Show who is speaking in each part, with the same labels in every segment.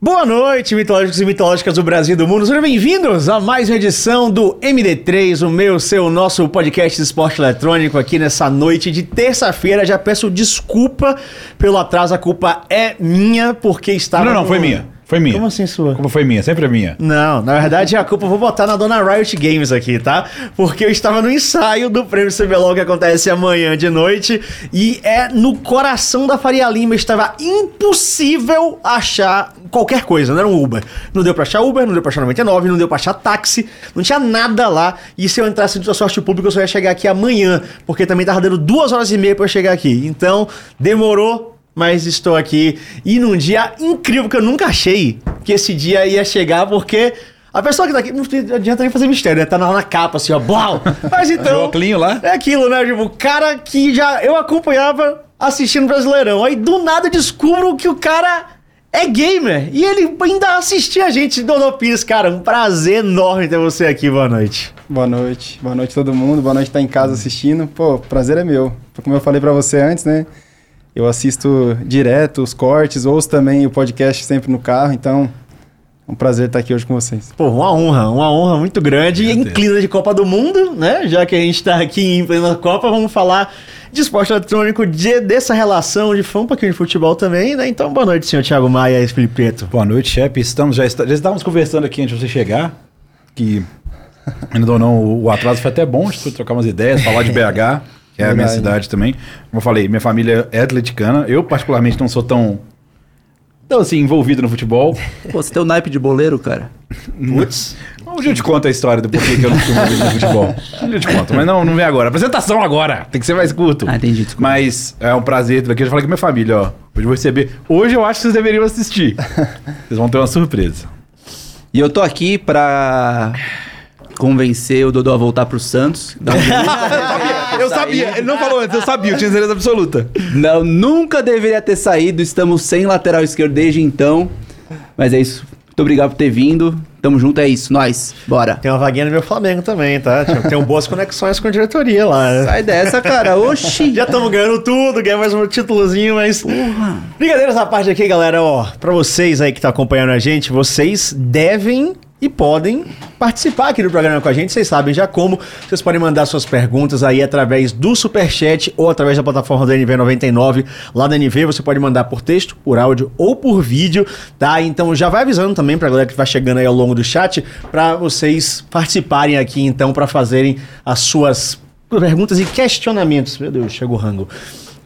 Speaker 1: Boa noite, mitológicos e mitológicas do Brasil e do mundo. Sejam bem-vindos a mais uma edição do MD3, o meu, seu, nosso podcast de esporte eletrônico aqui nessa noite de terça-feira. Já peço desculpa pelo atraso, a culpa é minha, porque estava.
Speaker 2: Não, não,
Speaker 1: no-
Speaker 2: foi minha. Foi minha.
Speaker 1: Como assim sua?
Speaker 2: Culpa foi minha, sempre é minha.
Speaker 1: Não, na verdade a culpa eu vou botar na dona Riot Games aqui, tá? Porque eu estava no ensaio do prêmio CBLOL que acontece amanhã de noite e é no coração da Faria Lima. Estava impossível achar qualquer coisa, não era um Uber. Não deu pra achar Uber, não deu pra achar 99, não deu pra achar táxi, não tinha nada lá. E se eu entrasse no transporte público eu só ia chegar aqui amanhã, porque também tava dando duas horas e meia pra eu chegar aqui. Então, demorou mas estou aqui e num dia incrível que eu nunca achei que esse dia ia chegar, porque a pessoa que tá aqui, não adianta nem fazer mistério, né? Tá lá na capa, assim, ó, blau! Mas
Speaker 2: O
Speaker 1: então,
Speaker 2: óculinho lá?
Speaker 1: é aquilo, né? Tipo, o cara que já eu acompanhava assistindo Brasileirão, aí do nada eu descubro que o cara é gamer e ele ainda assistia a gente, Dodô Pires, cara, um prazer enorme ter você aqui, boa noite.
Speaker 3: Boa noite, boa noite todo mundo, boa noite estar em casa assistindo. Pô, prazer é meu. Como eu falei pra você antes, né? Eu assisto direto os cortes, ouço também o podcast sempre no carro, então é um prazer estar aqui hoje com vocês.
Speaker 1: Pô, uma honra, uma honra muito grande. Em clima de Copa do Mundo, né? Já que a gente tá aqui em plena Copa, vamos falar de esporte eletrônico, de, dessa relação de fã, um pouquinho de futebol também, né? Então, boa noite, senhor Thiago Maia e Felipe Preto.
Speaker 2: Boa noite, chefe. Estamos, já, está- já estávamos conversando aqui antes de você chegar, que ainda ou não, o, o atraso foi até bom, a gente foi trocar umas ideias, falar de BH, que é a minha cidade também. Como eu falei, minha família é atleticana, eu particularmente não sou tão, tão assim, envolvido no futebol.
Speaker 4: Pô, você tem o naipe de boleiro, cara?
Speaker 1: Putz.
Speaker 2: Um dia eu te conto a história do porquê que eu não sou envolvido no futebol. Um dia eu te conto, mas não, não vem agora. Apresentação agora, tem que ser mais curto.
Speaker 4: Ah, entendi, desculpa.
Speaker 2: Mas é um prazer ter aqui. Eu já falei com minha família, ó. Hoje eu vou receber. Hoje eu acho que vocês deveriam assistir. Vocês vão ter uma surpresa.
Speaker 4: E eu tô aqui pra convencer o Dodô a voltar pro Santos. Não,
Speaker 2: Eu sabia, ele não falou antes, eu sabia, eu tinha certeza absoluta.
Speaker 4: não, nunca deveria ter saído. Estamos sem lateral esquerdo desde então. Mas é isso. Muito obrigado por ter vindo. Tamo junto, é isso. Nós. Bora.
Speaker 1: Tem uma vaguinha no meu Flamengo também, tá? Tem boas conexões com a diretoria lá. né?
Speaker 4: Sai dessa, cara. Oxi.
Speaker 1: Já estamos ganhando tudo, ganhando mais um títulozinho, mas. Brincadeiras à parte aqui, galera, ó. Pra vocês aí que estão acompanhando a gente, vocês devem e podem participar aqui do programa com a gente. Vocês sabem já como. Vocês podem mandar suas perguntas aí através do Superchat ou através da plataforma da NV99. Lá da NV você pode mandar por texto, por áudio ou por vídeo, tá? Então já vai avisando também pra galera que vai chegando aí ao longo do chat pra vocês participarem aqui então pra fazerem as suas perguntas e questionamentos. Meu Deus, chegou o rango.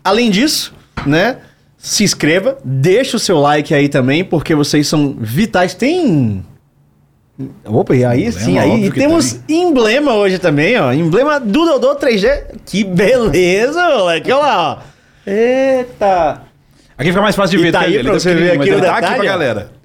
Speaker 1: Além disso, né? Se inscreva, deixa o seu like aí também, porque vocês são vitais. Tem. Opa, e aí
Speaker 2: Emblema,
Speaker 1: sim, aí e temos emblema hoje também, ó. Emblema do Dodô 3G. Que beleza, moleque. Olha lá, ó. Eita!
Speaker 2: Aqui fica mais fácil de
Speaker 1: E
Speaker 2: ver,
Speaker 1: tá aí pra você ver aqui no
Speaker 2: ele tá aqui
Speaker 1: detalhe,
Speaker 2: pra galera.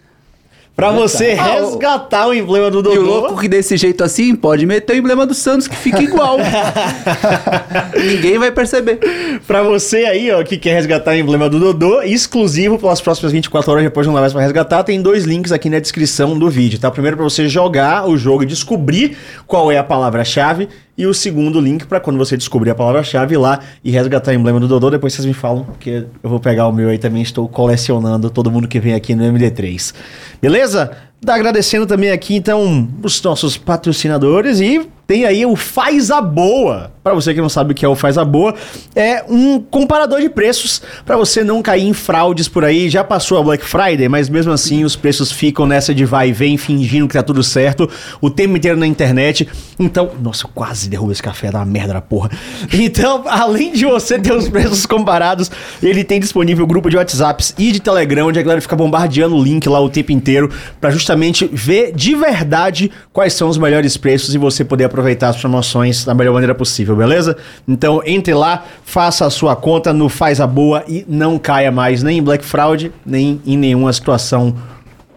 Speaker 1: Pra você
Speaker 4: Ah,
Speaker 1: resgatar o emblema do
Speaker 4: E o
Speaker 1: Dodô.
Speaker 4: louco que desse jeito assim pode meter o emblema do Santos que fica igual. Ninguém vai perceber.
Speaker 1: Pra você aí, ó, que quer resgatar o emblema do Dodô, exclusivo pelas próximas 24 horas, depois não dá mais pra resgatar, tem dois links aqui na descrição do vídeo, tá? Primeiro pra você jogar o jogo e descobrir qual é a palavra-chave, e o segundo link pra quando você descobrir a palavra-chave lá e resgatar o emblema do Dodô, depois vocês me falam, porque eu vou pegar o meu aí também, estou colecionando todo mundo que vem aqui no MD3. Beleza? Tá agradecendo também aqui, então, os nossos patrocinadores e tem aí o Faz a Boa. Pra você que não sabe o que é o Faz a Boa, é um comparador de preços pra você não cair em fraudes por aí. Já passou a Black Friday, mas mesmo assim os preços ficam nessa de vai e vem, fingindo que tá tudo certo, o tempo inteiro na internet. Então, nossa, eu quase derrubo esse café da merda da porra. Então, além de você ter os preços comparados, ele tem disponível grupo de WhatsApps e de Telegram, onde a galera fica bombardeando o link lá o tempo inteiro pra justamente ver de verdade quais são os melhores preços e você poder aproveitar as promoções da melhor maneira possível, beleza? Então entre lá, faça a sua conta no Faz a Boa e não caia mais nem em Black Fraud, nem em nenhuma situação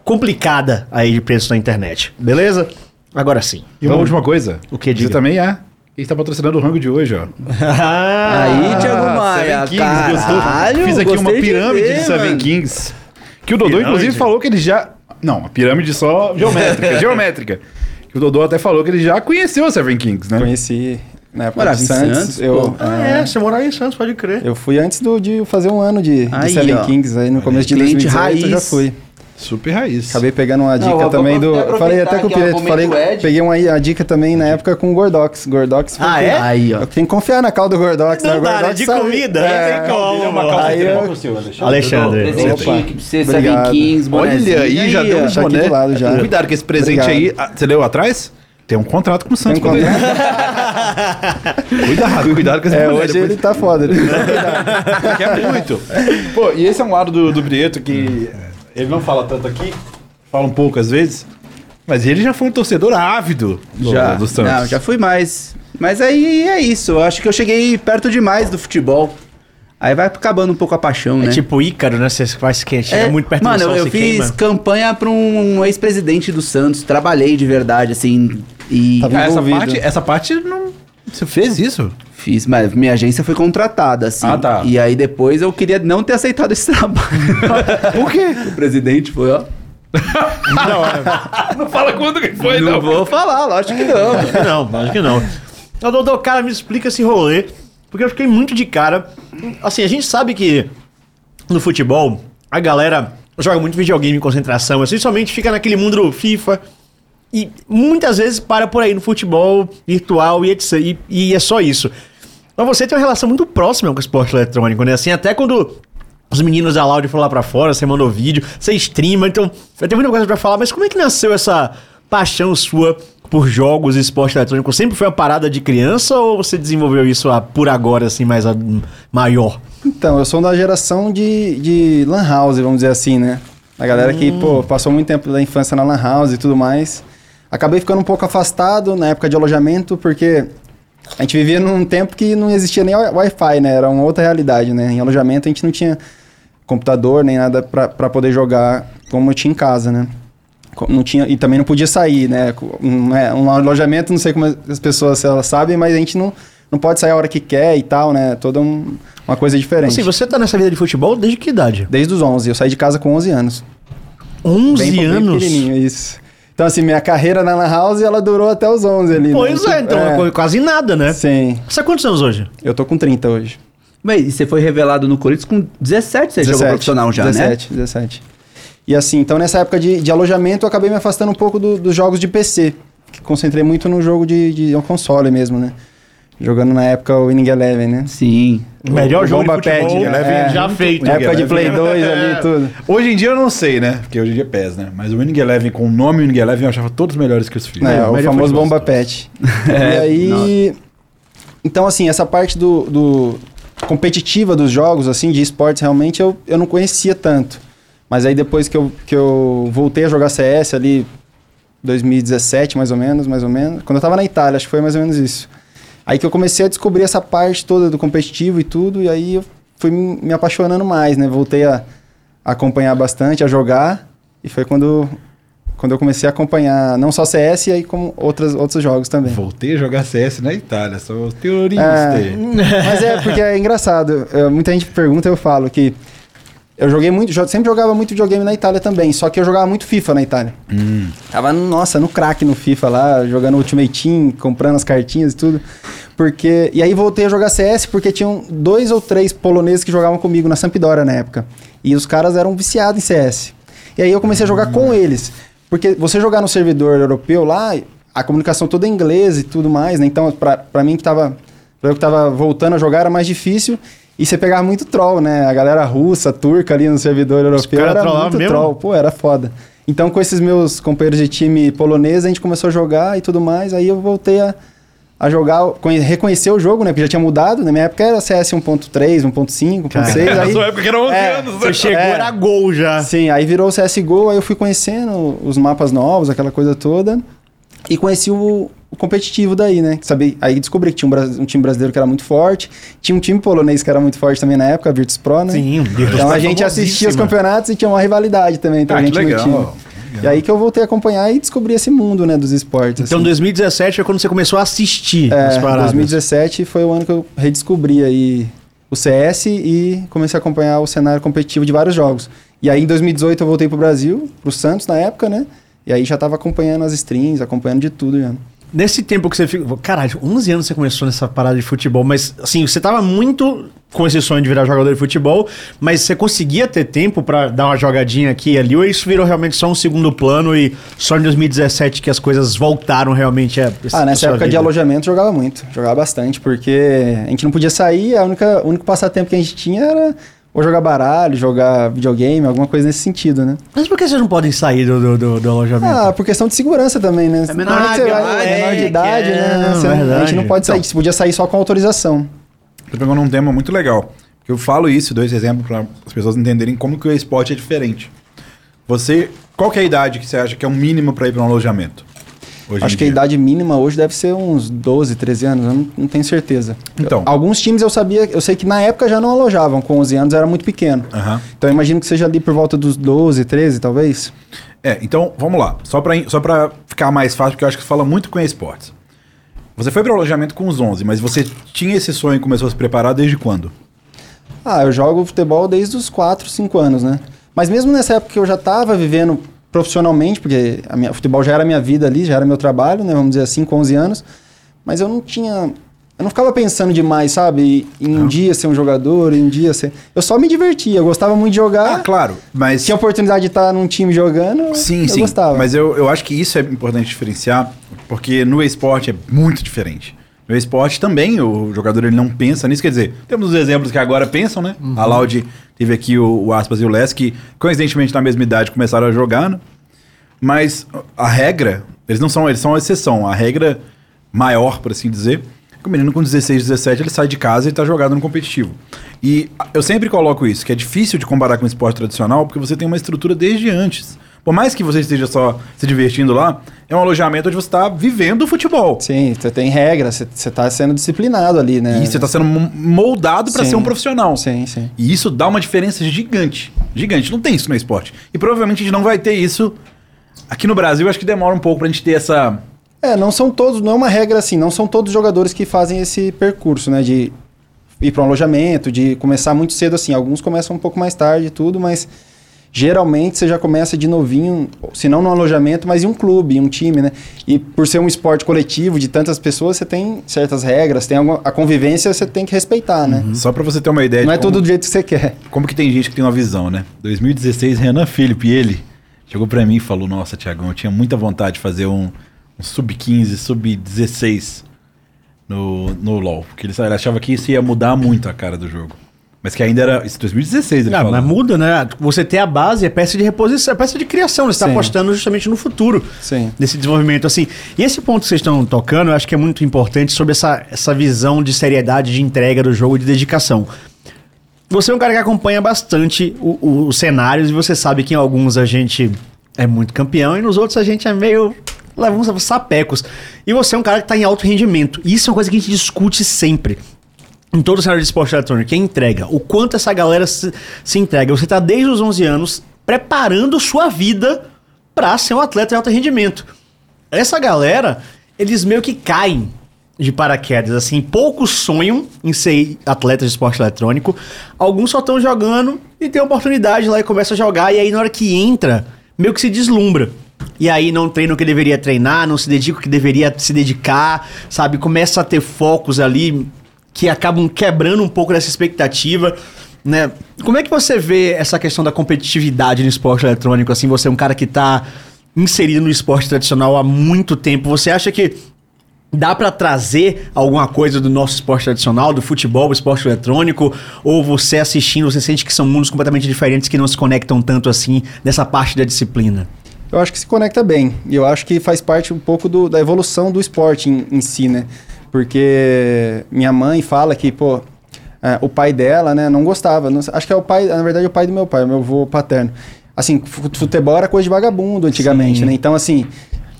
Speaker 1: complicada aí de preços na internet, beleza? Agora sim.
Speaker 2: E uma última coisa.
Speaker 1: O que,
Speaker 2: Você
Speaker 1: diga?
Speaker 2: também é. Ele está patrocinando o rango de hoje, ó.
Speaker 4: Aí, Thiago Maia,
Speaker 2: Seven Kings, gostou?
Speaker 4: caralho,
Speaker 2: Fiz aqui uma
Speaker 4: de
Speaker 2: pirâmide de,
Speaker 4: ver,
Speaker 2: Seven
Speaker 4: mano.
Speaker 2: Kings. Que o Dodô,
Speaker 1: Pirâmide?
Speaker 2: inclusive, falou que ele já. Não, a pirâmide só geométrica. geométrica. Que o Dodô até falou que ele já conheceu a Seven Kings, né?
Speaker 3: Conheci na época
Speaker 4: Morava
Speaker 3: de
Speaker 4: em
Speaker 3: Santos.
Speaker 4: Santos,
Speaker 3: eu,
Speaker 4: pô.
Speaker 1: Ah, é, você morava em Santos, pode crer.
Speaker 3: eu fui antes do, de fazer um ano de, de
Speaker 4: Aí,
Speaker 3: Seven
Speaker 4: ó.
Speaker 3: Kings, aí no começo de
Speaker 4: Cliente
Speaker 3: 2018 eu já
Speaker 4: raiz.
Speaker 3: fui.
Speaker 2: Super raiz.
Speaker 3: Acabei pegando uma dica
Speaker 4: vou-
Speaker 3: também do.
Speaker 4: até
Speaker 3: Falei até com o
Speaker 4: é
Speaker 3: Pireto, falei, peguei uma a dica também na época com o Gordox. Gordox
Speaker 1: Ah,
Speaker 3: porque-
Speaker 1: é?
Speaker 4: Aí, ó.
Speaker 3: Tenho que confiar na calda do Gordox, né?
Speaker 1: Não né?
Speaker 3: Gordox
Speaker 1: De
Speaker 3: sabe-
Speaker 1: comida,
Speaker 3: É.
Speaker 1: não tem como.
Speaker 2: Uma
Speaker 1: mano.
Speaker 2: calça
Speaker 3: Aí
Speaker 2: de
Speaker 3: eu-
Speaker 2: é Alexandre?
Speaker 1: Alexandre.
Speaker 4: Presentinho
Speaker 3: Obrigado.
Speaker 2: Olha aí, já deu um
Speaker 3: Tá aqui
Speaker 2: boné.
Speaker 3: do lado já.
Speaker 2: Cuidado que esse presente
Speaker 3: Obrigado.
Speaker 2: aí, ah, você leu atrás? Tem um contrato com o Santos.
Speaker 3: Tem um
Speaker 2: cuidado, cuidado com esse
Speaker 3: É, hoje
Speaker 2: depois-
Speaker 3: ele tá foda. Ele tá cuidado.
Speaker 2: Que é muito. Pô, e esse é um lado do, do Brieto que ele não fala tanto aqui, fala um pouco às vezes, mas ele já foi um torcedor ávido do,
Speaker 4: Já,
Speaker 2: do Santos.
Speaker 4: não, já fui mais. Mas aí é isso, eu acho que eu cheguei perto demais do futebol. Aí vai acabando um pouco a paixão,
Speaker 1: É
Speaker 4: né?
Speaker 1: tipo Ícaro, né? Você faz que chega
Speaker 4: É,
Speaker 1: muito perto
Speaker 4: Mano,
Speaker 1: do sol,
Speaker 4: eu, eu fiz
Speaker 1: queima.
Speaker 4: campanha pra um ex-presidente do Santos, trabalhei de verdade, assim, e
Speaker 3: Tá
Speaker 2: essa parte, essa parte não. Você fez isso?
Speaker 4: fiz, mas minha agência foi contratada, assim.
Speaker 2: Ah, tá.
Speaker 4: E aí depois eu queria não ter aceitado esse trabalho.
Speaker 2: Por quê?
Speaker 4: o presidente foi, ó.
Speaker 1: Não, é-
Speaker 2: Não fala quando que foi,
Speaker 4: não vou falar, lógico que não.
Speaker 1: acho que não, acho que não. Ô, Dodô, cara, me explica esse rolê, porque eu fiquei muito de cara. Assim, a gente sabe que no futebol, a galera joga muito videogame em concentração, assim, somente fica naquele mundo do FIFA. E muitas vezes para por aí no futebol virtual e etc. E, e é só isso. Mas você tem uma relação muito próxima com o esporte eletrônico, né? Assim, até quando os meninos da Loud foram lá pra fora, você mandou vídeo, você streama, então eu tenho muita coisa pra falar, mas como é que nasceu essa paixão sua por jogos e esporte eletrônico? Sempre foi uma parada de criança ou você desenvolveu isso a, por agora, assim, mais a- maior?
Speaker 3: Então, eu sou da geração de, de Lan House, vamos dizer assim, né? A galera que, pô, passou muito tempo da infância na Lan House e tudo mais. Acabei ficando um pouco afastado na época de alojamento, porque a gente vivia num tempo que não existia nem wi- Wi-Fi, né? Era uma outra realidade, né? Em alojamento a gente não tinha computador nem nada pra pra poder jogar como eu tinha em casa, né? Não tinha, e também não podia sair, né? Um, é, um alojamento, não sei como as pessoas elas sabem, mas a gente não, não pode sair a hora que quer e tal, né? Toda um- uma coisa diferente.
Speaker 1: Assim, você tá nessa vida de futebol desde que idade?
Speaker 3: Desde os 11. Eu saí de casa com 11 anos.
Speaker 1: 11
Speaker 3: Bem- bem
Speaker 1: anos?
Speaker 3: pequenininho, isso. Então, assim, minha carreira na Lan House, ela durou até os 11 ali.
Speaker 1: Pois
Speaker 3: né?
Speaker 1: é, então
Speaker 3: É,
Speaker 1: é. quase nada, né?
Speaker 3: Sim.
Speaker 1: Você há quantos anos hoje?
Speaker 3: Eu tô com 30 hoje.
Speaker 4: Mas e você foi revelado no Corinthians com 17, você jogou profissional já, né?
Speaker 3: 17, 17. E assim, então nessa época de, de alojamento, eu acabei me afastando um pouco do- dos jogos de PC. Que concentrei muito no jogo de, de um console mesmo, né? Jogando na época o Winning Eleven, né?
Speaker 4: Sim.
Speaker 1: O melhor
Speaker 3: o
Speaker 1: jogo de
Speaker 3: Bomba
Speaker 1: futebol
Speaker 3: Pad, é.
Speaker 1: já feito.
Speaker 3: Na época de. Play 2 ali e tudo.
Speaker 2: Hoje em dia eu não sei, né? Porque hoje em dia é PES, né? Mas o Winning Eleven, com o nome Winning Eleven, eu achava todos melhores que os filhos.
Speaker 3: É, o
Speaker 1: melhor
Speaker 3: famoso Bomba Pet. e
Speaker 4: É,
Speaker 3: aí. Então, assim, essa parte do, do competitiva dos jogos, assim, de esportes, realmente eu, eu não conhecia tanto. Mas aí depois que eu, que eu voltei a jogar CS ali, 2017, mais ou menos, mais ou menos. Quando eu tava na Itália, acho que foi mais ou menos isso. Aí que eu comecei a descobrir essa parte toda do competitivo e tudo, e aí eu fui me apaixonando mais, né? Voltei a a acompanhar bastante, a jogar, e foi quando, quando eu comecei a acompanhar não só CS, e aí como outras, outros jogos também.
Speaker 2: Voltei a jogar CS na Itália, sou terrorista.
Speaker 3: É, mas é porque é engraçado. É, muita gente pergunta, eu falo que eu joguei muito, sempre jogava muito videogame na Itália também, só que eu jogava muito FIFA na Itália. Tava, nossa, no craque no FIFA lá, jogando Ultimate Team, comprando as cartinhas e tudo. Porque e aí voltei a jogar CS porque tinham dois ou três poloneses que jogavam comigo na Sampdoria na época. E os caras eram viciados em CS. E aí eu comecei a jogar com eles. Porque você jogar no servidor europeu lá, a comunicação toda é em inglês e tudo mais, né? Então, pra, pra mim que tava. Pra eu que tava voltando a jogar era mais difícil. E você pegava muito troll, né? A galera russa, turca ali no servidor europeu era muito
Speaker 1: mesmo?
Speaker 3: troll. Pô, era foda. Então, com esses meus companheiros de time polonês, a gente começou a jogar e tudo mais. Aí eu voltei a, a jogar, conhe- reconhecer o jogo, né? Porque já tinha mudado. Na minha época era CS 1.3, 1.5, 1.6.
Speaker 2: Na
Speaker 3: Aí,
Speaker 2: sua época que era 11
Speaker 3: É,
Speaker 2: anos.
Speaker 1: Você
Speaker 2: né?
Speaker 1: chegou,
Speaker 3: É.
Speaker 1: era gol já.
Speaker 3: Sim, aí virou o CSGO, aí eu fui conhecendo os mapas novos, aquela coisa toda. E conheci o, o competitivo daí, né? Sabe, aí descobri que tinha um, um time brasileiro que era muito forte. Tinha um time polonês que era muito forte também na época, a Virtus Pro, né?
Speaker 1: Sim, Virtus
Speaker 3: Então a gente assistia os campeonatos e tinha uma rivalidade também entre
Speaker 2: Ah,
Speaker 3: a
Speaker 2: que
Speaker 3: gente
Speaker 2: legal.
Speaker 3: no E aí que eu voltei a acompanhar e descobri esse mundo, né, dos esportes.
Speaker 1: Então
Speaker 3: assim.
Speaker 1: 2017 foi quando você começou a assistir as
Speaker 3: É,
Speaker 1: paradas.
Speaker 3: 2017 foi o ano que eu redescobri aí o CS e comecei a acompanhar o cenário competitivo de vários jogos. E aí em 2018 eu voltei pro Brasil, pro Santos na época, né? E aí já tava acompanhando as streams, acompanhando de tudo já.
Speaker 1: Nesse tempo que você fica. Caralho, 11 anos você começou nessa parada de futebol, mas assim, você tava muito com esse sonho de virar jogador de futebol, mas você conseguia ter tempo pra dar uma jogadinha aqui e ali, ou isso virou realmente só um segundo plano e só em 2017 que as coisas voltaram realmente a.
Speaker 3: Ah, nessa época de
Speaker 1: vida?
Speaker 3: alojamento jogava muito, jogava bastante, porque a gente não podia sair, a única, o único passatempo que a gente tinha era ou jogar baralho, jogar videogame, alguma coisa nesse sentido, né?
Speaker 1: Mas por que vocês não podem sair do, do, do- do alojamento?
Speaker 3: Ah, por questão de segurança também, né?
Speaker 4: É menor
Speaker 3: vai-
Speaker 4: idade,
Speaker 3: é menor de
Speaker 1: é,
Speaker 3: idade,
Speaker 1: que é,
Speaker 3: né? Você- a gente não pode sair,
Speaker 2: Então.
Speaker 3: você podia sair só com autorização.
Speaker 2: Você pegou num tema muito legal. Eu falo isso, dois exemplos para as pessoas entenderem como que o esporte é diferente. Você, qual que é a idade que você acha que é o mínimo para ir para um alojamento? Hoje
Speaker 3: Acho que a
Speaker 2: dia?
Speaker 3: idade mínima hoje deve ser uns 12, 13 anos, eu não, não tenho certeza.
Speaker 2: Então.
Speaker 3: Eu- alguns times eu sabia, eu sei que na época já não alojavam, com 11 anos era muito pequeno. Então eu imagino que seja ali por volta dos 12, 13, talvez.
Speaker 2: É, então vamos lá. Só para só pra ficar mais fácil, porque eu acho que fala muito com esportes. Você foi para o alojamento com os 11, mas você tinha esse sonho e começou a se preparar desde quando?
Speaker 3: Ah, eu jogo futebol desde os 4, 5 anos, né? Mas mesmo nessa época que eu já estava vivendo profissionalmente, porque a minha, o futebol já era minha vida ali, já era meu trabalho, né? Vamos dizer assim, com 11 anos. Mas eu não tinha... Eu não ficava pensando demais, sabe? Em um dia ser um jogador, em um dia ser... Eu só me divertia, eu gostava muito de jogar.
Speaker 2: Ah, claro, mas...
Speaker 3: Tinha a oportunidade de estar num time jogando,
Speaker 2: Sim,
Speaker 3: eu
Speaker 2: sim.
Speaker 3: gostava.
Speaker 2: Mas eu, eu acho que isso é importante diferenciar, porque no esporte é muito diferente. No esporte também o jogador ele não pensa nisso. Quer dizer, temos os exemplos que agora pensam, né? A Laude teve aqui o, o Aspas e o Les, que coincidentemente na mesma idade começaram a jogar, né? Mas a regra, eles não são, eles são uma exceção. A regra maior, por assim dizer, é que o menino com 16, 17, ele sai de casa e tá jogado no competitivo. E eu sempre coloco isso, que é difícil de comparar com o esporte tradicional, porque você tem uma estrutura desde antes. Por mais que você esteja só se divertindo lá, é um alojamento onde você está vivendo o futebol.
Speaker 3: Sim, você tem regras, você, você tá sendo disciplinado ali, né?
Speaker 2: E você está sendo mo- moldado para ser um profissional.
Speaker 3: Sim, sim.
Speaker 2: E isso dá uma diferença gigante. Gigante. Não tem isso no esporte. E provavelmente a gente não vai ter isso aqui no Brasil. Acho que demora um pouco pra gente ter essa.
Speaker 3: É, não são todos, não é uma regra assim, não são todos os jogadores que fazem esse percurso, né? De ir para um alojamento, de começar muito cedo assim. Alguns começam um pouco mais tarde e tudo, mas geralmente você já começa de novinho, se não no alojamento, mas em um clube, em um time, né? E por ser um esporte coletivo de tantas pessoas, você tem certas regras, tem alguma, a convivência você tem que respeitar, né?
Speaker 2: Só pra você ter uma ideia
Speaker 3: Não é
Speaker 2: como,
Speaker 3: tudo do jeito que você quer.
Speaker 2: como que tem gente que tem uma visão, né? 2016, Renan Felipe, ele chegou pra mim e falou: Nossa, Tiagão, eu tinha muita vontade de fazer um, um sub-15, sub-16 no, no LoL. Porque ele, ele achava que isso ia mudar muito a cara do jogo. Mas que ainda era. Isso 2016, ele
Speaker 1: Ah,
Speaker 2: falou.
Speaker 1: mas muda, né? Você ter a base é peça de reposição, é peça de criação. Você está apostando justamente no futuro
Speaker 3: Sim.
Speaker 1: desse desenvolvimento. assim. E esse ponto que vocês estão tocando, eu acho que é muito importante sobre essa, essa visão de seriedade, de entrega do jogo, de dedicação. Você é um cara que acompanha bastante o- o- os cenários e você sabe que em alguns a gente é muito campeão e nos outros a gente é meio. leva uns sapecos. E você é um cara que está em alto rendimento. E isso é uma coisa que a gente discute sempre em todo o cenário de esporte eletrônico, que a entrega. O quanto essa galera se, se entrega. Você tá desde os 11 anos preparando sua vida para ser um atleta de alto rendimento. Essa galera, eles meio que caem de paraquedas, assim, poucos sonham em ser atletas de esporte eletrônico, alguns só estão jogando e tem oportunidade lá e começa a jogar, e aí na hora que entra, meio que se deslumbra. E aí não treina o que deveria treinar, não se dedica o que deveria se dedicar, sabe? Começa a ter focos ali que acabam quebrando um pouco dessa expectativa, né? Como é que você vê essa questão da competitividade no esporte eletrônico? Assim, você é um cara que tá inserido no esporte tradicional há muito tempo. Você acha que dá pra trazer alguma coisa do nosso esporte tradicional, do futebol, do esporte eletrônico? Ou você assistindo, você sente que são mundos completamente diferentes que não se conectam tanto assim dessa parte da disciplina?
Speaker 3: Eu acho que se conecta bem. E eu acho que faz parte um pouco do- da evolução do esporte em, em si, né? Porque minha mãe fala que, pô, é, o pai dela, né, não gostava. Não- acho que é o pai, na verdade, é o pai do meu pai, o meu avô paterno. Assim, fu- futebol era coisa de vagabundo antigamente,
Speaker 1: Sim.
Speaker 3: né? Então, assim,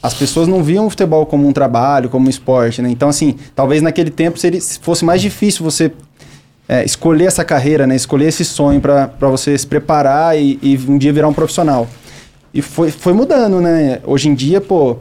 Speaker 3: as pessoas não viam o futebol como um trabalho, como um esporte, né? Então, assim, talvez naquele tempo seria, fosse mais difícil você é, escolher essa carreira, né? Escolher esse sonho para você se preparar e, e um dia virar um profissional. E foi, foi mudando, né? Hoje em dia, pô,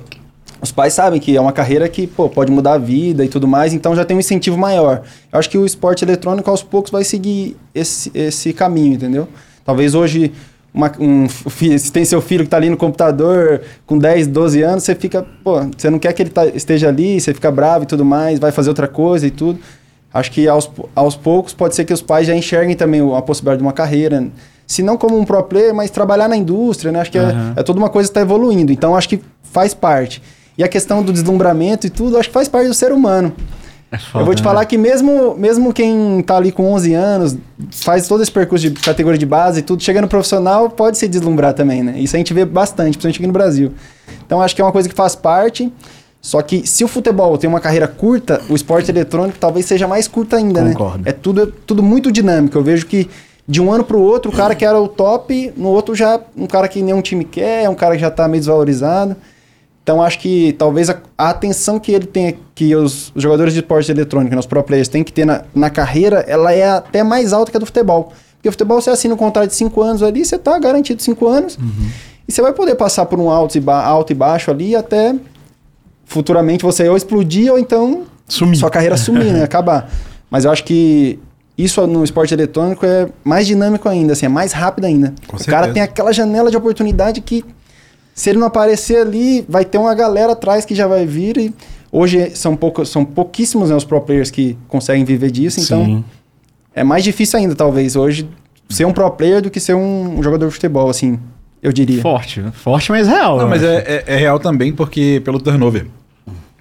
Speaker 3: os pais sabem que é uma carreira que, pô, pode mudar a vida e tudo mais, então já tem um incentivo maior. Eu acho que o esporte eletrônico, aos poucos, vai seguir esse, esse caminho, entendeu? Talvez hoje uma- um se tem seu filho que tá ali no computador com 10, 12 anos, você fica, pô, você não quer que ele tá- esteja ali, você fica bravo e tudo mais, vai fazer outra coisa e tudo. Acho que aos, aos poucos pode ser que os pais já enxerguem também a possibilidade de uma carreira. Se não como um pro player, mas trabalhar na indústria, né? Acho que é-
Speaker 1: Aham.
Speaker 3: é, toda uma coisa que está evoluindo. Então acho que faz parte. E a questão do deslumbramento e tudo, acho que faz parte do ser humano. eu vou te falar que mesmo, mesmo quem tá ali com 11 anos, faz todo esse percurso de categoria de base e tudo, chega no profissional, pode se deslumbrar também, né? Isso a gente vê bastante, principalmente aqui no Brasil. Então acho que é uma coisa que faz parte. Só que se o futebol tem uma carreira curta, o esporte eletrônico talvez seja mais curto ainda,
Speaker 1: Concordo.
Speaker 3: né? É tudo, é tudo muito dinâmico. Eu vejo que de um ano pro outro, o cara que era o top, no outro já um cara que nenhum time quer, é um cara que já tá meio desvalorizado. Então acho que talvez a, a atenção que ele tem, que os, os jogadores de esporte eletrônico, né, os pro players, têm que ter na, na carreira, ela é até mais alta que a do futebol. Porque o futebol você assina um contrato de 5 anos ali, você tá garantido 5 anos. E você vai poder passar por um alto e, ba- alto e baixo ali até futuramente você ou explodir ou então
Speaker 1: Sumir.
Speaker 3: sua carreira sumir, né? Acabar. Mas eu acho que isso no esporte eletrônico é mais dinâmico ainda, assim, é mais rápido ainda.
Speaker 2: Com
Speaker 3: o
Speaker 2: certeza.
Speaker 3: cara tem aquela janela de oportunidade que se ele não aparecer ali, vai ter uma galera atrás que já vai vir e hoje são, pouco, são pouquíssimos né, os pro players que conseguem viver disso, então
Speaker 1: Sim.
Speaker 3: é mais difícil ainda, talvez, hoje ser um pro player do que ser um, jogador de futebol, assim, eu diria.
Speaker 1: Forte, forte, mas real.
Speaker 2: Não, mas é, é- é real também porque pelo turnover.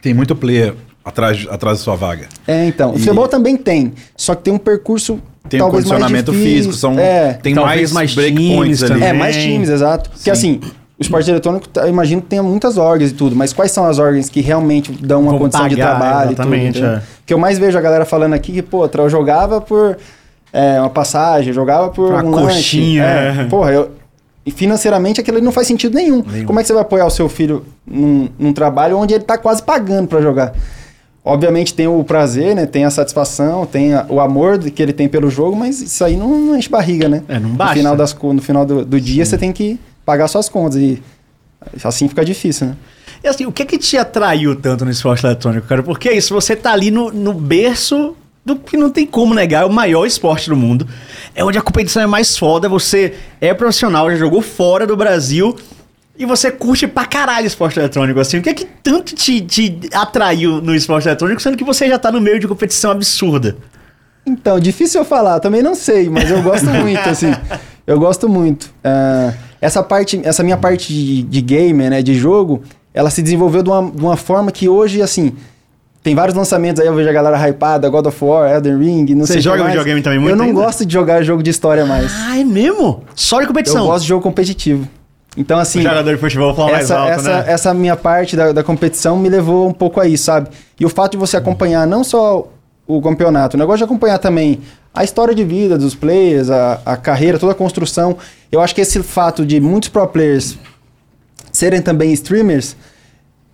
Speaker 2: Tem muito player atrás, atrás da sua vaga.
Speaker 3: É, então. O
Speaker 2: E-
Speaker 3: futebol também tem, só que tem um percurso
Speaker 2: Tem um condicionamento
Speaker 3: difícil.
Speaker 2: físico, são,
Speaker 3: É,
Speaker 2: tem
Speaker 1: mais
Speaker 2: mais, breakpoints
Speaker 1: times
Speaker 2: ali.
Speaker 1: também.
Speaker 3: É, mais times, exato. Porque
Speaker 2: Sim.
Speaker 3: assim, o esporte eletrônico, tá, eu imagino que tenha muitas orgs e tudo, mas quais são as orgs que realmente dão uma
Speaker 1: Vão
Speaker 3: condição de
Speaker 1: pagar,
Speaker 3: trabalho
Speaker 1: exatamente,
Speaker 3: e tudo?
Speaker 1: é.
Speaker 3: Que eu mais vejo a galera falando aqui que, pô, eu jogava por é, uma passagem, jogava por
Speaker 1: Uma
Speaker 3: um
Speaker 1: coxinha,
Speaker 3: lanche.
Speaker 1: é.
Speaker 3: É, porra, eu, e financeiramente aquilo não faz sentido nenhum.
Speaker 1: Nenhum.
Speaker 3: Como é que você vai apoiar o seu filho num, num trabalho onde ele tá quase pagando pra jogar? Obviamente tem o prazer, né? Tem a satisfação, tem a- o amor que ele tem pelo jogo, mas isso aí não, não enche barriga, né?
Speaker 1: É, não
Speaker 3: No
Speaker 1: basta.
Speaker 3: final, das, no final do, do dia você tem que pagar suas contas e assim fica difícil, né?
Speaker 1: E assim, o que que te atraiu tanto no esporte eletrônico, cara? Porque é isso, você tá ali no, no berço do que não tem como negar, é o maior esporte do mundo. É onde a competição é mais foda, você é profissional, já jogou fora do Brasil e você curte pra caralho esporte eletrônico, assim. O que é que tanto te, te atraiu no esporte eletrônico, sendo que você já tá no meio de competição absurda?
Speaker 3: Então, difícil eu falar, também não sei, mas eu gosto muito, assim. Eu gosto muito. Ah, essa parte, essa minha parte de, de gamer, né, de jogo, ela se desenvolveu de uma, de uma forma que hoje, assim, tem vários lançamentos aí, eu vejo a galera hypada, God of War, Elden Ring, não
Speaker 1: Você
Speaker 3: sei
Speaker 1: joga
Speaker 3: mais.
Speaker 1: videogame também muito
Speaker 3: Eu não
Speaker 1: ainda?
Speaker 3: gosto de jogar jogo de história mais.
Speaker 1: Ah, é mesmo? Só de competição.
Speaker 3: Eu gosto de jogo competitivo. Então, assim,
Speaker 1: o jogador de futebol fala mais
Speaker 3: essa,
Speaker 1: alto,
Speaker 3: essa,
Speaker 1: né?
Speaker 3: essa minha parte da, da competição me levou um pouco aí, sabe? E o fato de você acompanhar não só o campeonato, o negócio de acompanhar também a história de vida dos players, a, a carreira, toda a construção. Eu acho que esse fato de muitos pro players serem também streamers,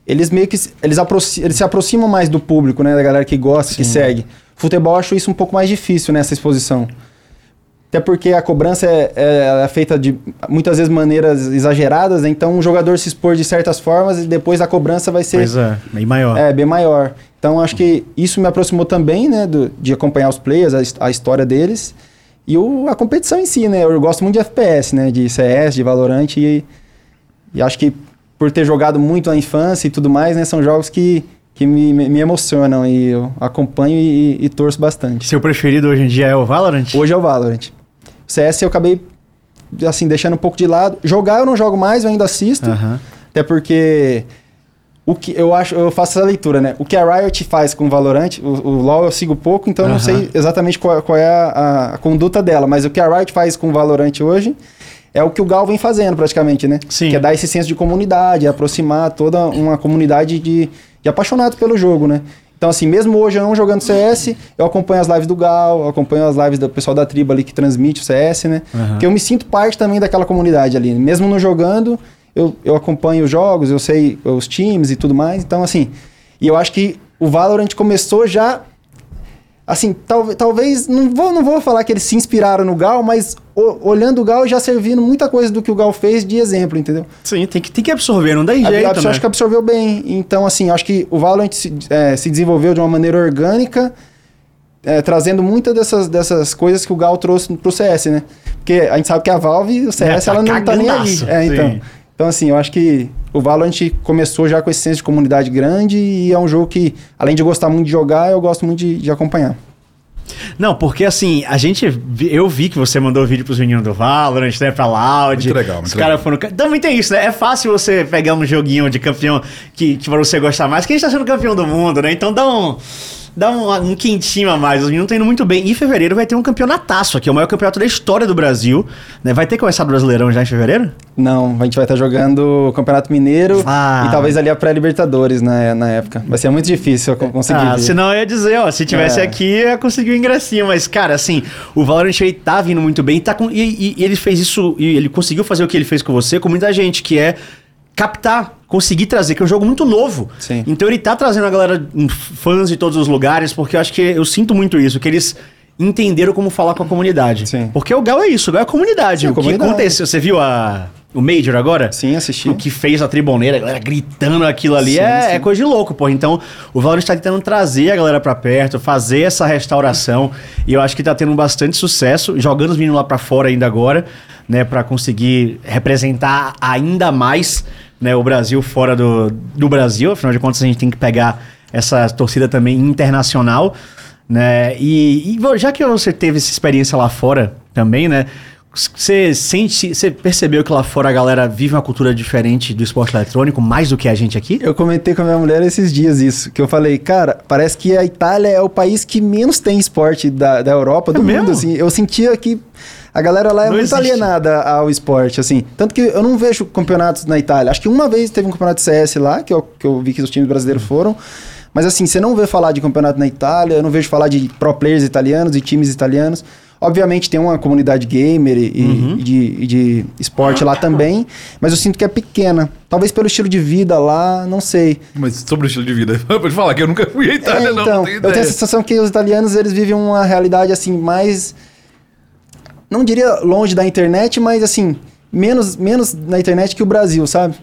Speaker 3: eles meio que eles, eles se aproximam mais do público, né? Da galera que gosta, que segue. Futebol eu acho isso um pouco mais difícil nessa exposição. Até porque a cobrança é, é- é feita de muitas vezes maneiras exageradas, né? então um jogador se expor de certas formas e depois a cobrança vai ser
Speaker 1: Pois é, bem maior.
Speaker 3: é, bem maior. Então acho que isso me aproximou também, né, do- de acompanhar os players, a, a história deles e o- a competição em si, né? Eu gosto muito de FPS, né, de CS, de Valorant e, e acho que por ter jogado muito na infância e tudo mais, né, são jogos que, que me, me- emocionam e eu acompanho e, e torço bastante.
Speaker 1: Seu preferido hoje em dia é o Valorant?
Speaker 3: Hoje é o Valorant. CS eu acabei assim deixando um pouco de lado. Jogar eu não jogo mais, eu ainda assisto. Até porque o que eu acho, eu faço essa leitura, né? O que a Riot faz com o Valorant, o, o LoL eu sigo pouco, então eu não sei exatamente qual, qual é a, a conduta dela, mas o que a Riot faz com o Valorant hoje é o que o Gal vem fazendo praticamente, né?
Speaker 1: Sim.
Speaker 3: Que é dar esse senso de comunidade, aproximar toda uma comunidade de, de apaixonados pelo jogo, né? Então, assim, mesmo hoje eu não jogando CS, eu acompanho as lives do Gal, acompanho as lives do pessoal da tribo ali que transmite o CS, né?
Speaker 1: Aham.
Speaker 3: Porque eu me sinto parte também daquela comunidade ali. Mesmo não jogando, eu, eu acompanho os jogos, eu sei os times e tudo mais. Então, assim, e eu acho que o Valorant começou já. Assim, tal, talvez. Não vou, não vou falar que eles se inspiraram no Gal, mas o- olhando o Gal já servindo muita coisa do que o Gal fez de exemplo, entendeu?
Speaker 1: Sim, tem que, tem que absorver, não
Speaker 3: A-
Speaker 1: jeito,
Speaker 3: a pessoa
Speaker 1: né?
Speaker 3: acho que absorveu bem. Então, assim, acho que o Valorant se, é, se desenvolveu de uma maneira orgânica, é, trazendo muitas dessas, dessas coisas que o Gal trouxe pro CS, né? Porque a gente sabe que a Valve, o CS,
Speaker 1: É, tá
Speaker 3: ela não tá nem aí. É, então.
Speaker 1: Sim.
Speaker 3: Então, assim, eu acho que o Valorant começou já com esse senso de comunidade grande e é um jogo que, além de gostar muito de jogar, eu gosto muito de, de acompanhar.
Speaker 1: Não, porque assim, a gente. Eu vi que você mandou vídeo pros meninos do Valorant, né? Pra Loud.
Speaker 2: Muito legal, muito
Speaker 1: Os caras foram. Também tem isso, né? É fácil você pegar um joguinho de campeão que, que você gostar mais, que a gente tá sendo campeão do mundo, né? Então dá um. Dá um, um quentinho a mais. Os meninos estão indo muito bem. E em fevereiro vai ter um campeonataço aqui, o maior campeonato da história do Brasil. Né? Vai ter começado o Brasileirão já em fevereiro?
Speaker 3: Não, a gente vai estar jogando o Campeonato Mineiro
Speaker 1: Ah.
Speaker 3: e talvez ali a pré-Libertadores na, na época. Vai ser muito difícil conseguir.
Speaker 1: Ah, senão eu ia dizer, ó, se tivesse
Speaker 3: É.
Speaker 1: aqui, ia conseguir o ingressinho. Mas, cara, assim, o Valorant ele tá vindo muito bem. Tá com, e, e- e ele fez isso, e ele conseguiu fazer o que ele fez com você, com muita gente, que é captar, conseguir trazer, que é um jogo muito novo.
Speaker 3: Sim.
Speaker 1: Então ele tá trazendo a galera, hum, fãs de todos os lugares, porque eu acho que eu sinto muito isso, que eles entenderam como falar com a comunidade.
Speaker 3: Sim.
Speaker 1: Porque o Gal é isso, o Gal é a comunidade.
Speaker 3: Sim,
Speaker 1: o que
Speaker 3: comunidade.
Speaker 1: aconteceu, você viu a, o Major agora?
Speaker 3: Sim, assisti.
Speaker 1: O que fez a triboneira, a galera gritando aquilo ali,
Speaker 3: Sim,
Speaker 1: é,
Speaker 3: sim.
Speaker 1: é coisa de louco, pô. Então, o Valorant tá tentando trazer a galera pra perto, fazer essa restauração, e eu acho que tá tendo bastante sucesso, jogando os meninos lá pra fora ainda agora, né, pra conseguir representar ainda mais, né, o Brasil fora do, do Brasil, afinal de contas a gente tem que pegar essa torcida também internacional, né, e, e já que você teve essa experiência lá fora também, né, você sente, você percebeu que lá fora a galera vive uma cultura diferente do esporte eletrônico, mais do que a gente aqui?
Speaker 3: Eu comentei com a minha mulher esses dias isso, que eu falei, cara, parece que a Itália é o país que menos tem esporte da, da Europa, do
Speaker 1: É
Speaker 3: mundo,
Speaker 1: mesmo?
Speaker 3: assim. Eu sentia que a galera lá é
Speaker 1: Não
Speaker 3: muito
Speaker 1: existe.
Speaker 3: alienada ao esporte, assim. Tanto que eu não vejo campeonatos na Itália. Acho que uma vez teve um campeonato de CS lá, que eu, que eu vi que os times brasileiros foram. Mas assim, você não vê falar de campeonato na Itália, eu não vejo falar de pro players italianos e times italianos. Obviamente tem uma comunidade gamer e,
Speaker 1: Uhum.
Speaker 3: e de, e de esporte lá também, mas eu sinto que é pequena. Talvez pelo estilo de vida lá, não sei.
Speaker 2: Mas sobre o estilo de vida, pode falar que eu nunca fui à Itália,
Speaker 3: É,
Speaker 2: não,
Speaker 3: então,
Speaker 2: não tenho
Speaker 3: eu tenho a sensação que os italianos eles vivem uma realidade assim mais não diria longe da internet, mas assim, menos menos na internet que o Brasil, sabe?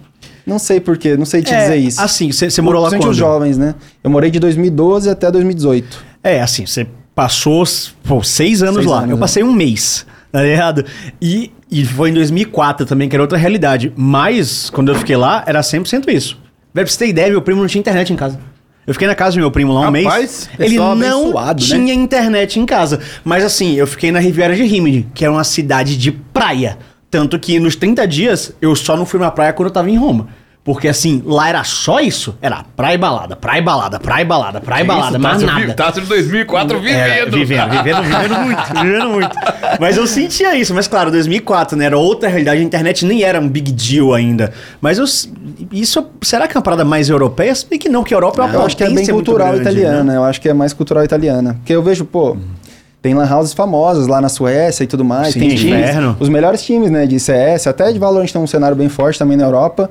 Speaker 3: Não sei porquê, não sei te dizer isso.
Speaker 1: Assim, você você morou lá
Speaker 3: Principalmente
Speaker 1: quando?
Speaker 3: os jovens, né? Eu morei de 2012 até 2018.
Speaker 1: É, assim, você passou pô, seis anos
Speaker 3: Seis
Speaker 1: lá.
Speaker 3: anos,
Speaker 1: eu
Speaker 3: né?
Speaker 1: passei um mês, tá ligado? E, e foi em 2004 também, que era outra realidade. Mas, quando eu fiquei lá, era 100% isso. Pra você ter ideia, meu primo não tinha internet em casa. Eu fiquei na casa do meu primo lá um
Speaker 2: Rapaz,
Speaker 1: mês. Ele
Speaker 4: pessoal
Speaker 1: não
Speaker 4: né?
Speaker 1: tinha internet em casa. Mas assim, eu fiquei na Riviera de Rimini, que é uma cidade de praia. Tanto que nos 30 dias, eu só não fui na praia quando eu tava em Roma. Porque assim, lá era só isso. Era praia e balada, praia e balada, praia e balada, praia e balada,
Speaker 2: Isso,
Speaker 1: mais
Speaker 2: Tássio
Speaker 1: nada.
Speaker 2: Tássio de 2004 vivendo.
Speaker 1: É, vivendo, vivendo, vivendo muito, vivendo muito. Mas eu sentia isso, mas claro, 2004, né? Era outra realidade, a internet nem era um big deal ainda. Mas eu, isso, será que é uma parada mais europeia? Se bem que não, que a Europa é uma
Speaker 3: eu acho que é bem cultural
Speaker 1: grande,
Speaker 3: italiana,
Speaker 1: né?
Speaker 3: eu acho que é mais cultural italiana. Porque eu vejo, pô, tem lan houses famosas lá na Suécia e tudo mais.
Speaker 1: Sim,
Speaker 3: tem times,
Speaker 1: inverno.
Speaker 3: os melhores times, né, de CS, até de Valorant tem um cenário bem forte também na Europa.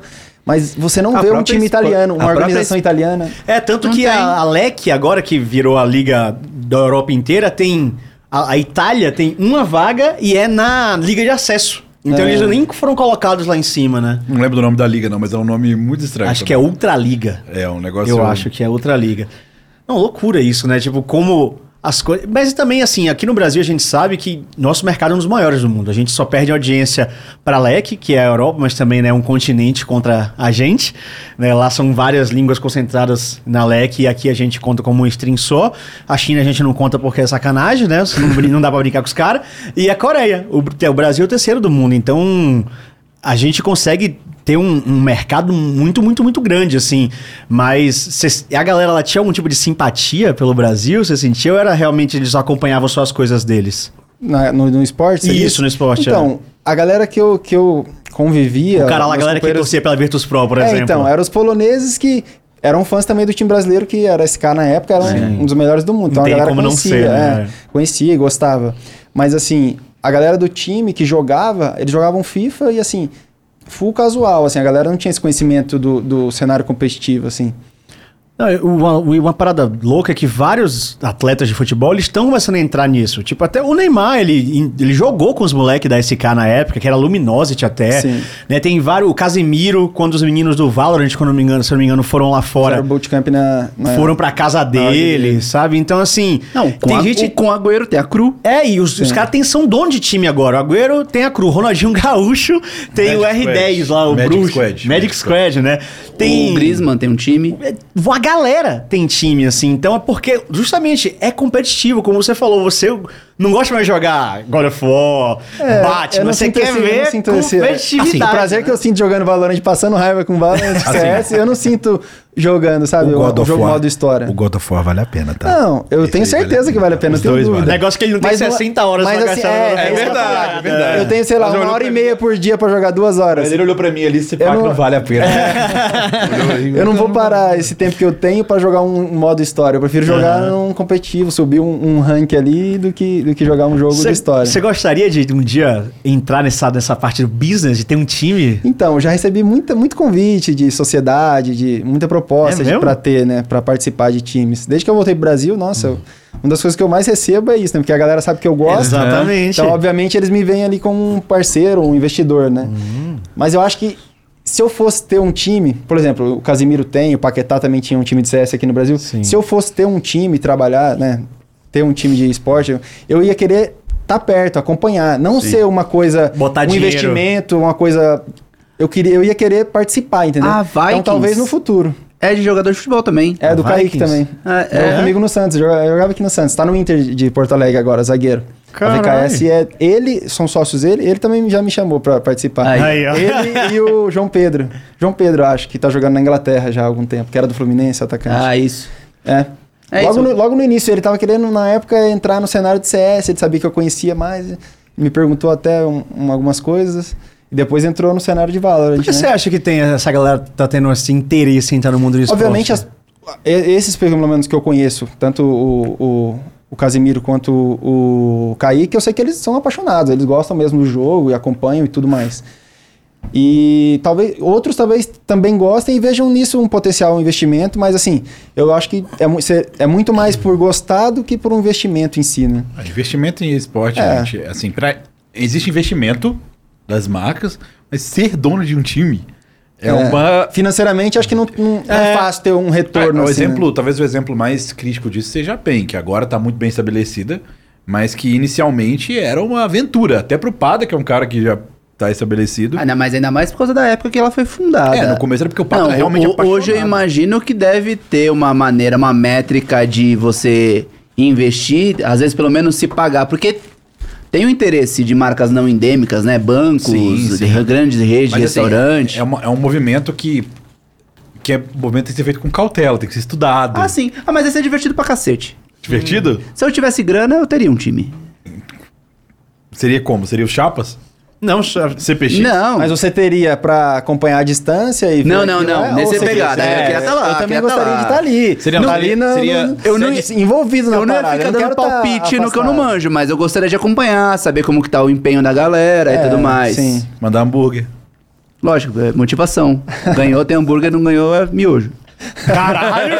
Speaker 3: Mas você não
Speaker 4: A
Speaker 3: vê um
Speaker 4: própria
Speaker 3: time
Speaker 4: espo-
Speaker 3: italiano, uma
Speaker 4: própria
Speaker 3: organização
Speaker 4: es-
Speaker 3: italiana.
Speaker 1: É, tanto
Speaker 4: Não
Speaker 1: que
Speaker 4: tem.
Speaker 1: a, a LEC, agora que virou a liga da Europa inteira, tem. A, a Itália tem uma vaga e é na liga de acesso. Então
Speaker 3: É.
Speaker 1: eles nem foram colocados lá em cima, né?
Speaker 2: Não lembro do nome da liga, não, mas é um nome muito estranho.
Speaker 1: Acho que é Ultraliga.
Speaker 2: É um negócio.
Speaker 1: Eu acho que é outra liga. Não, loucura isso, né? Tipo, como as. Mas também, assim, aqui no Brasil a gente sabe que nosso mercado é um dos maiores do mundo. A gente só perde audiência para a LEC, que é a Europa, mas também é né, um continente contra a gente. Né? Lá são várias línguas concentradas na LEC e aqui a gente conta como um stream só. A China a gente não conta porque é sacanagem, né? Não, não dá pra brincar com os caras. E a Coreia. O, o Brasil é o terceiro do mundo. Então a gente consegue ter um, um mercado muito, muito, muito grande, assim. Mas cês- a galera ela tinha algum tipo de simpatia pelo Brasil? Você sentiu ou era realmente eles acompanhavam só as coisas deles?
Speaker 3: Na- no, no esporte?
Speaker 1: Isso,
Speaker 3: disse?
Speaker 1: no esporte,
Speaker 3: Então, a galera que eu, que eu convivia...
Speaker 1: o cara lá, a galera que torcia pela Virtus Pro, por
Speaker 3: É,
Speaker 1: exemplo.
Speaker 3: então, eram os poloneses que eram fãs também do time brasileiro, que era SK na época, era um dos melhores do mundo. Então
Speaker 1: Não
Speaker 3: a galera conhecia,
Speaker 1: né?
Speaker 3: é, conhecia e gostava. Mas assim, a galera do time que jogava, eles jogavam FIFA e assim, full casual, assim, a galera não tinha esse conhecimento do, do cenário competitivo, assim.
Speaker 1: Não, uma, uma parada louca é que vários atletas de futebol eles estão começando a entrar nisso. Tipo, até o Neymar, ele, ele jogou com os moleques da SK na época, que era Luminosity até.
Speaker 3: Sim.
Speaker 1: Né, tem vários. O Casimiro, quando os meninos do Valorant, quando não me engano, se não me engano, foram lá fora.
Speaker 3: Era o bootcamp na, na-
Speaker 1: Foram pra casa dele,
Speaker 3: dele.
Speaker 1: sabe? Então, assim.
Speaker 4: Não, com,
Speaker 1: tem
Speaker 4: a,
Speaker 1: gente.
Speaker 4: o- com o Agüero tem a Cru.
Speaker 1: É, e os, os caras têm- são dono de time agora. O Agüero tem a Cru, Ronaldinho Gaúcho, tem o
Speaker 2: Magic
Speaker 1: R10
Speaker 2: Squad.
Speaker 1: lá, o
Speaker 2: Magic
Speaker 1: Bruxo.
Speaker 2: Squad.
Speaker 1: Magic
Speaker 2: Magic
Speaker 1: Squad, né? Tem.
Speaker 4: O Griezmann tem um time.
Speaker 1: É, galera tem time, assim. Então é porque, justamente, é competitivo. Como você falou, você não gosta mais de jogar God of War,
Speaker 3: É, eu
Speaker 1: Batman.
Speaker 3: não
Speaker 1: Você quer
Speaker 3: esse- eu não
Speaker 1: ver
Speaker 3: sinto esse-
Speaker 1: competitividade.
Speaker 3: Assim, o prazer que eu sinto jogando Valorant, passando raiva com Valorant CS, eu não sinto jogando, sabe? O, o jogo modo história.
Speaker 2: O God of War vale a pena, tá?
Speaker 3: Não, eu
Speaker 2: Esse
Speaker 3: tenho
Speaker 2: vale
Speaker 3: certeza
Speaker 2: a
Speaker 3: que vale a pena,
Speaker 2: Os
Speaker 3: não tenho dúvida.
Speaker 2: valem.
Speaker 1: Negócio que ele não tem
Speaker 3: Mas não-
Speaker 1: 60 horas
Speaker 3: mas
Speaker 1: pra
Speaker 3: assim,
Speaker 1: gastar
Speaker 3: é, é
Speaker 2: É
Speaker 3: eu
Speaker 2: verdade,
Speaker 3: falar.
Speaker 2: é verdade.
Speaker 3: Eu tenho, sei lá,
Speaker 2: Mas
Speaker 3: uma hora e meia por dia pra jogar duas horas.
Speaker 2: Mas ele olhou pra mim ali, esse
Speaker 3: Eu
Speaker 2: pack
Speaker 3: não-
Speaker 2: não vale a pena.
Speaker 3: Eu não vou parar esse tempo que eu tenho pra jogar um modo história. Eu prefiro jogar num competitivo, subir um, um rank ali do que, do que jogar um jogo de história.
Speaker 1: Você gostaria de um dia entrar nessa, nessa parte do business, de ter um time?
Speaker 3: Então, já recebi muita, muito convite de sociedade, de muita proposta
Speaker 1: É
Speaker 3: pra ter, né? Pra participar de times. Desde que eu voltei pro Brasil, nossa, eu- uma das coisas que eu mais recebo é isso, né? Porque a galera sabe que eu gosto.
Speaker 1: Exatamente.
Speaker 3: Então, obviamente, eles me veem ali como um parceiro, um investidor, né?
Speaker 1: Hum.
Speaker 3: Mas eu acho que se eu fosse ter um time, por exemplo, o Casimiro tem, o Paquetá também tinha um time de CS aqui no Brasil.
Speaker 1: Sim.
Speaker 3: Se eu fosse ter um time, trabalhar, né? Ter um time de esporte, eu- ia querer estar perto, acompanhar. Não ser uma coisa,
Speaker 1: Botar
Speaker 3: um
Speaker 1: dinheiro.
Speaker 3: investimento, uma coisa. Eu, queria, eu ia querer participar, entendeu?
Speaker 4: Ah,
Speaker 3: Então
Speaker 4: Vikings.
Speaker 3: talvez no futuro.
Speaker 4: É de jogador de futebol também.
Speaker 3: É, do Kaique
Speaker 1: Vikings?
Speaker 3: também.
Speaker 4: Ah,
Speaker 3: Jogou
Speaker 4: é?
Speaker 3: comigo no Santos, eu jogava, jogava aqui no Santos. Tá no Inter de Porto Alegre agora, zagueiro.
Speaker 1: Caralho.
Speaker 3: A VKS é. Ele, são sócios dele, ele também já me chamou pra participar.
Speaker 4: Aí.
Speaker 1: Aí, ó.
Speaker 3: Ele e o João Pedro. João Pedro, acho, que tá jogando na Inglaterra já há algum tempo, que era do Fluminense, atacante.
Speaker 4: Ah, isso.
Speaker 3: É.
Speaker 4: É
Speaker 3: logo, no, logo no início, ele tava querendo, na época, entrar no cenário de CS, ele sabia que eu conhecia mais, me perguntou até um- um- algumas coisas, e depois entrou no cenário de Valorant.
Speaker 1: Por que
Speaker 3: né?
Speaker 1: você acha que tem essa galera tá tendo esse interesse em entrar no mundo do esporte?
Speaker 3: Obviamente, as- esses pelo menos que eu conheço, tanto o, o, o Casimiro quanto o, o Kaique, eu sei que eles são apaixonados, eles gostam mesmo do jogo e acompanham e tudo mais. E talvez outros talvez também gostem e vejam nisso um potencial investimento, mas assim, eu acho que é, é muito mais por gostar do que por um investimento em si, né?
Speaker 2: Ah, Investimento em esporte,
Speaker 3: É.
Speaker 2: gente, assim, pra, existe investimento das marcas, mas ser dono de um time é, uma.
Speaker 3: Financeiramente, acho que não, não é,
Speaker 2: É.
Speaker 3: fácil ter um retorno.
Speaker 2: O
Speaker 3: assim,
Speaker 2: exemplo,
Speaker 3: né?
Speaker 2: talvez o exemplo mais crítico disso seja a PEN, que agora está muito bem estabelecida, mas que inicialmente era uma aventura. Até pro Pada, que é um cara que já está estabelecido.
Speaker 4: Não, mas ainda mais por causa da época que ela foi fundada.
Speaker 2: É, no começo era porque o Pada
Speaker 4: Não,
Speaker 2: era realmente
Speaker 4: o- hoje eu imagino que deve ter uma maneira, uma métrica de você investir, às vezes pelo menos se pagar, porque tem o interesse de marcas não endêmicas, né? Bancos,
Speaker 2: Sim, sim.
Speaker 4: de grandes redes de
Speaker 2: Mas, assim,
Speaker 4: restaurante.
Speaker 2: é, uma- é um movimento que. Que é movimento tem que ser feito com cautela, tem que ser estudado.
Speaker 4: Ah, sim. Ah, mas esse é divertido pra cacete.
Speaker 2: Divertido?
Speaker 4: Se eu tivesse grana, eu teria um time.
Speaker 2: Seria como? Seria o Chapas?
Speaker 1: Não,
Speaker 2: CPX?
Speaker 4: Não.
Speaker 3: Mas você teria pra acompanhar a distância e ver
Speaker 4: Não, não, não.
Speaker 3: lá,
Speaker 4: Nesse
Speaker 3: você
Speaker 4: pegada,
Speaker 3: queria-
Speaker 4: eu queria tá lá,
Speaker 3: Eu também
Speaker 4: tá
Speaker 3: gostaria de estar ali.
Speaker 2: Seria-
Speaker 3: Tá ali na,
Speaker 2: seria-
Speaker 3: no-
Speaker 4: Eu não
Speaker 3: envolvido na
Speaker 4: Eu não ia ficar
Speaker 3: não
Speaker 4: dando
Speaker 3: quero tá
Speaker 4: palpite no que eu não manjo, mas eu gostaria de acompanhar, saber como que tá o empenho da galera e
Speaker 3: É,
Speaker 4: tudo mais.
Speaker 3: sim.
Speaker 2: Mandar hambúrguer.
Speaker 4: Lógico, é motivação. Ganhou tem hambúrguer, não ganhou é miojo.
Speaker 1: Caralho!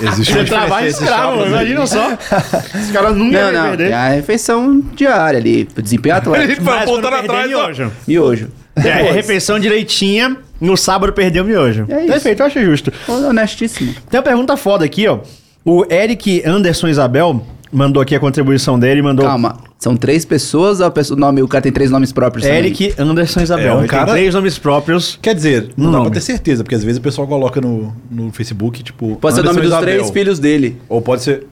Speaker 2: Existe
Speaker 1: Você trabalha escravo, imagina só. Os caras nunca
Speaker 4: Não, não,
Speaker 1: perder.
Speaker 4: é a refeição diária ali, desempenho atlético.
Speaker 1: Mas quando
Speaker 2: voltando atrás, ó.
Speaker 1: miojo.
Speaker 4: miojo.
Speaker 1: É, é refeição direitinha, no sábado perdeu o miojo.
Speaker 4: É isso.
Speaker 1: Perfeito, eu achei justo.
Speaker 4: Honestíssimo.
Speaker 1: Tem uma pergunta foda aqui, ó. O Eric Anderson Isabel mandou aqui a contribuição dele, mandou...
Speaker 4: Calma, são três pessoas ou a pessoa- o, nome, o cara tem três nomes próprios também?
Speaker 1: Eric Anderson Isabel.
Speaker 2: É, um cara-
Speaker 1: tem três nomes próprios.
Speaker 2: Quer dizer, não dá
Speaker 1: nome.
Speaker 2: pra ter certeza, porque às vezes o pessoal coloca no, no Facebook, tipo.
Speaker 4: Pode ser o nome
Speaker 2: Anderson
Speaker 4: dos
Speaker 2: Isabel.
Speaker 4: três filhos dele.
Speaker 2: Ou pode ser.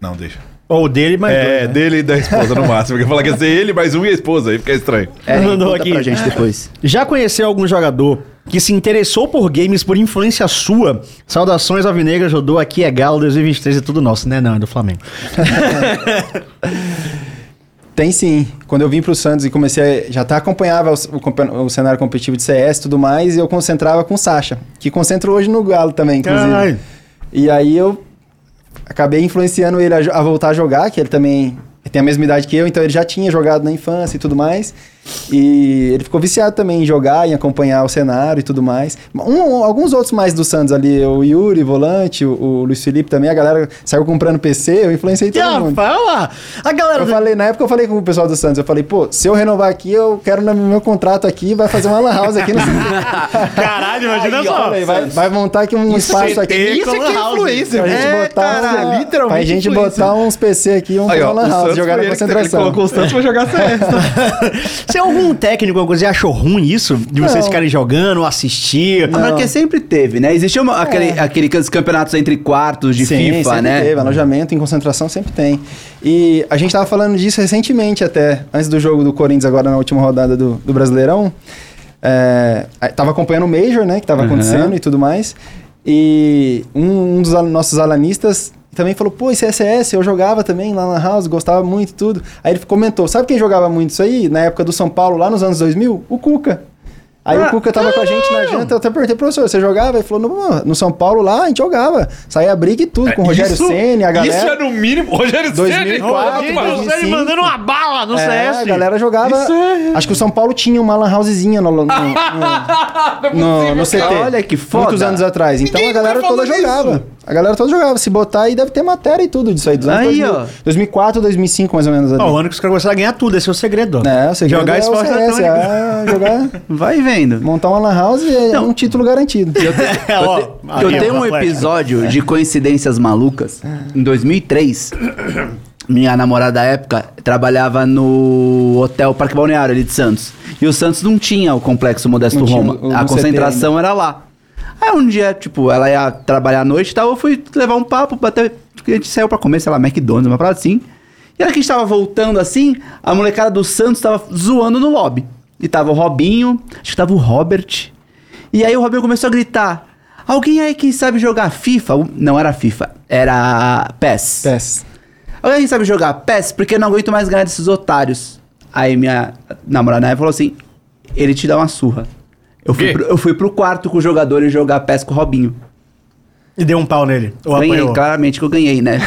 Speaker 2: Não, deixa.
Speaker 1: Ou dele, mas
Speaker 2: é,
Speaker 1: dois, né?
Speaker 2: dele e da esposa no máximo. Porque falar que ia ser ele mais um e a esposa, aí fica estranho.
Speaker 4: É,
Speaker 1: Mandou aqui.
Speaker 4: pra gente depois.
Speaker 1: Já conheceu algum jogador que se interessou por games por influência sua? Saudações alvinegras, Jodô, aqui é Galo 2023 é tudo nosso, né? Não, é do Flamengo.
Speaker 3: Tem sim. Quando eu vim pro Santos e comecei a, já tá acompanhava o, o o cenário competitivo de CS e tudo mais, e eu concentrava com o Sasha, que concentro hoje no Galo também, inclusive.
Speaker 1: Caralho.
Speaker 3: E aí eu acabei influenciando ele a, a voltar a jogar, que ele também tem a mesma idade que eu, então ele já tinha jogado na infância e tudo mais. E ele ficou viciado também em jogar, em acompanhar o cenário e tudo mais. Um- alguns outros mais do Santos ali, o Yuri, volante, o, o Luiz Felipe também, a galera saiu comprando PC, eu influenciei todo
Speaker 1: Ah,
Speaker 3: mundo.
Speaker 1: fala! A galera.
Speaker 3: Eu falei, na época eu falei com o pessoal do Santos, eu falei, pô, se eu renovar aqui, eu quero no meu contrato aqui, vai fazer uma lan house aqui no Santos.
Speaker 1: Caralho, imagina
Speaker 3: Eu
Speaker 1: só.
Speaker 3: falei, vai, vai montar aqui um espaço aqui.
Speaker 2: Isso
Speaker 1: com
Speaker 2: é que é
Speaker 1: lan house.
Speaker 2: influência.
Speaker 3: Pra gente
Speaker 2: É,
Speaker 3: botar,
Speaker 2: cara, literalmente
Speaker 3: pra gente botar uns PC aqui, um
Speaker 2: Aí, ó,
Speaker 3: lan house, jogar na concentração.
Speaker 2: Ele colocou o Santos pra jogar CS.
Speaker 1: Se algum técnico, alguma coisa, achou ruim isso? De vocês
Speaker 3: Não.
Speaker 1: ficarem jogando, assistir?
Speaker 3: Não.
Speaker 4: Porque sempre teve, né? Existia uma- aquele, aqueles campeonatos entre quartos de
Speaker 3: Sim,
Speaker 4: FIFA,
Speaker 3: sempre
Speaker 4: né?
Speaker 3: teve, alojamento em concentração sempre tem. E a gente tava falando disso recentemente até, antes do jogo do Corinthians agora na última rodada do, do Brasileirão. É, tava acompanhando o Major, né, que tava
Speaker 4: Uhum.
Speaker 3: acontecendo e tudo mais. E um, um dos al- nossos alanistas também falou, pô, esse SS eu jogava também lá na House, gostava muito e tudo. Aí ele comentou, sabe quem jogava muito isso aí? Na época do São Paulo, lá nos anos 2000? O Cuca. Aí
Speaker 4: Ah,
Speaker 3: o Cuca tava com a gente na janta, eu até perguntei, professor, você jogava? Ele falou, no, no São Paulo lá, a gente jogava. Saía briga e tudo, com o Rogério
Speaker 2: Isso-
Speaker 3: Ceni, a galera.
Speaker 2: Isso é no mínimo. Rogério
Speaker 3: 2004,
Speaker 1: gente,
Speaker 3: 2005.
Speaker 1: você mandando uma bala no
Speaker 3: É,
Speaker 1: CS.
Speaker 3: a galera jogava.
Speaker 2: Isso é-
Speaker 3: Acho que o São Paulo tinha uma lan housezinha no, no, no, no- no CT.
Speaker 4: Olha que foda.
Speaker 3: Muitos anos atrás. Então
Speaker 2: Ninguém
Speaker 3: a galera
Speaker 2: nunca
Speaker 3: toda
Speaker 2: falou
Speaker 3: jogava. A galera toda jogava. Se botar aí, deve ter matéria e tudo disso aí. Dos anos
Speaker 4: Aí,
Speaker 3: 2000,
Speaker 4: ó.
Speaker 3: 2004, 2005, mais ou menos. Ali.
Speaker 1: Ó, o ano que os caras começaram a ganhar tudo, esse é o segredo. ó.
Speaker 3: É, o segredo
Speaker 1: Jogar
Speaker 3: é o
Speaker 1: esporte
Speaker 3: CS,
Speaker 1: eletrônico.
Speaker 3: é jogar,
Speaker 4: Vai vendo.
Speaker 3: montar uma lan house é
Speaker 4: Não.
Speaker 3: um título garantido.
Speaker 1: É, ó,
Speaker 4: Eu tenho
Speaker 1: ó,
Speaker 4: um
Speaker 1: flecha.
Speaker 4: episódio de coincidências malucas. Em 2003, minha namorada da época trabalhava no Hotel Parque Balneário ali de Santos. E o Santos não tinha o complexo Modesto
Speaker 3: Não
Speaker 4: Roma. a concentração era lá. Aí um dia, tipo, ela ia trabalhar à noite e tal, eu fui levar um papo, até a gente saiu pra comer, sei lá, McDonald's, uma parada assim. E ela que estava voltando assim, a molecada do Santos tava zoando no lobby. E tava o Robinho, acho que tava o Robert. E aí o Robinho começou a gritar: Alguém aí que sabe jogar FIFA? Não era FIFA, era PES.
Speaker 3: PES.
Speaker 4: Alguém que sabe jogar PES? Porque eu não aguento mais ganhar desses otários. Aí minha namorada na época falou assim: Ele te dá uma surra. Eu fui, pro, eu fui pro quarto com o jogador e jogar PES com o Robinho.
Speaker 1: E deu um pau nele. Ou
Speaker 4: ganhei,
Speaker 1: apanhou.
Speaker 4: claramente que eu ganhei, né?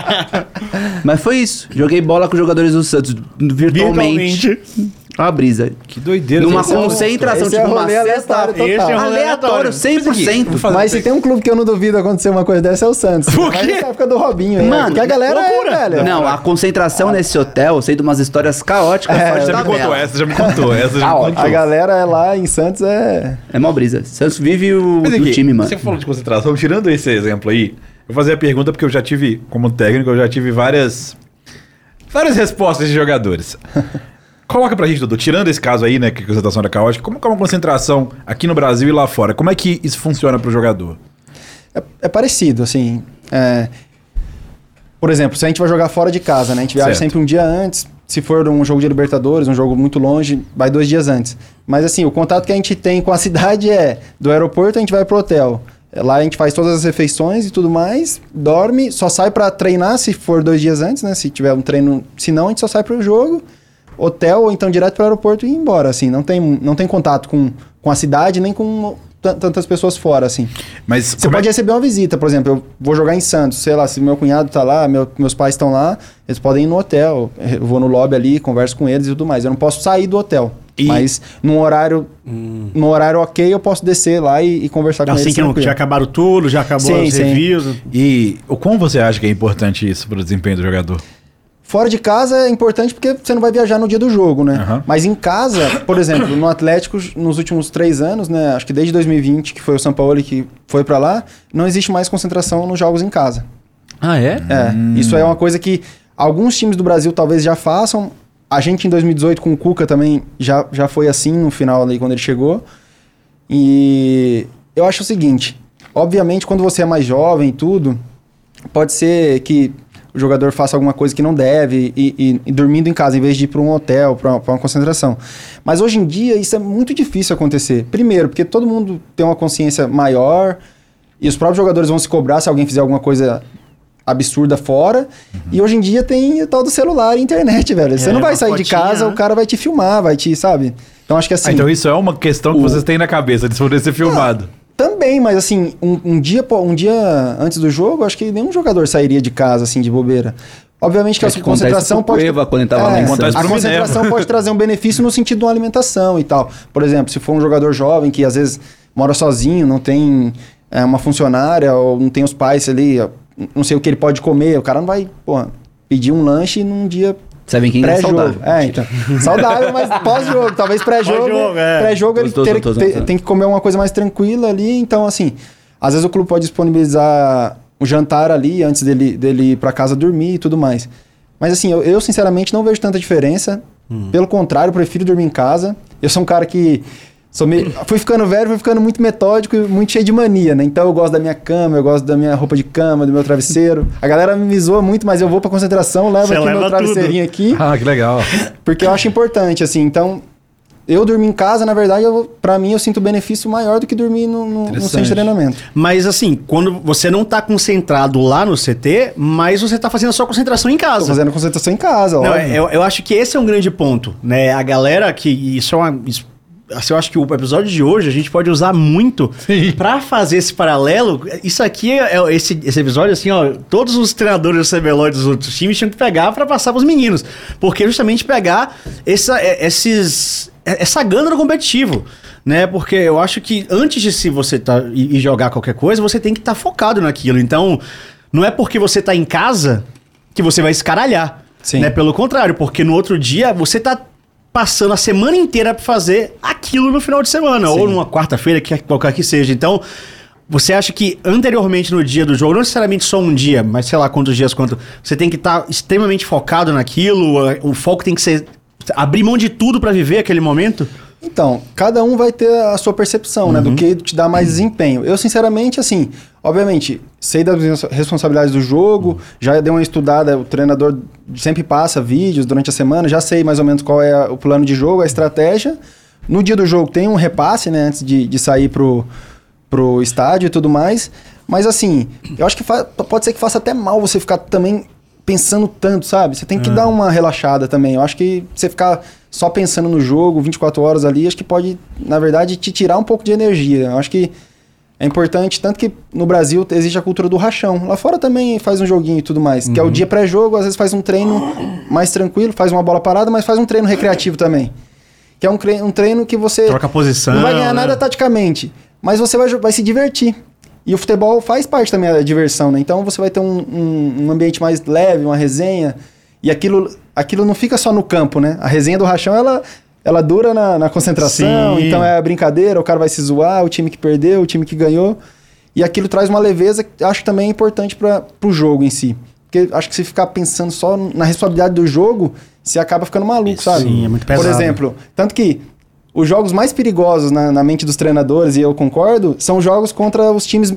Speaker 4: Mas foi isso. Joguei bola com os jogadores do Santos virtualmente.
Speaker 1: Virtualmente.
Speaker 4: Uma brisa.
Speaker 2: Que doideira.
Speaker 4: Numa
Speaker 2: é
Speaker 4: concentração,
Speaker 3: esse é
Speaker 4: tipo uma sexta.
Speaker 1: Esse é rolê
Speaker 4: Aleatório,
Speaker 1: aleatório.
Speaker 4: 100%.
Speaker 2: fazer
Speaker 3: Mas se tem um clube que eu não duvido acontecer uma coisa dessa, é o Santos.
Speaker 1: Por
Speaker 3: Mas
Speaker 1: quê?
Speaker 3: nessa época do Robinho?
Speaker 4: Mano,
Speaker 3: Porque a galera
Speaker 1: loucura.
Speaker 3: é, velho.
Speaker 4: Não, a concentração nesse hotel, eu sei de umas histórias caóticas.
Speaker 3: É,
Speaker 2: Já me contou essa, já me contou essa. Já
Speaker 4: Ah,
Speaker 2: me contou.
Speaker 3: A galera lá em Santos é.
Speaker 4: É mó brisa. Santos vive o
Speaker 2: Mas
Speaker 4: do time, mano.
Speaker 2: Você falou de concentração, tirando esse exemplo aí, eu vou fazer a pergunta porque eu já tive, como técnico, eu já tive várias. várias respostas de jogadores. Coloca pra gente, Dudu, tirando esse caso aí, né, que a concentração era caótica, como é uma concentração aqui no Brasil e lá fora? Como é que isso funciona pro jogador?
Speaker 3: É, é parecido, assim. é, Por exemplo, se a gente vai jogar fora de casa, né? A gente viaja
Speaker 2: Certo.
Speaker 3: sempre um dia antes. Se for um jogo de Libertadores, um jogo muito longe, vai dois dias antes. Mas assim, o contato que a gente tem com a cidade é do aeroporto a gente vai pro hotel. Lá a gente faz todas as refeições e tudo mais, dorme, só sai pra treinar se for dois dias antes, né? Se tiver um treino, se não, a gente só sai pro jogo, hotel ou então direto pro aeroporto e ir embora, assim. Não tem, não tem contato com, com a cidade nem com tan- tantas pessoas fora, assim.
Speaker 2: Mas
Speaker 3: Você
Speaker 2: como é-
Speaker 3: pode receber uma visita, por exemplo, eu vou jogar em Santos, sei lá, se meu cunhado tá lá, meu- meus pais estão lá, eles podem ir no hotel. Eu vou no lobby ali, converso com eles e tudo mais. Eu não posso sair do hotel.
Speaker 2: E-
Speaker 3: Mas num horário, num horário ok, eu posso descer lá e, e conversar com
Speaker 1: Assim
Speaker 3: eles.
Speaker 1: que não, já acabaram tudo, já acabou
Speaker 3: Sim,
Speaker 1: os
Speaker 3: sim.
Speaker 1: reviews.
Speaker 2: E o quão você acha que é importante isso pro desempenho do jogador?
Speaker 3: Fora de casa é importante porque você não vai viajar no dia do jogo, né?
Speaker 2: Aham.
Speaker 3: Mas em casa, por exemplo, no Atlético, nos últimos três anos, né? Acho que desde 2020, que foi o São Paulo que foi pra lá, não existe mais concentração nos jogos em casa.
Speaker 4: Ah, é?
Speaker 3: É, isso é uma coisa que alguns times do Brasil talvez já façam. A gente em 2018 com o Cuca também já, já foi assim no final ali quando ele chegou. E eu acho o seguinte, obviamente quando você é mais jovem e tudo, pode ser que o jogador faça alguma coisa que não deve e, e- e dormindo em casa em vez de ir para um hotel, para uma, pra uma concentração. Mas hoje em dia isso é muito difícil acontecer. Primeiro, porque todo mundo tem uma consciência maior e os próprios jogadores vão se cobrar se alguém fizer alguma coisa absurda fora. E hoje em dia tem o tal do celular e internet, velho. Você
Speaker 1: É,
Speaker 3: não vai sair de
Speaker 1: fotinha,
Speaker 3: casa,
Speaker 1: né?
Speaker 3: o cara vai te filmar, vai te, sabe? Então acho que assim.
Speaker 2: Ah, então isso é uma questão que
Speaker 4: o-
Speaker 2: vocês têm na cabeça de poder ser filmado.
Speaker 3: Também, mas assim, um, um dia, um dia antes do jogo, acho que nenhum jogador sairia de casa, assim, de bobeira. Obviamente que
Speaker 4: É
Speaker 3: a
Speaker 4: que
Speaker 3: concentração pode.
Speaker 4: Cueva quando ele tava lá em
Speaker 2: Acontece
Speaker 3: a concentração pode trazer um benefício no sentido de uma alimentação e tal. Por exemplo, se for um jogador jovem que às vezes mora sozinho, não tem é, uma funcionária ou não tem os pais ali, não sei o que ele pode comer, o cara não vai, porra, pedir um lanche num dia
Speaker 4: Seven King é
Speaker 3: pré-jogo.
Speaker 4: saudável.
Speaker 3: É, então. saudável, mas pós-jogo. Talvez pré-jogo.
Speaker 1: Pós-jogo, é.
Speaker 3: Pré-jogo ele ter-
Speaker 4: tô- tô-
Speaker 3: ter-
Speaker 4: tô-
Speaker 3: tem que comer uma coisa mais tranquila ali. Então, assim, às vezes o clube pode disponibilizar o jantar ali antes dele, dele ir pra casa dormir e tudo mais. Mas assim, eu, eu, sinceramente não vejo tanta diferença. Pelo contrário, eu prefiro dormir em casa. Eu sou um cara que. Sou meio, fui ficando velho, fui ficando muito metódico e muito cheio de mania, né? Então eu gosto da minha cama, eu gosto da minha roupa de cama, do meu travesseiro. A galera me zoa muito, mas eu vou pra concentração, levo
Speaker 1: Você
Speaker 3: aqui
Speaker 1: leva
Speaker 3: meu travesseirinho aqui.
Speaker 2: Ah, que legal.
Speaker 3: Porque eu acho importante, assim. Então, eu dormir em casa, na verdade, eu, pra mim, eu sinto benefício maior do que dormir no, no, no centro de treinamento.
Speaker 1: Mas assim, quando você não tá concentrado lá no CT, mas você tá fazendo a sua concentração em
Speaker 3: Tô
Speaker 1: casa.
Speaker 3: fazendo concentração em casa,
Speaker 1: Não,
Speaker 3: ó.
Speaker 1: é, eu, eu acho que esse é um grande ponto, né? A galera que isso é uma isso- assim, eu acho que o episódio de hoje a gente pode usar muito pra fazer esse paralelo. Isso aqui é é esse, esse episódio assim, ó, todos os treinadores do CBLOL dos outros times tinham que pegar pra passar pros meninos, porque justamente pegar essa é, esses é- essa gana no competitivo. Né, porque eu acho que antes de se você tá, e, jogar qualquer coisa, você tem que estar focado naquilo. Então, não é porque você tá em casa que você vai escaralhar.
Speaker 3: Sim.
Speaker 1: Né? Pelo contrário, porque no outro dia você tá passando a semana inteira pra fazer aquilo no final de semana, ou numa quarta-feira, que qualquer que seja. Então, você acha que anteriormente no dia do jogo, não necessariamente só um dia, mas sei lá quantos dias, quanto, você tem que estar extremamente focado naquilo, o foco tem que ser abrir mão de tudo pra viver aquele momento?
Speaker 3: Então, cada um vai ter a sua percepção, né? Do que te dá mais desempenho. Eu, sinceramente, assim, obviamente, sei das responsabilidades do jogo, já dei uma estudada, o treinador sempre passa vídeos durante a semana, já sei mais ou menos qual é o plano de jogo, a estratégia. No dia do jogo tem um repasse, né? Antes de, de sair pro, pro estádio e tudo mais. Mas assim, eu acho que pode ser que faça até mal você ficar também pensando tanto, sabe? Você tem que dar uma relaxada também. Eu acho que você ficar só pensando no jogo 24 horas ali, acho que pode, na verdade, te tirar um pouco de energia. Eu acho que é importante, tanto que no Brasil existe a cultura do rachão. Lá fora também faz um joguinho e tudo mais. Que é o dia pré-jogo, às vezes faz um treino mais tranquilo, faz uma bola parada, mas faz um treino recreativo também. Que é um, treino que você
Speaker 1: Troca a posição.
Speaker 3: não vai ganhar
Speaker 1: né?
Speaker 3: nada taticamente, mas você vai, vai se divertir. E o futebol faz parte também da diversão, né? Então você vai ter um, um, um ambiente mais leve, uma resenha. E aquilo, aquilo não fica só no campo, né? A resenha do rachão, ela, ela dura na, na concentração.
Speaker 1: Sim.
Speaker 3: Então é a brincadeira, o cara vai se zoar, o time que perdeu, o time que ganhou. E aquilo traz uma leveza que acho também importante para o jogo em si. Porque acho que se ficar pensando só na responsabilidade do jogo, você acaba ficando maluco, sabe?
Speaker 1: Sim, é muito
Speaker 3: Por
Speaker 1: pesado.
Speaker 3: exemplo, tanto que os jogos mais perigosos na, na mente dos treinadores, e eu concordo, são jogos contra os times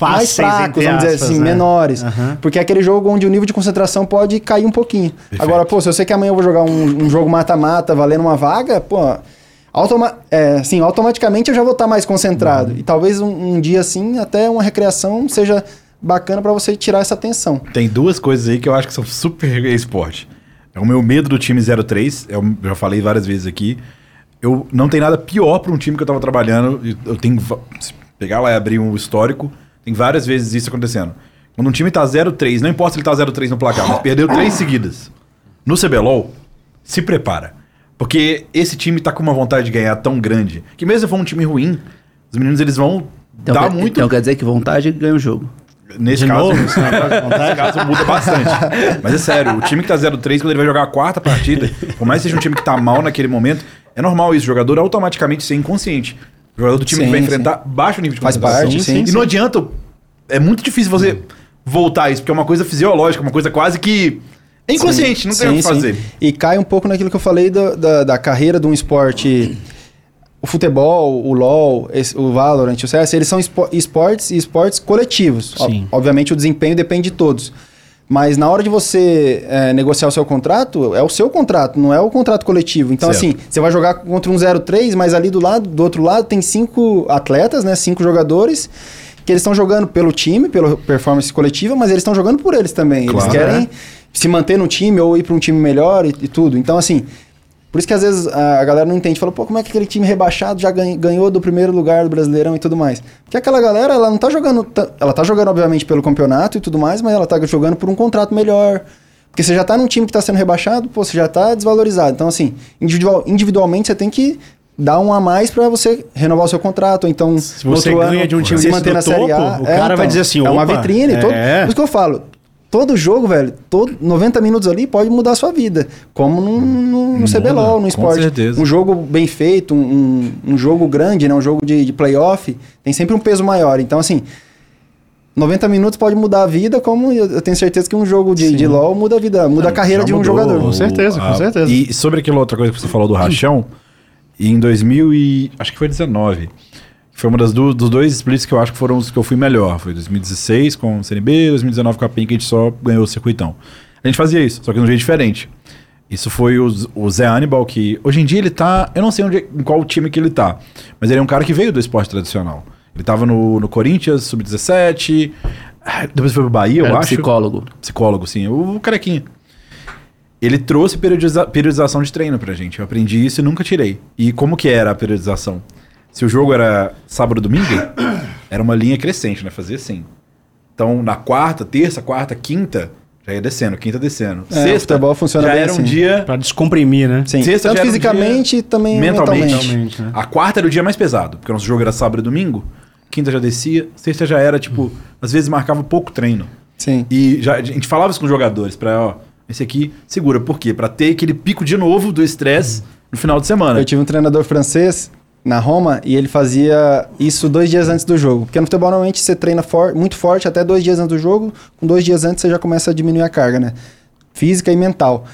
Speaker 3: mais
Speaker 1: Fáceis,
Speaker 3: fracos,
Speaker 1: entre
Speaker 3: vamos dizer
Speaker 1: aspas,
Speaker 3: assim,
Speaker 1: né?
Speaker 3: menores.
Speaker 1: Aham.
Speaker 3: Porque é aquele jogo onde o nível de concentração pode cair um pouquinho. Agora, pô, se eu sei que amanhã eu vou jogar um, um jogo mata-mata valendo uma vaga, pô, automa é, assim, automaticamente eu já vou estar mais concentrado.
Speaker 1: Uhum.
Speaker 3: E talvez um, um dia assim, até uma recreação seja bacana pra você tirar essa tensão.
Speaker 2: Tem duas coisas aí que eu acho que são super esporte. É o meu medo do time 03, eu já falei várias vezes aqui. Eu não tem nada pior para um time que eu tava trabalhando. Eu tenho se pegar lá e abrir um histórico, tem várias vezes isso acontecendo. Quando um time tá 0-3, não importa se ele tá 0-3 no placar, mas perdeu três seguidas. No CBLOL, se prepara. Porque esse time tá com uma vontade de ganhar tão grande que mesmo se for um time ruim, os meninos eles vão
Speaker 4: Então,
Speaker 2: dar
Speaker 4: quer,
Speaker 2: muito.
Speaker 4: então quer dizer que vontade ganha o jogo.
Speaker 2: Nesse
Speaker 1: De
Speaker 2: caso,
Speaker 1: novo,
Speaker 2: nesse caso muda bastante. Mas é sério, o time que tá 0-3, quando ele vai jogar a quarta partida, por mais que seja um time que tá mal naquele momento, é normal isso, o jogador automaticamente ser inconsciente. O jogador do time
Speaker 3: Sim,
Speaker 2: que vai
Speaker 3: sim.
Speaker 2: enfrentar baixa o nível de
Speaker 3: Faz parte, sim,
Speaker 2: E
Speaker 3: sim.
Speaker 2: não adianta. É muito difícil você voltar a isso, porque é uma coisa fisiológica, uma coisa quase que. É inconsciente, não tem o que
Speaker 3: Sim,
Speaker 2: fazer.
Speaker 3: sim. E cai um pouco naquilo que eu falei da, da, da carreira de um esporte. O futebol, o LoL, esse- o Valorant, o CS, eles são espo- esportes e esportes coletivos. Ob-
Speaker 1: Sim.
Speaker 3: obviamente o desempenho depende de todos. Mas na hora de você é, negociar o seu contrato, é o seu contrato, não é o contrato coletivo. Então,
Speaker 2: Certo.
Speaker 3: assim, você vai jogar contra um 0-3, mas ali do lado, do outro lado, tem cinco atletas, né? Cinco jogadores, que eles estão jogando pelo time, pela performance coletiva, mas eles estão jogando por eles também.
Speaker 2: Claro.
Speaker 3: Eles querem se manter no time ou ir para um time melhor e, e tudo. Então, assim, por isso que às vezes a, galera não entende. Fala, pô, como é que aquele time rebaixado já ganhou do primeiro lugar do Brasileirão e tudo mais? Porque aquela galera, ela não tá jogando... Ela tá jogando, obviamente, pelo campeonato e tudo mais, mas ela tá jogando por um contrato melhor, Porque você já tá num time que tá sendo rebaixado, pô, você já tá desvalorizado. Então, assim, individual, individualmente você tem que dar um a mais pra você renovar o seu contrato. Então,
Speaker 1: Se você ganha de um time
Speaker 3: se manter na Série A.
Speaker 1: topo, o cara vai dizer assim,
Speaker 3: É uma
Speaker 1: "Opa,
Speaker 3: vitrine. Todo,
Speaker 1: é."
Speaker 3: Por isso que eu falo. Todo jogo, velho, todo 90 minutos ali pode mudar a sua vida. Como no, no, no CBLOL, no
Speaker 2: com
Speaker 3: esporte.
Speaker 2: certeza.
Speaker 3: Um jogo bem feito, um, um jogo grande, né? Um jogo de, de playoff, tem sempre um peso maior. Então, assim, 90 minutos pode mudar a vida, como eu tenho certeza que um jogo de, de LOL muda a vida, muda a carreira de um
Speaker 2: mudou
Speaker 3: jogador.
Speaker 1: Com certeza, com
Speaker 2: a-
Speaker 1: certeza.
Speaker 2: E sobre aquela outra coisa que você falou do rachão, em 2000 e... acho que foi 19, foi uma das do, dos dois splits que eu acho que foram os que eu fui melhor. Foi 2016 com o CNB, 2019 com a PEN, que a gente só ganhou o circuitão. A gente fazia isso, só que de um jeito diferente. Isso foi o, o Zé Hannibal, que hoje em dia ele tá. Eu não sei onde, em qual time que ele tá, mas ele é um cara que veio do esporte tradicional. Ele tava no, no Corinthians, sub-17, ah, depois foi pro Bahia, eu
Speaker 4: Era
Speaker 2: acho.
Speaker 4: psicólogo.
Speaker 2: Psicólogo, sim, o, o carequinha. Ele trouxe periodiza- periodização de treino pra gente. Eu aprendi isso e nunca tirei. E como que era a periodização? Se o jogo era sábado domingo, era uma linha crescente, né? Fazia assim. Então, na quarta, terça, quarta, quinta, já ia descendo, quinta descendo.
Speaker 3: É, o futebol funciona
Speaker 2: já
Speaker 3: bem
Speaker 2: era um
Speaker 3: assim.
Speaker 2: dia
Speaker 1: Pra descomprimir, né?
Speaker 3: Sim,
Speaker 2: Sexta
Speaker 3: tanto
Speaker 2: já era um
Speaker 3: fisicamente e também
Speaker 2: mentalmente.
Speaker 3: mentalmente.
Speaker 1: Né?
Speaker 2: A quarta era o dia mais pesado, porque o nosso jogo era sábado e domingo. Quinta já descia, sexta já era, tipo, às vezes marcava pouco treino.
Speaker 3: Sim.
Speaker 2: E já, a gente falava isso com os jogadores, pra, ó, esse aqui segura. Por quê? Pra ter aquele pico de novo do estresse no final de semana.
Speaker 3: Eu tive um treinador francês na Roma e ele fazia isso dois dias antes do jogo. Porque no futebol normalmente você treina for- muito forte até dois dias antes do jogo. Com dois dias antes você já começa a diminuir a carga, né? Física e mental.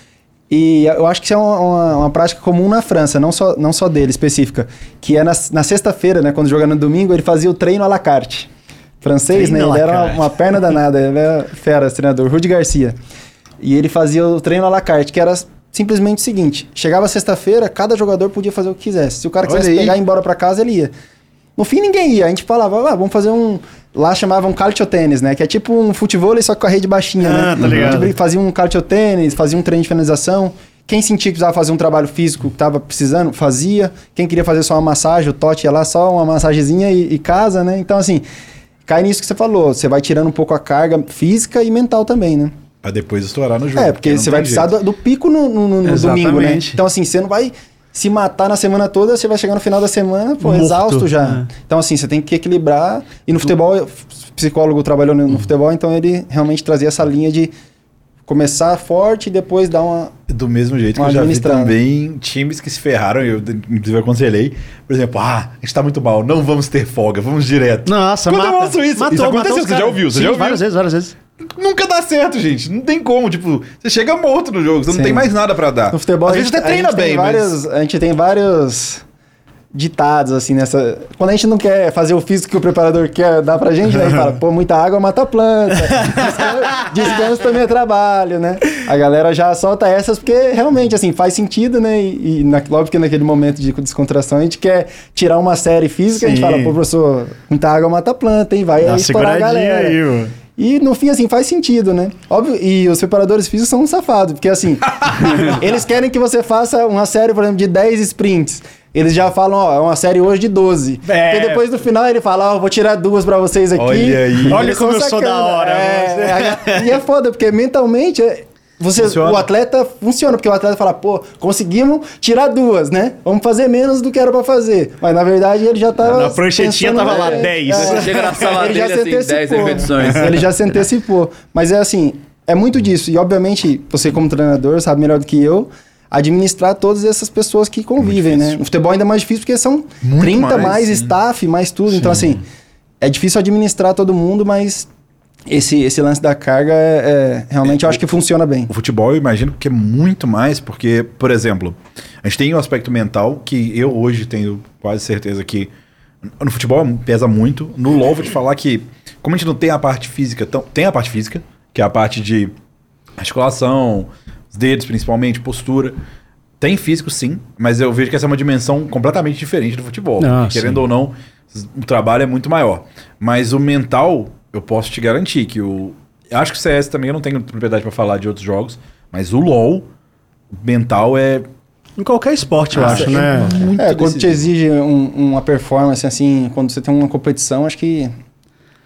Speaker 3: E eu acho que isso é uma, uma- uma prática comum na França, não só, não só dele, específica. Que é na, na sexta-feira, né? Quando joga no domingo, ele fazia o treino à la carte. Francês,
Speaker 1: Treino
Speaker 3: né? Ele era uma, uma perna danada. Ele era fera, esse treinador. Rudi Garcia. E ele fazia o treino à la carte, que era simplesmente o seguinte: chegava sexta-feira, cada jogador podia fazer o que quisesse. Se o cara
Speaker 2: Olha
Speaker 3: quisesse
Speaker 2: aí.
Speaker 3: pegar e ir embora pra casa, ele ia. No fim, ninguém ia. A gente falava, ah, vamos fazer um. Lá chamavam calciotênis, né? Que é tipo um futebol, só com a rede baixinha,
Speaker 1: Ah,
Speaker 3: né?
Speaker 1: tá ligado.
Speaker 3: A gente fazia um calciotênis, fazia um treino de finalização. Quem sentia que precisava fazer um trabalho físico que tava precisando, fazia. Quem queria fazer só uma massagem, o Totti ia lá, só uma massagenzinha e, e casa, né? Então, assim, cai nisso que você falou. Você vai tirando um pouco a carga física e mental também, né?
Speaker 2: Pra depois estourar no jogo.
Speaker 3: É, porque você vai precisar do, do pico no, no- no- domingo, né? Então, assim, você não vai se matar na semana toda, você vai chegar no final da semana, pô,
Speaker 1: Morto,
Speaker 3: exausto já.
Speaker 1: né?
Speaker 3: Então, assim, você tem que equilibrar. E no futebol, eu- psicólogo trabalhou no, no futebol, então ele realmente trazia essa linha de começar forte e depois dar uma.
Speaker 2: Do mesmo jeito que eu já vi também times que se ferraram, eu inclusive aconselhei, por exemplo, ah, a gente tá muito mal, não vamos ter folga, vamos direto.
Speaker 1: Nossa,
Speaker 2: Quando eu
Speaker 1: mata.
Speaker 2: mostro isso,
Speaker 1: Matou,
Speaker 2: isso
Speaker 1: matou
Speaker 2: aconteceu, você já ouviu, você
Speaker 1: Sim,
Speaker 2: já ouviu?
Speaker 1: várias vezes, várias vezes.
Speaker 2: Nunca dá certo, gente. Não tem como, tipo, você chega morto no jogo, você
Speaker 3: Sim.
Speaker 2: não tem mais nada pra dar.
Speaker 3: No futebol,
Speaker 2: Às
Speaker 3: a gente,
Speaker 2: até treina
Speaker 3: gente
Speaker 2: bem,
Speaker 3: vários, A gente tem vários ditados, assim, nessa... Quando a gente não quer fazer o físico que o preparador quer dar pra gente, né? Ele fala, pô, muita água mata a planta. Descanso, descanso também é trabalho, né? A galera já solta essas porque realmente, assim, faz sentido, né? E, e na, óbvio que naquele momento de descontração a gente quer tirar uma série física, a gente
Speaker 1: Sim.
Speaker 3: fala, pô, professor, muita água mata a planta, hein? Vai
Speaker 1: Dá
Speaker 3: aí estourar a galera.
Speaker 1: aí, mano.
Speaker 3: E no fim, assim, faz sentido, né? Óbvio, e os preparadores físicos são um safado, porque assim, eles querem que você faça uma série, por exemplo, de 10 sprints. Eles já falam, ó, é uma série hoje de 12.
Speaker 1: É.
Speaker 3: E depois no final ele fala, ó, vou tirar duas pra vocês aqui.
Speaker 2: Olha aí.
Speaker 1: Olha como eu sou
Speaker 3: sacana.
Speaker 1: da hora,
Speaker 3: É, é, e é foda, porque mentalmente é- você,
Speaker 2: Funciona.
Speaker 3: o atleta funciona, porque o atleta fala, pô, conseguimos tirar duas, né? Vamos fazer menos do que era pra fazer. Mas na verdade ele já tava.
Speaker 1: Na pranchetinha tava lá,
Speaker 3: é,
Speaker 1: 10.
Speaker 3: é.
Speaker 4: Você chega na sala
Speaker 3: Ele já
Speaker 4: dele,
Speaker 3: se
Speaker 4: assim, 10
Speaker 3: antecipou.
Speaker 4: repetições.
Speaker 3: Ele já se antecipou. Mas é assim, é muito disso. E obviamente, você como treinador sabe melhor do que eu administrar todas essas pessoas que convivem, né? No futebol ainda é mais difícil porque são
Speaker 2: Muito
Speaker 3: 30 mais,
Speaker 2: mais, sim.
Speaker 3: staff, mais tudo. Então assim, é difícil administrar todo mundo, mas esse, esse lance da carga é, é- realmente eu acho que funciona bem.
Speaker 2: O futebol eu imagino que é muito mais, porque, por exemplo, a gente tem o aspecto mental que eu hoje tenho quase certeza que no futebol pesa muito. No LoL vou te falar que, como a gente não tem a parte física, tão, tem a parte física, que é a parte de articulação, os dedos principalmente, postura. Tem físico sim, mas eu vejo que essa é uma dimensão completamente diferente do futebol.
Speaker 1: Ah,
Speaker 2: Querendo
Speaker 1: sim.
Speaker 2: ou não, o trabalho é muito maior. Mas o mental, eu posso te garantir que o. eu Acho que o CS também eu não tenho propriedade pra falar de outros jogos, mas o LoL, mental é.
Speaker 1: Em qualquer esporte, eu
Speaker 2: Nossa,
Speaker 1: acho, né?
Speaker 3: É, quando te exige um- uma performance assim, quando você tem uma competição, acho que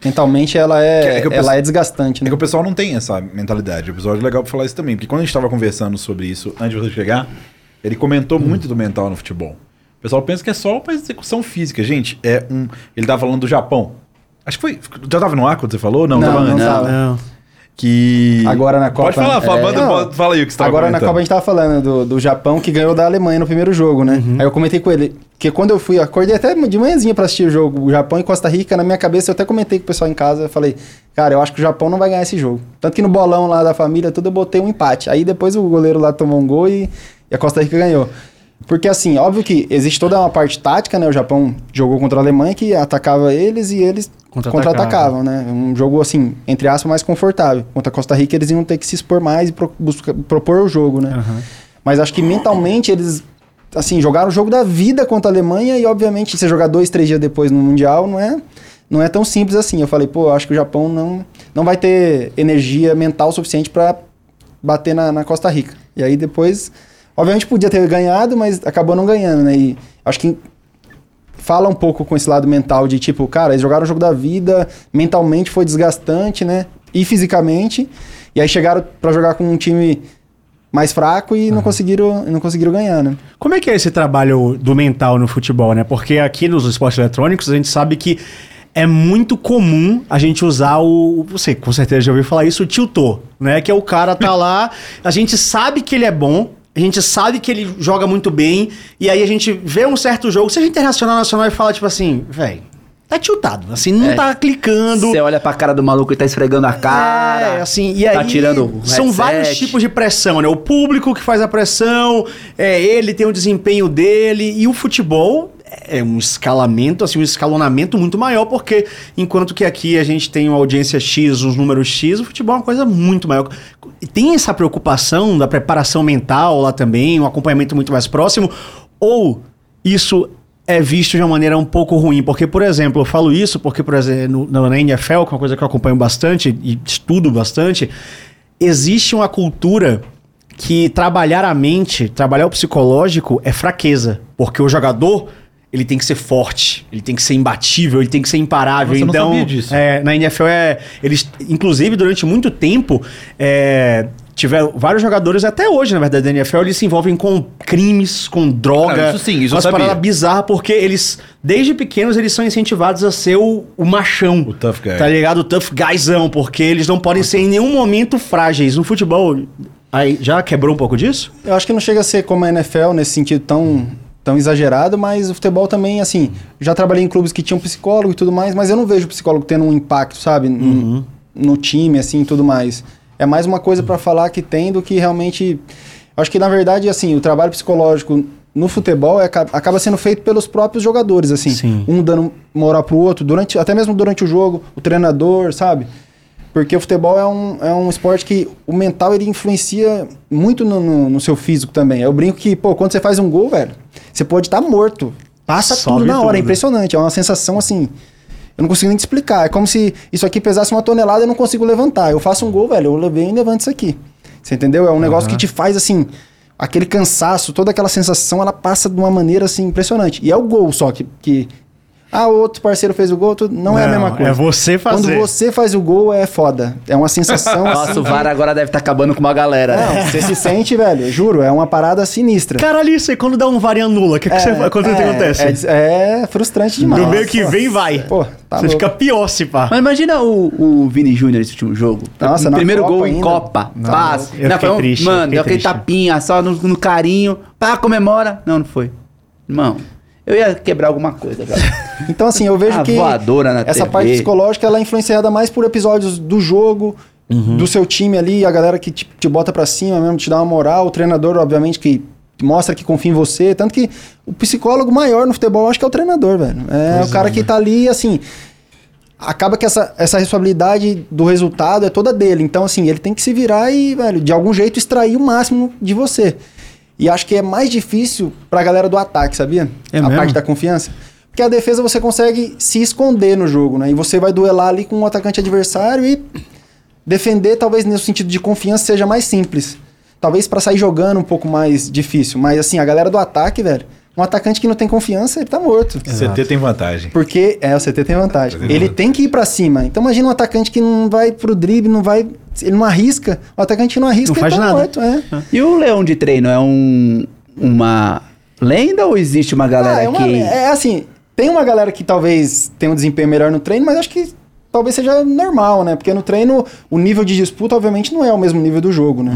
Speaker 3: Mentalmente ela é,
Speaker 2: Que é que
Speaker 3: ela é desgastante,
Speaker 2: É
Speaker 3: né?
Speaker 2: que o pessoal não tem essa mentalidade. O episódio é legal pra falar isso também. Porque quando a gente tava conversando sobre isso antes de você chegar, ele comentou muito do mental no futebol. O pessoal pensa que é só pra execução física. Gente, é um. Ele tava falando do Japão. Acho que foi. Já tava no ar quando você falou? Não,
Speaker 3: Não,
Speaker 2: tava
Speaker 3: não
Speaker 2: antes.
Speaker 3: tava.
Speaker 1: Não.
Speaker 2: Que.
Speaker 3: Agora na Copa,
Speaker 2: Pode falar, fala,
Speaker 3: é, não.
Speaker 2: pode- fala aí o que você tava
Speaker 3: Agora na
Speaker 2: comentando.
Speaker 3: Copa a gente tava falando do, do Japão que ganhou da Alemanha no primeiro jogo, né?
Speaker 2: Uhum.
Speaker 3: Aí eu comentei com ele que quando eu fui, acordei até de manhãzinha pra assistir o jogo, o Japão e Costa Rica, na minha cabeça eu até comentei com o pessoal em casa, eu falei, cara, eu acho que o Japão não vai ganhar esse jogo. Tanto que no bolão lá da família, tudo eu botei um empate. Aí depois o goleiro lá tomou um gol e, e a Costa Rica ganhou. Porque assim, óbvio que existe toda uma parte tática, né? O Japão jogou contra a Alemanha que atacava eles e eles
Speaker 1: Contra-atacavam.
Speaker 3: contra-atacavam, né? Um jogo assim, entre aspas, mais confortável. Contra a Costa Rica eles iam ter que se expor mais e pro- busca- propor o jogo, né? Mas acho que mentalmente eles, assim, jogaram o jogo da vida contra a Alemanha e, obviamente, você jogar dois, três dias depois no Mundial não é, não é tão simples assim. Eu falei, pô, acho que o Japão não, não vai ter energia mental suficiente para bater na, na Costa Rica. E aí depois, obviamente podia ter ganhado, mas acabou não ganhando, né? E acho que fala um pouco com esse lado mental de tipo, cara, eles jogaram o jogo da vida, mentalmente foi desgastante, né? E fisicamente. E aí chegaram pra jogar com um time mais fraco e não conseguiram não conseguiram ganhar, né?
Speaker 1: Como é que é esse trabalho do mental no futebol, né? Porque aqui nos esportes eletrônicos a gente sabe que é muito comum a gente usar o. Você com certeza já ouviu falar isso, o tiltor, né? Que é o cara tá lá, a gente sabe que ele é bom. A gente sabe que ele joga muito bem, e aí a gente vê um certo jogo, seja internacional, nacional, e fala tipo assim, velho, tá tiltado, assim, não
Speaker 4: É.
Speaker 1: tá clicando.
Speaker 4: Você olha pra cara do maluco e tá esfregando a cara.
Speaker 1: É, assim, e aí
Speaker 4: tá tirando o
Speaker 1: são vários tipos de pressão, né? O público que faz a pressão, é, ele tem o desempenho dele, e o futebol é um escalamento, assim, um escalonamento muito maior, porque enquanto que aqui a gente tem uma audiência X, os números X, o futebol é uma coisa muito maior. E tem essa preocupação da preparação mental lá também, um acompanhamento muito mais próximo, ou isso é visto de uma maneira um pouco ruim, porque, por exemplo, eu falo isso porque, por exemplo, no, na NFL, que é uma coisa que eu acompanho bastante e estudo bastante, existe uma cultura que trabalhar a mente, trabalhar o psicológico é fraqueza, porque o jogador ele tem que ser forte, ele tem que ser imbatível, ele tem que ser imparável.
Speaker 2: Você não
Speaker 1: então,
Speaker 2: sabia disso.
Speaker 1: é, na NFL é, eles, inclusive durante muito tempo, é, tiveram vários jogadores até hoje, na verdade, da NFL, eles se envolvem com crimes, com droga,
Speaker 2: Não, isso sim, isso eu
Speaker 1: umas
Speaker 2: sabia.
Speaker 1: paradas bizarras, porque eles desde pequenos eles são incentivados a ser o, o machão.
Speaker 2: O tough guy.
Speaker 1: Tá ligado? O tough guyzão, porque eles não podem ser em nenhum momento frágeis. No futebol, aí já quebrou um pouco disso?
Speaker 3: Eu acho que não chega a ser como a NFL nesse sentido tão, tão exagerado, mas o futebol também, assim, já trabalhei em clubes que tinham psicólogo e tudo mais, mas eu não vejo o psicólogo tendo um impacto, sabe, no, no time, assim, e tudo mais. É mais uma coisa pra falar que tem do que realmente. Acho que, na verdade, assim, o trabalho psicológico no futebol é, aca- acaba sendo feito pelos próprios jogadores, assim.
Speaker 1: Sim.
Speaker 3: Um dando moral pro outro, durante, até mesmo durante o jogo, o treinador, sabe? Porque o futebol é um, é um esporte que o mental ele influencia muito no, no, no seu físico também. Eu brinco que, pô, quando você faz um gol, velho, você pode estar morto. Passa
Speaker 1: Sobe
Speaker 3: tudo na hora,
Speaker 1: tudo.
Speaker 3: é impressionante. É uma sensação assim. Eu não consigo nem te explicar. É como se isso aqui pesasse uma tonelada e eu não consigo levantar. Eu faço um gol, velho, eu levei e levanto isso aqui. Você entendeu? É um negócio que te faz assim. Aquele cansaço, toda aquela sensação, ela passa de uma maneira assim impressionante. E é o gol só que. que ah, o outro parceiro fez o gol, tudo, não, é a mesma coisa.
Speaker 1: É você fazer.
Speaker 3: Quando você faz o gol é foda. É uma sensação
Speaker 4: Nossa,
Speaker 3: assim.
Speaker 4: o VAR agora deve estar acabando com uma galera. né?
Speaker 3: Não, você se sente, velho, juro, é uma parada sinistra.
Speaker 1: Caralho, isso aí, quando dá um VAR e anula, o que, que você faz? Quando
Speaker 3: é,
Speaker 1: acontece?
Speaker 3: É, é frustrante demais.
Speaker 1: Do meio que vem vai.
Speaker 3: Pô, tá
Speaker 1: você
Speaker 3: louco.
Speaker 1: fica pior se pá.
Speaker 4: Mas imagina o, o Vini Júnior nesse último jogo.
Speaker 3: Nossa,
Speaker 4: o
Speaker 3: na
Speaker 4: primeiro
Speaker 3: Copa
Speaker 4: gol em
Speaker 3: ainda.
Speaker 4: Copa.
Speaker 3: Não,
Speaker 4: paz.
Speaker 1: eu
Speaker 4: Não, foi um-
Speaker 1: triste,
Speaker 4: Mano, deu aquele
Speaker 1: triste.
Speaker 4: tapinha só no, no carinho. Pá, comemora. Não, não foi. Irmão, eu ia quebrar alguma coisa, cara.
Speaker 3: Então, assim, eu vejo
Speaker 4: A
Speaker 3: que essa
Speaker 4: TV.
Speaker 3: parte psicológica ela é influenciada mais por episódios do jogo,
Speaker 1: Uhum.
Speaker 3: do seu time ali, a galera que te, te bota pra cima mesmo, te dá uma moral, o treinador, obviamente, que mostra que confia em você. Tanto que o psicólogo maior no futebol, eu acho que é o treinador, velho. É
Speaker 1: Pois
Speaker 3: o cara
Speaker 1: é,
Speaker 3: que
Speaker 1: né?
Speaker 3: tá ali, assim. Acaba que essa, essa responsabilidade do resultado é toda dele. Então, assim, ele tem que se virar e, velho, de algum jeito extrair o máximo de você. E acho que é mais difícil pra galera do ataque, sabia?
Speaker 1: É
Speaker 3: a
Speaker 1: mesmo?
Speaker 3: parte da confiança. Porque a defesa você consegue se esconder no jogo, né? E você vai duelar ali com o atacante adversário e defender, talvez nesse sentido de confiança, seja mais simples. Talvez pra sair jogando um pouco mais difícil. Mas assim, a galera do ataque, velho, Um atacante que não tem confiança, ele tá morto.
Speaker 2: CT tem vantagem.
Speaker 3: Porque, é, o CT tem vantagem.
Speaker 2: Tem
Speaker 3: Ele
Speaker 2: vantagem.
Speaker 3: tem que ir pra cima. Então imagina um atacante que não vai pro drible, não vai. Ele não arrisca. O atacante que não arrisca,
Speaker 1: Não faz
Speaker 3: ele tá
Speaker 1: nada.
Speaker 3: morto, é.
Speaker 4: E o leão de treino é um uma lenda ou existe uma galera
Speaker 3: Ah, é, uma-
Speaker 4: que
Speaker 3: é assim, tem uma galera que talvez tenha um desempenho melhor no treino, mas acho que talvez seja normal, né? Porque no treino o nível de disputa, obviamente, não é o mesmo nível do jogo, né?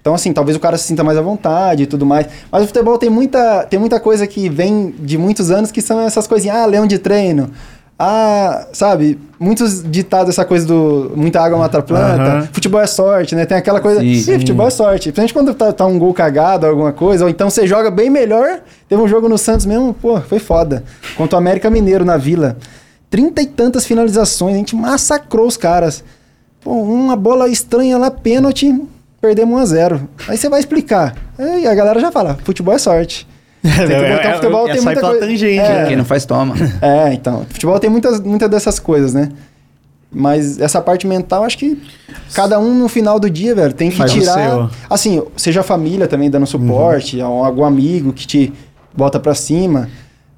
Speaker 3: Então, assim, talvez o cara se sinta mais à vontade e tudo mais. Mas o futebol tem muita, tem muita coisa que vem de muitos anos que são essas coisinhas, ah, leão de treino. Ah, sabe, muitos ditados, essa coisa do muita água mata a planta,
Speaker 1: Aham.
Speaker 3: futebol é sorte, né? Tem aquela coisa,
Speaker 4: Sim.
Speaker 3: Ih, futebol é sorte. Principalmente quando tá, tá um gol cagado, alguma coisa, ou então você joga bem melhor. Teve um jogo no Santos mesmo, pô, foi foda. Contra o América Mineiro na Vila. Trinta e tantas finalizações, a gente massacrou os caras. Pô, uma bola estranha lá, pênalti, perdemos 1 a 0 Aí você vai explicar. Aí a galera já fala, futebol é sorte. Entendeu? Então, futebol
Speaker 1: é
Speaker 3: tem
Speaker 1: sair
Speaker 3: muita coisa-
Speaker 1: tangente,
Speaker 3: É.
Speaker 1: né?
Speaker 4: quem não faz toma.
Speaker 3: É, então. Futebol tem muitas, muitas dessas coisas, né? Mas essa parte mental, acho que cada um no final do dia, velho, tem que
Speaker 1: Faz
Speaker 3: tirar. Assim, seja a família também dando suporte,
Speaker 1: Uhum.
Speaker 3: algum amigo que te bota pra cima.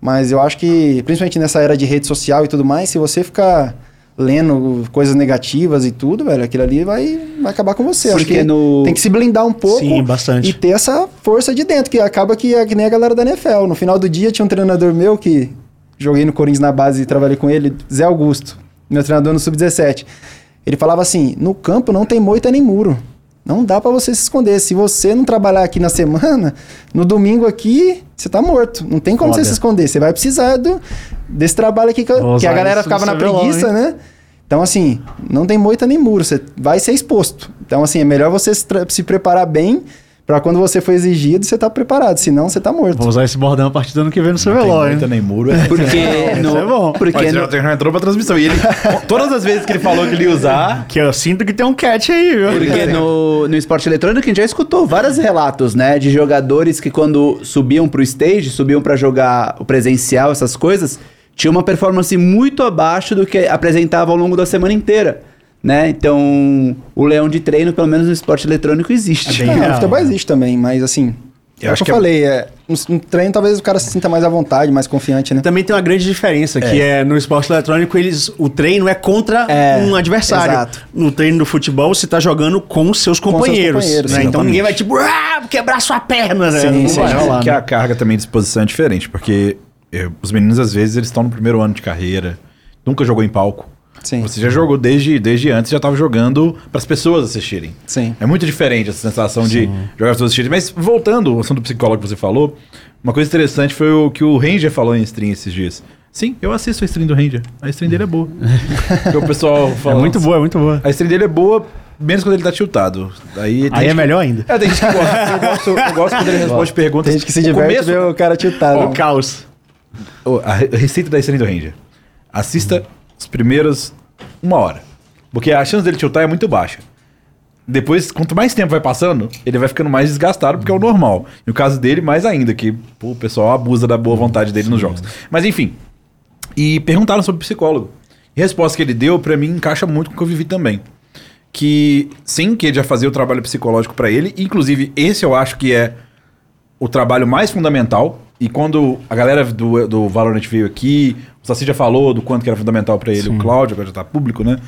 Speaker 3: Mas eu acho que, principalmente nessa era de rede social e tudo mais, se você ficar lendo coisas negativas e tudo, velho, aquilo ali vai, vai acabar com você. Acho
Speaker 4: Porque
Speaker 3: que
Speaker 4: no-
Speaker 3: tem que se blindar um pouco
Speaker 1: Sim, bastante.
Speaker 3: e ter essa força de dentro, que acaba que é que nem a galera da NFL. No final do dia tinha um treinador meu que joguei no Corinthians na base e trabalhei com ele, Zé Augusto, meu treinador no Sub-17. Ele falava assim: no campo não tem moita nem muro. Não dá pra você se esconder. Se você não trabalhar aqui na semana, no domingo aqui, você tá morto. Não tem como
Speaker 1: Foda.
Speaker 3: você se esconder. Você vai precisar do, desse trabalho aqui que, que a galera ficava na preguiça, né? Então, assim, não tem moita nem muro, você vai ser exposto. Então, assim, é melhor você se, se preparar bem pra quando você for exigido, você tá preparado. Senão, você tá morto.
Speaker 1: Vou usar esse bordão a partir do ano que vem no
Speaker 2: Não tem
Speaker 1: CBLOL, hein?
Speaker 2: muita nem muro. É.
Speaker 4: Porque
Speaker 1: Isso
Speaker 4: no,
Speaker 1: é bom.
Speaker 4: porque
Speaker 2: Mas
Speaker 4: no,
Speaker 2: já, já entrou pra transmissão. E ele, todas as vezes que ele falou que ele ia usar,
Speaker 1: Que eu sinto que tem um catch aí, viu?
Speaker 4: Porque no, no esporte eletrônico a gente já escutou vários relatos, né? De jogadores que quando subiam pro stage, subiam pra jogar o presencial, essas coisas, tinha uma performance muito abaixo do que apresentava ao longo da semana inteira. Né? Então, o leão de treino, pelo menos no esporte eletrônico, existe.
Speaker 1: É bem
Speaker 3: Não,
Speaker 1: real,
Speaker 3: o futebol
Speaker 1: né?
Speaker 3: existe também, mas assim.
Speaker 2: Eu
Speaker 3: é o
Speaker 2: acho
Speaker 3: que
Speaker 2: que
Speaker 3: eu
Speaker 2: é-
Speaker 3: falei, é, no, no treino talvez o cara se sinta mais à vontade, mais confiante, né?
Speaker 1: Também tem uma grande diferença, que é no esporte eletrônico, eles, o treino é contra
Speaker 3: É,
Speaker 1: um adversário.
Speaker 3: exato.
Speaker 1: No treino do futebol, você tá jogando com os seus
Speaker 3: seus
Speaker 1: companheiros.
Speaker 3: companheiros,
Speaker 1: né? Então ninguém vai tipo, ah, quebrar sua perna, né?
Speaker 3: Sim,
Speaker 1: Não
Speaker 3: sim.
Speaker 1: vai rolar,
Speaker 2: que
Speaker 1: né?
Speaker 2: a carga também de exposição é diferente, porque eh, os meninos, às vezes, eles estão no primeiro ano de carreira, nunca jogou em palco.
Speaker 3: Sim.
Speaker 2: Você já jogou desde, desde antes, já estava jogando para as pessoas assistirem.
Speaker 3: Sim.
Speaker 2: É muito diferente essa sensação de jogar para as pessoas assistirem. Mas voltando ao assunto do psicólogo que você falou, uma coisa interessante foi o que o Ranger falou em stream esses dias. Sim, eu assisto a stream do Ranger. A stream dele é boa. Porque o pessoal
Speaker 1: É
Speaker 2: fala.
Speaker 1: muito boa, é muito boa.
Speaker 2: A stream dele é boa, menos quando ele tá tiltado. Aí, tem
Speaker 1: Aí é
Speaker 2: gente-
Speaker 1: melhor ainda.
Speaker 2: É, tem gente que gosta. Eu gosto, eu gosto quando ele responde perguntas.
Speaker 3: Tem gente que se
Speaker 2: O
Speaker 3: diverte
Speaker 2: começo-
Speaker 3: ver o cara tiltado.
Speaker 1: O caos.
Speaker 2: o- a re- a receita da stream do Ranger. Assista os primeiros uma hora. Porque a chance dele tiltar é muito baixa. Depois, quanto mais tempo vai passando, ele vai ficando mais desgastado, porque é o normal. No caso dele, mais ainda, que pô, o pessoal abusa da boa vontade dele nos jogos. Mas enfim. E perguntaram sobre o psicólogo. E a resposta que ele deu, pra mim, encaixa muito com o que eu vivi também. Que sim, que ele já fazia o trabalho psicológico pra ele. Inclusive, esse eu acho que é o trabalho mais fundamental. E quando a galera do, do Valorant veio aqui, o Saci já falou do quanto que era fundamental pra ele, o Cláudio, agora já tá público, né?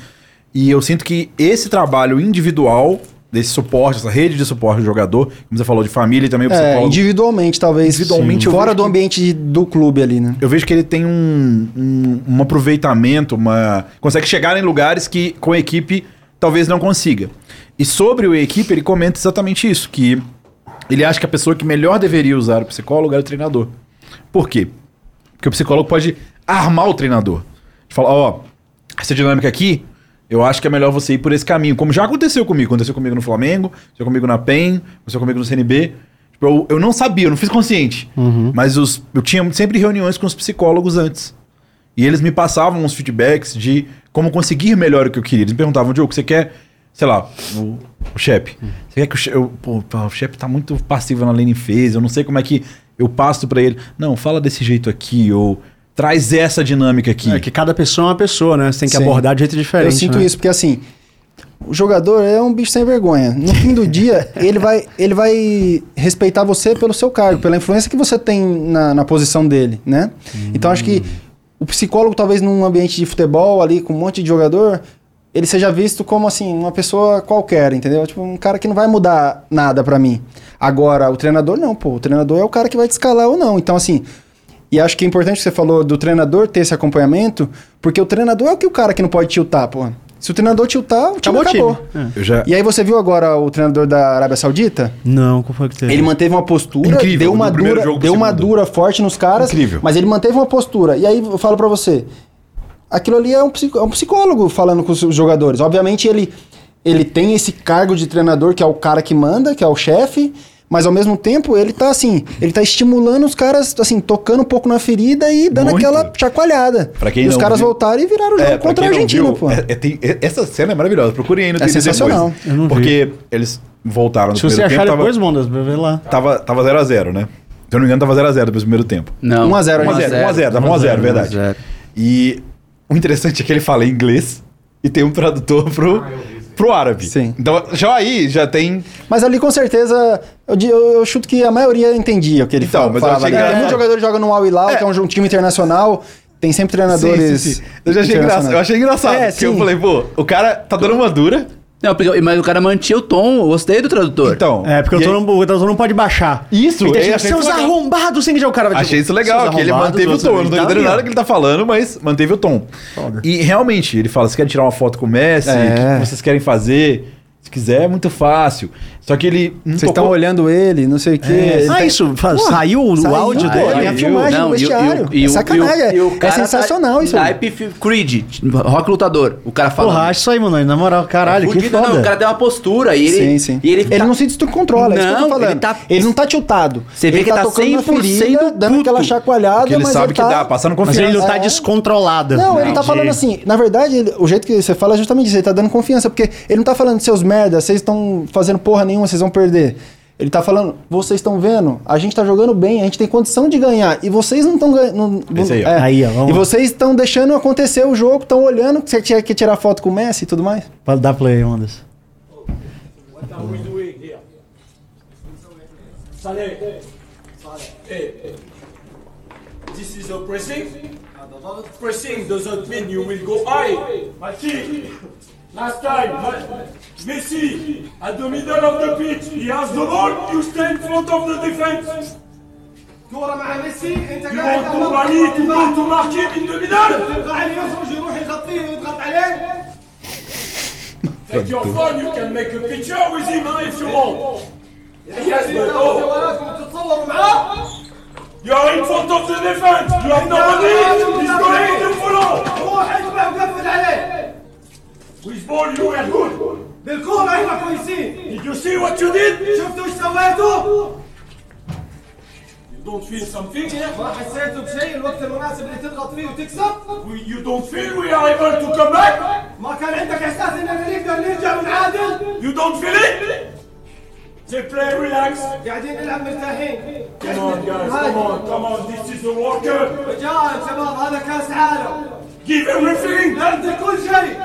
Speaker 2: E eu sinto que esse trabalho individual, desse suporte, essa rede de suporte do jogador, como você falou, de família e também o
Speaker 3: É, individualmente, talvez.
Speaker 2: Individualmente,
Speaker 3: Fora do
Speaker 2: que-
Speaker 3: ambiente do clube ali, né?
Speaker 2: Eu vejo que ele tem um, um, um aproveitamento, uma. Consegue chegar em lugares que com a equipe talvez não consiga. E sobre o equipe, ele comenta exatamente isso: que ele acha que a pessoa que melhor deveria usar o psicólogo era o treinador. Por quê? Porque o psicólogo pode armar o treinador. Falar, ó, essa dinâmica aqui, eu acho que é melhor você ir por esse caminho. Como já aconteceu comigo. Aconteceu comigo no Flamengo, aconteceu comigo na PEN, aconteceu comigo no CNB. Tipo, eu, eu não sabia, eu não fiz consciente. Mas os, eu tinha sempre reuniões com os psicólogos antes. E eles me passavam uns feedbacks de como conseguir melhor o que eu queria. Eles me perguntavam, Diogo, você quer, sei lá, o, o Shep. Você quer que o Shep. eu- Pô, pá, o Shep tá muito passivo na lane phase, eu não sei como é que eu passo pra ele. Não, fala desse jeito aqui, ou traz essa dinâmica aqui.
Speaker 1: É que cada pessoa é uma pessoa, né? Você tem que
Speaker 3: Sim.
Speaker 1: abordar de jeito diferente.
Speaker 3: eu sinto
Speaker 1: né?
Speaker 3: isso, porque assim, O jogador é um bicho sem vergonha. No fim do dia, ele vai, ele vai respeitar você pelo seu cargo, pela influência que você tem na, na posição dele, né? Então acho que o psicólogo, talvez num ambiente de futebol ali, com um monte de jogador, ele seja visto como assim, uma pessoa qualquer, entendeu? Tipo, um cara que não vai mudar nada pra mim. Agora, o treinador não, pô. O treinador é o cara que vai te escalar ou não. Então, assim, e acho que é importante que você falou do treinador ter esse acompanhamento, porque o treinador é o que o cara que não pode tiltar, pô. Se o treinador tiltar, o time
Speaker 1: Acabou o
Speaker 3: acabou.
Speaker 1: time. É.
Speaker 2: Já...
Speaker 3: E aí você viu agora o treinador da Arábia Saudita?
Speaker 1: Não, qual foi que teve?
Speaker 3: Ele manteve uma postura,
Speaker 2: Incrível,
Speaker 3: deu uma dura, deu uma dura forte nos caras,
Speaker 2: Incrível.
Speaker 3: mas ele manteve uma postura. E aí eu falo pra você, aquilo ali é um, é um psicólogo falando com os jogadores. Obviamente ele ele tem esse cargo de treinador que é o cara que manda, que é o chefe, mas ao mesmo tempo ele tá assim, ele tá estimulando os caras assim, tocando um pouco na ferida e dando
Speaker 2: Muito.
Speaker 3: aquela chacoalhada.
Speaker 2: Pra quem
Speaker 3: e os caras
Speaker 2: viu-
Speaker 3: voltaram e viraram o jogo
Speaker 2: É,
Speaker 3: contra a Argentina,
Speaker 2: viu,
Speaker 3: pô.
Speaker 2: é- é- tem- é- essa cena é maravilhosa. Procurem aí no
Speaker 3: É
Speaker 2: Twitter
Speaker 3: sensacional.
Speaker 2: depois.
Speaker 1: Eu não vi.
Speaker 2: Porque eles voltaram no
Speaker 1: Se você
Speaker 2: primeiro
Speaker 1: achar
Speaker 2: tempo,
Speaker 1: depois, Mondas, ver lá.
Speaker 2: tava, tava 0x0, né? Se eu não me engano, tava 0x0 depois do primeiro tempo.
Speaker 4: Não.
Speaker 3: 1 a 0,
Speaker 2: 1x0, 1x0, tava 1x0,
Speaker 1: 1
Speaker 2: verdade.
Speaker 4: 1 a 0.
Speaker 2: E o interessante é que ele fala inglês e tem um tradutor pro, pro árabe.
Speaker 3: Sim.
Speaker 2: Então, já aí, já tem...
Speaker 3: Mas ali com certeza, eu, eu- eu chuto que a maioria entendia o que ele
Speaker 2: Então,
Speaker 3: fala-
Speaker 2: mas eu
Speaker 3: falava.
Speaker 2: achei
Speaker 3: ali. Tem
Speaker 2: engraçado.
Speaker 3: muitos jogadores que jogam no Al Hilal,
Speaker 2: É.
Speaker 3: que é um, um time internacional, tem sempre treinadores.
Speaker 2: Sim, sim, sim. Eu já achei engraçado. Eu achei engraçado.
Speaker 3: É,
Speaker 2: porque eu falei, pô, o cara tá dando uma dura.
Speaker 4: Não, porque- mas o cara mantinha o tom, eu gostei do tradutor.
Speaker 2: Então.
Speaker 1: É, porque
Speaker 2: e
Speaker 1: o não, o tradutor não pode baixar.
Speaker 2: Isso,
Speaker 1: Ele
Speaker 2: eu
Speaker 1: tipo,
Speaker 2: achei
Speaker 1: seus
Speaker 2: isso legal.
Speaker 1: arrombados sem que o cara vai
Speaker 2: Achei
Speaker 1: tipo,
Speaker 2: isso legal,
Speaker 1: seus
Speaker 2: que ele
Speaker 1: arrombados,
Speaker 2: manteve o
Speaker 1: outros
Speaker 2: tom. Eu não tô
Speaker 1: tá
Speaker 2: entendendo
Speaker 1: ali, ó.
Speaker 2: nada que ele tá falando, mas manteve o tom. E realmente, ele fala: se querem tirar uma foto com o Messi, o
Speaker 3: É.
Speaker 2: que vocês querem fazer? Se quiser, é muito fácil. Só que ele não
Speaker 3: Vocês estão
Speaker 2: tocou-
Speaker 3: olhando ele, não sei o quê.
Speaker 1: É.
Speaker 3: ele
Speaker 1: Ah,
Speaker 3: tá-
Speaker 1: isso,
Speaker 3: Porra,
Speaker 1: saiu o
Speaker 3: saiu,
Speaker 1: áudio
Speaker 3: pô,
Speaker 1: dele.
Speaker 3: tem a filmagem
Speaker 4: Não,
Speaker 3: no
Speaker 4: e o-
Speaker 3: vestiário.
Speaker 4: e e
Speaker 3: é sacanagem,
Speaker 4: e e o
Speaker 3: é
Speaker 4: cara
Speaker 3: sensacional
Speaker 4: tá-
Speaker 3: isso. aí.
Speaker 4: Type Creed, rock lutador. O cara fala.
Speaker 1: Porra, acho isso aí, mano. Na moral, caralho, que
Speaker 4: Fudido, não, o cara
Speaker 1: foda.
Speaker 4: tem uma postura e ele.
Speaker 3: Sim, sim.
Speaker 4: E ele, tá-
Speaker 3: não se descontrola, é isso que eu tô
Speaker 4: Não,
Speaker 3: falando.
Speaker 4: ele tá-
Speaker 3: Ele não tá tiltado.
Speaker 4: Você vê
Speaker 3: ele
Speaker 4: que tá
Speaker 3: tocando na
Speaker 4: 100%
Speaker 3: ferida, dando
Speaker 4: puto.
Speaker 3: aquela chacoalhada,
Speaker 2: Porque ele
Speaker 3: mas
Speaker 2: sabe
Speaker 3: ele
Speaker 2: que
Speaker 3: tá...
Speaker 2: dá, passando
Speaker 1: Mas
Speaker 2: confiança.
Speaker 1: ele não tá
Speaker 3: É.
Speaker 1: descontrolado.
Speaker 3: Não, ele tá falando assim, na verdade, ele- o jeito que você fala é justamente isso, ele tá dando confiança, porque ele não tá falando, seus merda, vocês estão fazendo porra nenhuma, vocês vão perder. Ele tá falando, vocês estão vendo, a gente tá jogando bem, a gente tem condição de ganhar, e vocês não estão ganhando.
Speaker 2: Aí, ó.
Speaker 1: Aí, ó, vamos
Speaker 3: E
Speaker 1: lá.
Speaker 3: vocês estão deixando acontecer o jogo, estão olhando, que você tinha que tirar foto com o Messi e tudo mais.
Speaker 1: Pode dar play, Mondas.
Speaker 5: What are we doing here? Saleh. Hey. This is a pressing. Pressing doesn't mean you will go high. Machi, last time, Messi, at the middle of the pitch, he has the ball, you stay in front of the defense.
Speaker 6: كورة مع ميسي انت
Speaker 5: You
Speaker 6: قاعد
Speaker 5: want to rally to go to mark him in the middle.
Speaker 6: تبقى عليه يخرج يروح يغطيه ويضغط عليه
Speaker 5: Take your phone, you can make a picture with him huh, if you want. Yes, but oh, you are in front of the defense. You have nobody. He's going to follow.
Speaker 6: روح اجمع وقفل عليه
Speaker 5: With ball, you were good.
Speaker 6: بالكورة احنا كويسين
Speaker 5: Did you see what you did?
Speaker 6: شفتوا ايش سويتوا؟
Speaker 5: You don't feel something here?
Speaker 6: ما حسيتوا بشيء الوقت المناسب اللي تضغط فيه وتكسب؟
Speaker 5: We, you don't feel we are able to come back?
Speaker 6: ما كان عندك احساس اننا نقدر نرجع ونعادل؟
Speaker 5: You don't feel it? They play relax.
Speaker 6: قاعدين نلعب مرتاحين
Speaker 5: Come on, guys. Come on, come on. This is the World Cup.
Speaker 6: رجال شباب هذا كاس عالم
Speaker 5: Give everything.
Speaker 6: نبذل كل شيء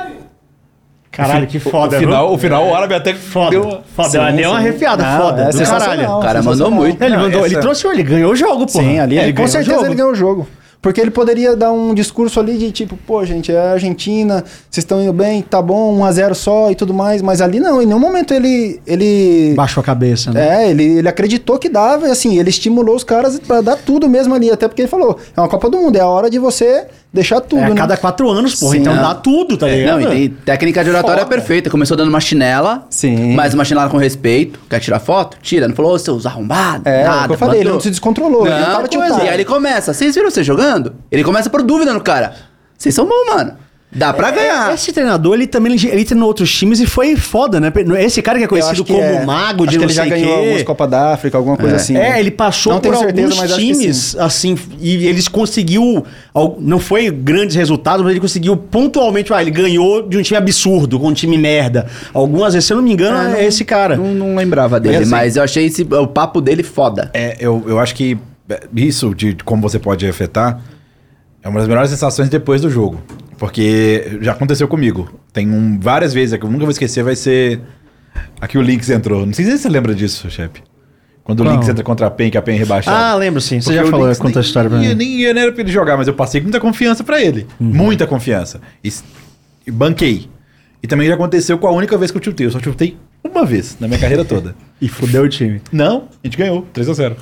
Speaker 1: Caralho, que
Speaker 2: O
Speaker 1: foda.
Speaker 2: final, o final, o árabe até
Speaker 1: Foda.
Speaker 2: deu uma-
Speaker 1: Foda.
Speaker 3: Sim,
Speaker 1: Deu uma arrepiada
Speaker 3: Não,
Speaker 1: foda.
Speaker 3: é
Speaker 1: do caralho.
Speaker 4: O cara mandou muito.
Speaker 1: Ele, mandou, ele
Speaker 2: essa-
Speaker 1: trouxe, ele ganhou o jogo, pô.
Speaker 3: Sim, ali
Speaker 1: É,
Speaker 3: ele, com
Speaker 1: o
Speaker 3: certeza
Speaker 1: jogo.
Speaker 3: ele ganhou o jogo. Porque ele poderia dar um discurso ali de tipo, pô, gente, é a Argentina, vocês estão indo bem, tá bom, 1 a 0 só e tudo mais, mas ali não, em nenhum momento ele ele
Speaker 1: Baixou a cabeça, né?
Speaker 3: é, ele, ele acreditou que dava, e assim, ele estimulou os caras pra dar tudo mesmo ali, até porque ele falou, é uma Copa do Mundo, é a hora de você deixar tudo,
Speaker 1: É a
Speaker 3: né?
Speaker 1: cada quatro anos, porra.
Speaker 3: Sim.
Speaker 1: então
Speaker 3: Não.
Speaker 1: dá tudo, tá ligado?
Speaker 4: Não, e tem técnica de oratória
Speaker 3: Foda.
Speaker 4: perfeita. Começou dando uma chinela,
Speaker 3: Sim.
Speaker 4: mas uma chinela com respeito. Quer tirar foto? Tira. Não falou, ô seus arrombados.
Speaker 3: É,
Speaker 4: nada.
Speaker 3: eu falei, ele não se descontrolou, ele não
Speaker 4: Não,
Speaker 3: tava
Speaker 4: coisa.
Speaker 3: tiltado.
Speaker 4: E aí ele começa. Vocês viram você jogando? Ele começa por dúvida no cara. Vocês são bons, mano. Dá pra ganhar.
Speaker 1: Esse treinador, ele também ele, ele treinou outros times e foi foda, né? Esse cara que é conhecido
Speaker 3: acho que
Speaker 1: como
Speaker 3: é.
Speaker 1: mago
Speaker 3: Acho
Speaker 1: de
Speaker 3: que
Speaker 1: não
Speaker 3: ele já
Speaker 1: sei
Speaker 3: ganhou algumas
Speaker 1: quê.
Speaker 3: Copa da África, alguma coisa assim.
Speaker 1: É,
Speaker 3: né?
Speaker 1: ele passou
Speaker 3: Não
Speaker 1: por
Speaker 3: tenho certeza,
Speaker 1: alguns
Speaker 3: acho
Speaker 1: times, assim, e eles conseguiu, não foi grandes resultados, mas ele conseguiu pontualmente, ah, ele ganhou de um time absurdo, com um time merda. Algumas vezes, se eu não me engano, é, esse cara.
Speaker 4: Não, não lembrava dele,
Speaker 2: Mas assim-
Speaker 4: mas eu achei esse, o papo dele foda.
Speaker 2: É, eu, eu acho que é, isso de como você pode afetar é uma das melhores sensações depois do jogo. Porque já aconteceu comigo. Tem um, várias vezes, é que eu nunca vou esquecer, vai ser. Aqui o Lynx entrou. Não sei se você lembra disso, chefe. Quando o? Lynx entra contra a PEN, que a PEN é rebaixada.
Speaker 1: Ah, lembro sim. Você
Speaker 2: Porque
Speaker 1: já falou, conta a história pra mim.
Speaker 2: Nem, nem era pra ele jogar, mas eu passei com muita confiança pra ele.
Speaker 1: Uhum.
Speaker 2: Muita confiança. E, e banquei. E também já aconteceu com a única vez que eu tiltei. Eu só tiltei uma vez na minha carreira toda.
Speaker 1: E fudeu o time.
Speaker 2: Não, a gente ganhou, 3x0.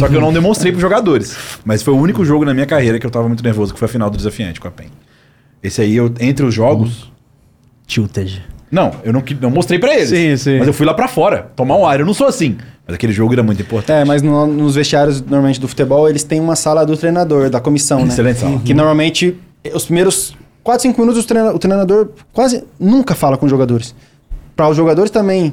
Speaker 2: Só que eu não demonstrei pros jogadores. Mas foi o único jogo na minha carreira que eu tava muito nervoso, que foi a final do desafiante com a PEN. Esse aí, eu, entre os jogos.
Speaker 1: Tilted.
Speaker 2: Não, eu não, não mostrei pra eles.
Speaker 1: Sim, sim.
Speaker 2: Mas eu fui lá pra fora, tomar um ar. Eu não sou assim. Mas aquele jogo era muito importante.
Speaker 3: É, mas no- nos vestiários, normalmente, do futebol, eles têm uma sala do treinador, da comissão, né?
Speaker 2: Excelente sala.
Speaker 3: Que normalmente, os primeiros 4, 5 minutos, o treinador quase nunca fala com os jogadores. Para os jogadores também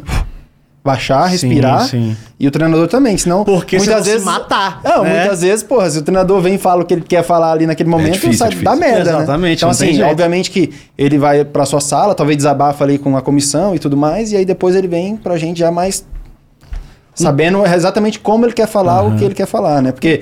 Speaker 3: baixar,
Speaker 1: Sim,
Speaker 3: respirar.
Speaker 1: sim.
Speaker 3: E o treinador também, senão...
Speaker 1: Porque
Speaker 3: muitas vezes
Speaker 1: matar,
Speaker 3: Não,
Speaker 1: né?
Speaker 3: muitas vezes, porra, se o treinador vem e fala o que ele quer falar ali naquele momento,
Speaker 2: difícil,
Speaker 3: sai,
Speaker 2: é difícil.
Speaker 3: dá merda, né?
Speaker 1: Exatamente,
Speaker 3: Então,
Speaker 1: não tem
Speaker 3: assim,
Speaker 1: jeito.
Speaker 3: obviamente que ele vai pra sua sala, talvez desabafa ali com a comissão e tudo mais, e aí depois ele vem pra gente já mais sabendo exatamente como ele quer falar o que ele quer falar, né? Porque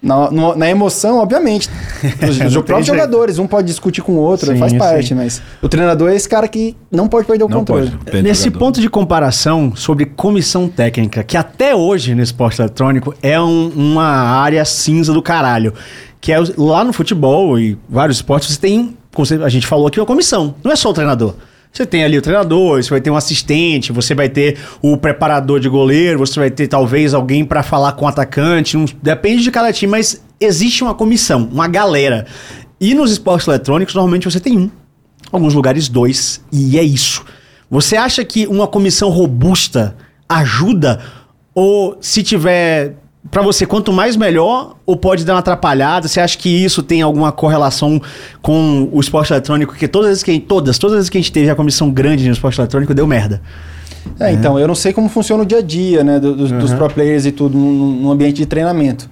Speaker 3: na, no- na emoção, obviamente, os, próprios
Speaker 1: jeito.
Speaker 3: jogadores, um pode discutir com o outro,
Speaker 1: Sim,
Speaker 3: faz parte,
Speaker 1: sim.
Speaker 3: mas o treinador é esse cara que não pode perder o
Speaker 2: Não
Speaker 3: controle.
Speaker 1: Nesse
Speaker 2: jogador.
Speaker 1: ponto de comparação sobre comissão técnica, que até hoje no esporte eletrônico é um- uma área cinza do caralho. Que é lá no futebol e vários esportes, você tem, a gente falou aqui, uma comissão. Não é só o treinador. Você tem ali o treinador, você vai ter um assistente, você vai ter o preparador de goleiro, você vai ter talvez alguém pra falar com o atacante. um- depende de cada time, mas existe uma comissão, uma galera. E nos esportes eletrônicos, normalmente você tem um alguns lugares dois, e é isso. Você acha que uma comissão robusta ajuda? Ou se tiver. Pra você, quanto mais melhor, ou pode dar uma atrapalhada? Você acha que isso tem alguma correlação com o esporte eletrônico? Porque todas as vezes que a gente, todas, todas as vezes que a gente teve a comissão grande no esporte eletrônico, deu merda.
Speaker 3: É, então, eu não sei como funciona o dia a dia, né, do- dos, dos pro players e tudo no, ambiente de treinamento.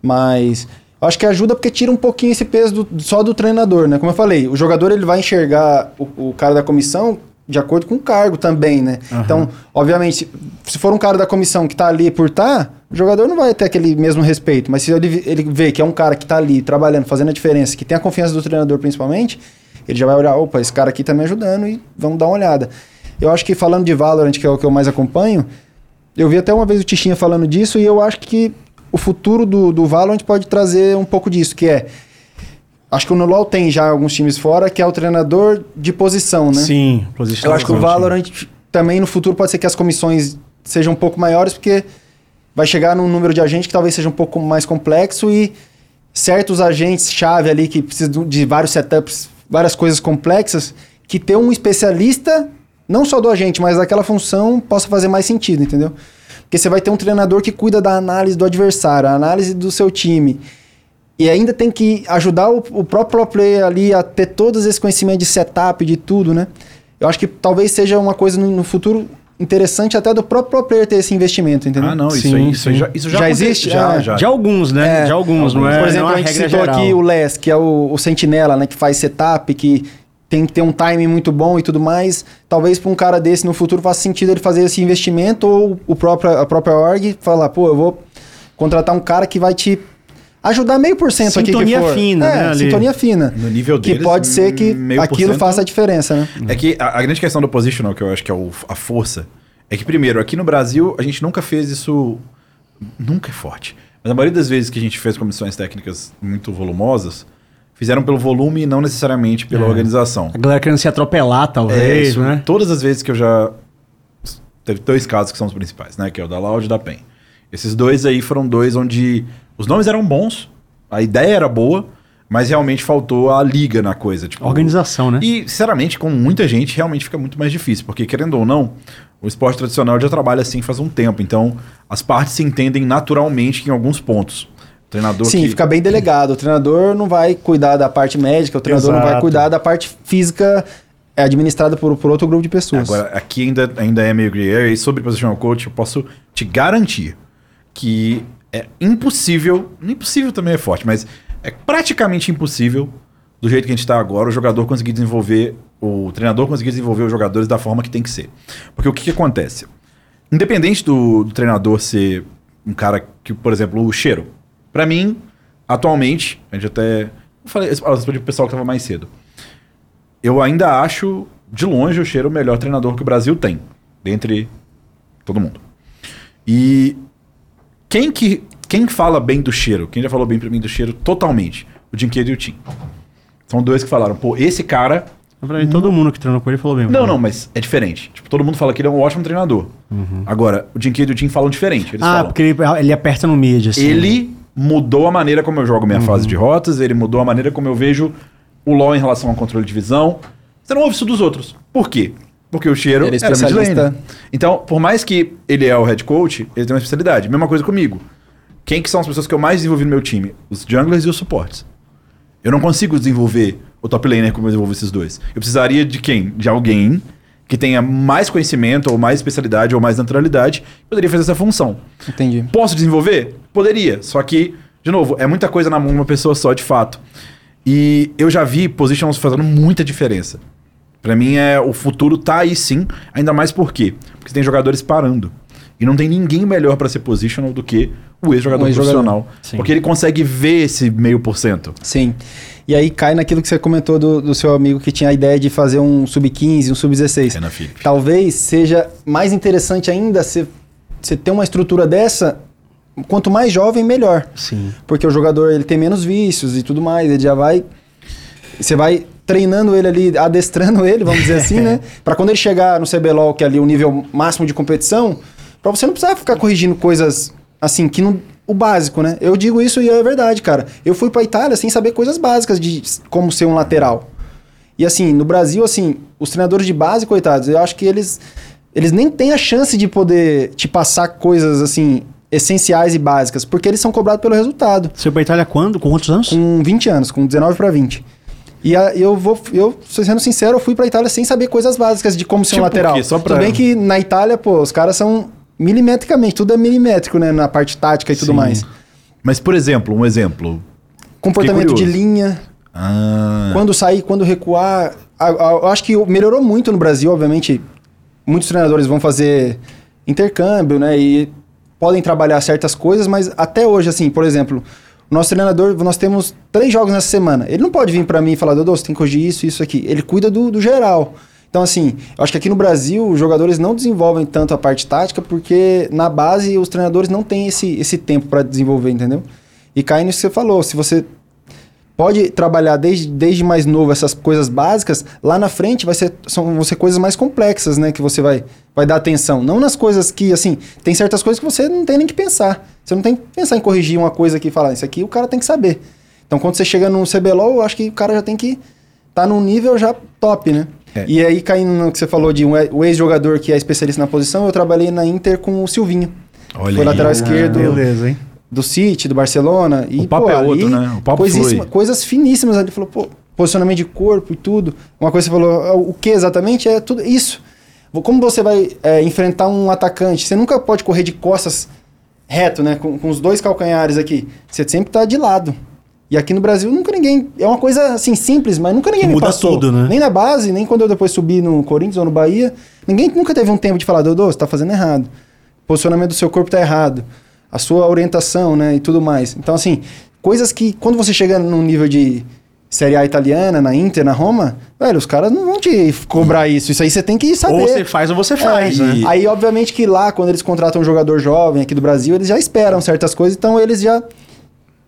Speaker 3: Mas eu acho que ajuda porque tira um pouquinho esse peso do- só do treinador, né? Como eu falei, o jogador ele vai enxergar o, o cara da comissão de acordo com o cargo também, né? Então, obviamente, se, se for um cara da comissão que tá ali por tá, o jogador não vai ter aquele mesmo respeito. Mas se ele, ele vê que é um cara que tá ali trabalhando, fazendo a diferença, que tem a confiança do treinador principalmente, ele já vai olhar, opa, esse cara aqui tá me ajudando e vamos dar uma olhada. Eu acho que falando de Valorant, que é o que eu mais acompanho, eu vi até uma vez o Tichinha falando disso e eu acho que o futuro do, do Valorant pode trazer um pouco disso, que é... Acho que o LoL tem já alguns times fora, que é o treinador de posição, né?
Speaker 1: Sim, posição.
Speaker 3: Eu acho que o Valorant também no futuro pode ser que as comissões sejam um pouco maiores, porque vai chegar num número de agentes que talvez seja um pouco mais complexo e certos agentes-chave ali que precisam de vários setups, várias coisas complexas, que ter um especialista, não só do agente, mas daquela função, possa fazer mais sentido, entendeu? Porque você vai ter um treinador que cuida da análise do adversário, a análise do seu time. E ainda tem que ajudar o, o próprio pro player ali a ter todos esse conhecimento de setup, de tudo, né? Eu acho que talvez seja uma coisa no, no futuro interessante até do próprio pro player ter esse investimento, entendeu?
Speaker 2: Ah, não, isso,
Speaker 1: Sim,
Speaker 2: isso, aí
Speaker 1: sim.
Speaker 2: já, isso já,
Speaker 3: Já existe?
Speaker 2: Já,
Speaker 3: É.
Speaker 2: já.
Speaker 1: De alguns, né?
Speaker 3: É.
Speaker 1: de alguns, não é?
Speaker 3: Por exemplo,
Speaker 1: é
Speaker 3: a gente citou
Speaker 1: geral.
Speaker 3: aqui o Les, que é o, o sentinela, né? Que faz setup, que tem que ter um timing muito bom e tudo mais. Talvez para um cara desse no futuro faça sentido ele fazer esse investimento ou o próprio, a própria org falar, pô, eu vou contratar um cara que vai te ajudar meio por cento aqui que
Speaker 1: Sintonia
Speaker 3: for.
Speaker 1: fina,
Speaker 3: é,
Speaker 1: né, ali.
Speaker 3: Sintonia fina.
Speaker 2: No nível
Speaker 3: Que
Speaker 2: deles,
Speaker 3: pode ser que aquilo faça a diferença, né?
Speaker 2: É que a, a grande questão do positional, que eu acho que é o- a força, é que, primeiro, aqui no Brasil, a gente nunca fez isso. Nunca é forte. Mas a maioria das vezes que a gente fez comissões técnicas muito volumosas, fizeram pelo volume e não necessariamente pela
Speaker 1: É.
Speaker 2: organização.
Speaker 1: A galera querendo se atropelar,
Speaker 2: É,
Speaker 1: talvez,
Speaker 2: isso,
Speaker 1: né?
Speaker 2: Todas as vezes que eu já. Teve dois casos que são os principais, né? Que é o da Loud e da PEN. Esses dois aí foram dois onde os nomes eram bons, a ideia era boa, mas realmente faltou a liga na coisa. Tipo,
Speaker 1: Organização, né?
Speaker 2: e, sinceramente, com muita gente, realmente fica muito mais difícil. Porque, querendo ou não, o esporte tradicional já trabalha assim faz um tempo. Então, as partes se entendem naturalmente em alguns pontos. O treinador
Speaker 3: Sim,
Speaker 2: que...
Speaker 3: fica bem delegado. O treinador não vai cuidar da parte médica, o treinador não vai
Speaker 1: Exato.
Speaker 3: cuidar da parte física é administrada por, por outro grupo de pessoas.
Speaker 2: Agora, aqui ainda, ainda é meio gray area, e sobre positional coach, eu posso te garantir que é impossível, impossível também é forte, mas é praticamente impossível, do jeito que a gente está agora, o jogador conseguir desenvolver, o treinador conseguir desenvolver os jogadores da forma que tem que ser. Porque o que, que acontece? Independente do, do treinador ser um cara que, por exemplo, o cheiro. Pra mim, atualmente, a gente até. Eu falei isso para o pessoal que estava mais cedo. eu ainda acho, de longe, o Cheiro o melhor treinador que o Brasil tem. Dentre todo mundo. E quem que quem fala bem do Cheiro? Quem já falou bem pra mim do Cheiro totalmente? O Jim Quedo e o Tim. São dois que falaram, pô, esse cara
Speaker 1: Pra mim, todo mundo que treinou com ele falou bem.
Speaker 2: não, não, mas é diferente. Tipo, todo mundo fala que ele é um ótimo treinador. Agora, o Kidd e o Tim falam diferente. Eles
Speaker 1: Ah,
Speaker 2: falam.
Speaker 1: porque ele, ele aperta no mid, assim.
Speaker 2: Ele mudou a maneira como eu jogo minha fase de rotas, ele mudou a maneira como eu vejo o LoL em relação ao controle de visão. Você não ouve isso dos outros. Por quê? Porque o Cheiro
Speaker 3: Ele é
Speaker 2: era lane. Então, por mais que ele é o head coach, ele tem uma especialidade. Mesma coisa comigo. Quem que são as pessoas que eu mais desenvolvi no meu time? Os junglers e os suportes. Eu não consigo desenvolver o top laner como eu desenvolvo esses dois. Eu precisaria de quem? De alguém que tenha mais conhecimento, ou mais especialidade, ou mais naturalidade, que poderia fazer essa função.
Speaker 3: Entendi.
Speaker 2: Posso desenvolver? Poderia. Só que, de novo, é muita coisa na mão de uma pessoa só, de fato. E eu já vi positions fazendo muita diferença. Pra mim, é o futuro tá aí sim. Ainda mais por quê? Porque tem jogadores parando. E não tem ninguém melhor pra ser positional do que o ex-jogador
Speaker 3: ex-jogador.
Speaker 2: profissional.
Speaker 1: Sim.
Speaker 2: Porque ele consegue ver esse meio por cento.
Speaker 3: Sim. E aí cai naquilo que você comentou do, do seu amigo que tinha a ideia de fazer um sub-15, um sub-16.
Speaker 2: Renan Felipe.
Speaker 3: Talvez seja mais interessante ainda você você ter uma estrutura dessa, quanto mais jovem, melhor.
Speaker 1: Sim.
Speaker 3: Porque o jogador ele tem menos vícios e tudo mais, ele já vai. Você vai treinando ele ali, adestrando ele, vamos dizer assim, né? Pra quando ele chegar no CBLOL, que é ali o nível máximo de competição, pra você não precisar ficar corrigindo coisas assim, que não. O básico, né? Eu digo isso e é verdade, cara. Eu fui pra Itália sem saber coisas básicas de como ser um lateral. E assim, no Brasil, assim, os treinadores de base, coitados, eu acho que eles eles nem têm a chance de poder te passar coisas assim essenciais e básicas, porque eles são cobrados pelo resultado.
Speaker 1: Você foi pra Itália quando? Com quantos anos?
Speaker 3: Com 20 anos, com 19 para 20. E a- eu vou, eu, sendo sincero, eu fui pra Itália sem saber coisas básicas de como ser um
Speaker 2: Tipo
Speaker 3: lateral.
Speaker 2: quê? Só pra-
Speaker 3: Tudo bem que na Itália, pô, os caras são milimetricamente, tudo é milimétrico, né, na parte tática e tudo
Speaker 2: Sim.
Speaker 3: mais.
Speaker 2: Mas, por exemplo, um exemplo.
Speaker 3: Comportamento de linha,
Speaker 2: Ah,
Speaker 3: quando sair, quando recuar. Eu acho que melhorou muito no Brasil, obviamente. Muitos treinadores vão fazer intercâmbio, né? E podem trabalhar certas coisas, mas até hoje, assim, por exemplo, nosso treinador, nós temos três jogos nessa semana. Ele não pode vir pra mim e falar, Dodô, você tem que corrigir isso, isso aqui. Ele cuida do, do geral. Então, assim, eu acho que aqui no Brasil os jogadores não desenvolvem tanto a parte tática porque na base os treinadores não têm esse, esse tempo pra desenvolver, entendeu? E cai nisso que você falou. Se você pode trabalhar desde, desde mais novo essas coisas básicas, lá na frente vai ser, são, vão ser coisas mais complexas, né? Que você vai, vai dar atenção. Não nas coisas que, assim, tem certas coisas que você não tem nem que pensar. Você não tem que pensar em corrigir uma coisa aqui e falar, isso aqui o cara tem que saber. Então, quando você chega no CBLOL, eu acho que o cara já tem que estar num nível já top, né?
Speaker 2: É.
Speaker 3: E aí, caindo no que você falou de um, o ex-jogador que é especialista na posição, eu trabalhei na Inter com o Silvinho.
Speaker 2: olha
Speaker 3: Foi
Speaker 2: aí.
Speaker 3: lateral esquerdo
Speaker 1: Beleza, hein?
Speaker 3: Do City, do Barcelona. E,
Speaker 2: O papo
Speaker 3: pô,
Speaker 2: é
Speaker 3: ali,
Speaker 2: outro, né? O papo
Speaker 3: coisíssima-. Coisas finíssimas. Ele falou, pô, posicionamento de corpo e tudo. Uma coisa que você falou, ah, o que exatamente? É tudo isso. Como você vai é, enfrentar um atacante? Você nunca pode correr de costas reto, né? Com, com os dois calcanhares aqui. Você sempre tá de lado. E aqui no Brasil nunca ninguém. É uma coisa assim simples, mas nunca ninguém
Speaker 1: Que
Speaker 3: me
Speaker 1: muda
Speaker 3: passou.
Speaker 1: tudo, né?
Speaker 3: Nem na base, nem quando eu depois subi no Corinthians ou no Bahia. Ninguém nunca teve um tempo de falar, Dodô, você tá fazendo errado. O posicionamento do seu corpo tá errado. A sua orientação, né? E tudo mais. Então, assim, coisas que quando você chega num nível de Série A italiana, na Inter, na Roma, velho, os caras não vão te cobrar isso. Isso aí você tem que saber.
Speaker 1: Ou você faz ou você faz,
Speaker 3: É,
Speaker 1: né?
Speaker 3: Aí, obviamente, que lá, quando eles contratam um jogador jovem aqui do Brasil, eles já esperam certas coisas, então eles já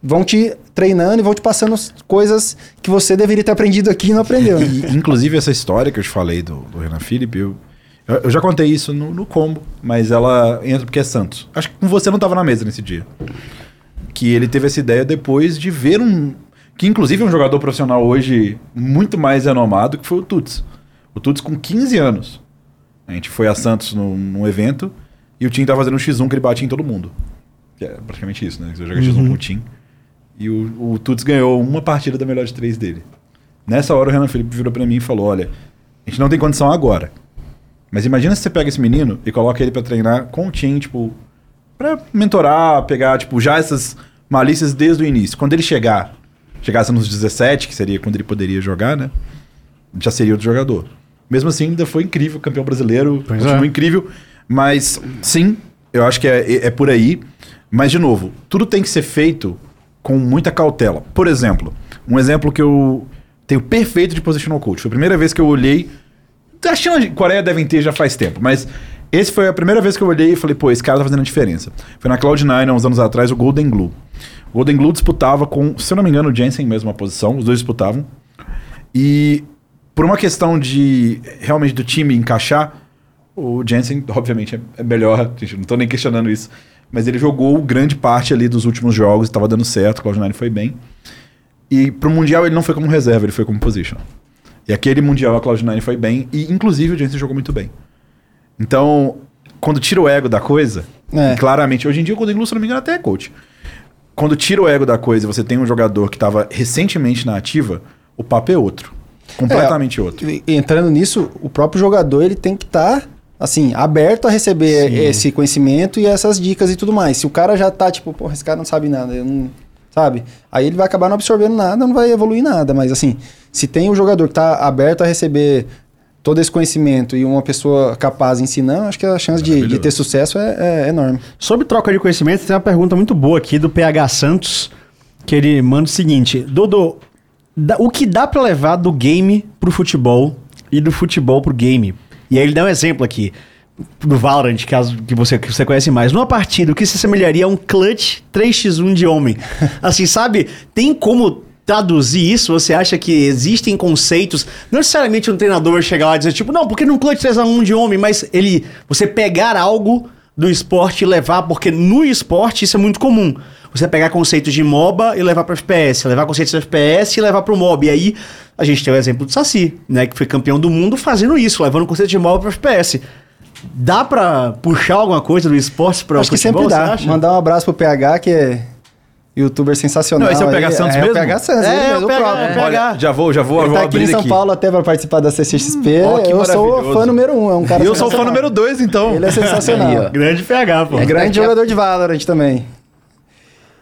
Speaker 3: vão te treinando e vão te passando as coisas que você deveria ter aprendido aqui e não aprendeu. né?
Speaker 2: E, inclusive, essa história que eu te falei do, do Renan Felipe, eu, eu, já contei isso no, no combo, mas ela entra porque é Santos. Acho que com você não estava na mesa nesse dia. Que ele teve essa ideia depois de ver um. Que inclusive é um jogador profissional hoje muito mais renomado, que foi o Tuts. O Tuts com 15 anos. A gente foi a Santos num, num evento e o time tava fazendo um X1 que ele batia em todo mundo. Que é praticamente isso, né? Você joga X1 com o time. E o, o Tuts ganhou uma partida da melhor de três dele. Nessa hora o Renan Felipe virou pra mim e falou: Olha, a gente não tem condição agora. Mas imagina se você pega esse menino e coloca ele pra treinar com o time, tipo, pra mentorar, pegar, tipo, já essas malícias desde o início. Quando ele chegar, chegasse nos 17, que seria quando ele poderia jogar, né? Já seria outro jogador. Mesmo assim, ainda foi incrível, campeão brasileiro,
Speaker 1: Pois é.
Speaker 2: incrível. Mas, sim, eu acho que é, é- é por aí. Mas, de novo, tudo tem que ser feito com muita cautela. Por exemplo, um exemplo que eu tem o perfeito de positional coach. Foi a primeira vez que eu olhei. A China e Coreia devem ter já faz tempo, mas esse foi a primeira vez que eu olhei e falei, pô, esse cara tá fazendo a diferença. Foi na Cloud9, há uns anos atrás, o Golden Glue. O Golden Glue disputava com, se eu não me engano, o Jensen mesmo a posição, os dois disputavam. E por uma questão de realmente do time encaixar, o Jensen, obviamente, é- melhor, gente, não tô nem questionando isso. Mas ele jogou grande parte ali dos últimos jogos, estava dando certo, o Cloud9 foi bem. E pro Mundial ele não foi como reserva, ele foi como position. E aquele Mundial a Cloud9 foi bem, e inclusive o Jensen jogou muito bem. Então, quando tira o ego da coisa,
Speaker 3: É.
Speaker 2: claramente, hoje em dia o Golden Glue, se não me engano, até é coach. Quando tira o ego da coisa e você tem um jogador que estava recentemente na ativa, o papo é outro. Completamente outro.
Speaker 3: E- Entrando nisso, o próprio jogador ele tem que estar assim, aberto a receber
Speaker 1: Sim.
Speaker 3: esse conhecimento e essas dicas e tudo mais. Se o cara já tá tipo, porra, esse cara não sabe nada, eu não, sabe? Aí ele vai acabar não absorvendo nada, não vai evoluir nada, mas assim, se tem um jogador que tá aberto a receber todo esse conhecimento e uma pessoa capaz ensinando, acho que a chance de, de ter sucesso é, é enorme.
Speaker 1: Sobre troca de conhecimento, tem uma pergunta muito boa aqui do PH Santos, que ele manda o seguinte: Dodô, o que dá pra levar do game pro futebol e do futebol pro game? E aí ele dá um exemplo aqui do Valorant, caso que você, que você conhece mais. Numa partida, o que se assemelharia a um clutch 3x1 de homem? Assim, sabe? Tem como traduzir isso? Você acha que existem conceitos? Não necessariamente um treinador vai chegar lá e dizer, tipo, não, porque num clutch 3x1 de homem, mas ele. Você pegar algo do esporte e levar, porque no esporte isso é muito comum. Você pegar conceitos de MOBA e levar para FPS, levar conceitos de FPS e levar para o MOB. E aí a gente tem o exemplo do Saci, né, que foi campeão do mundo fazendo isso, levando conceito de MOBA para FPS. Dá para puxar alguma coisa do esporte para o
Speaker 3: acho que sempre dá. Mandar um abraço pro PH, que é youtuber sensacional.
Speaker 2: Não, esse é o PH
Speaker 3: aí.
Speaker 2: Santos
Speaker 3: é,
Speaker 2: mesmo?
Speaker 3: É o PH Santos,
Speaker 1: É,
Speaker 3: ele
Speaker 1: é o PH,
Speaker 3: próprio.
Speaker 1: é.
Speaker 2: Olha, já vou, já vou,
Speaker 3: Ele
Speaker 2: vou
Speaker 3: tá aqui em São
Speaker 2: aqui.
Speaker 3: Paulo até pra participar da CCXP.
Speaker 2: Ó, que
Speaker 3: eu sou
Speaker 2: maravilhoso.
Speaker 3: fã número um, é um cara
Speaker 2: E eu sou o fã número 2, então.
Speaker 3: Ele é sensacional.
Speaker 4: Aí, ó.
Speaker 1: Grande PH, pô.
Speaker 3: É grande jogador de Valorant também.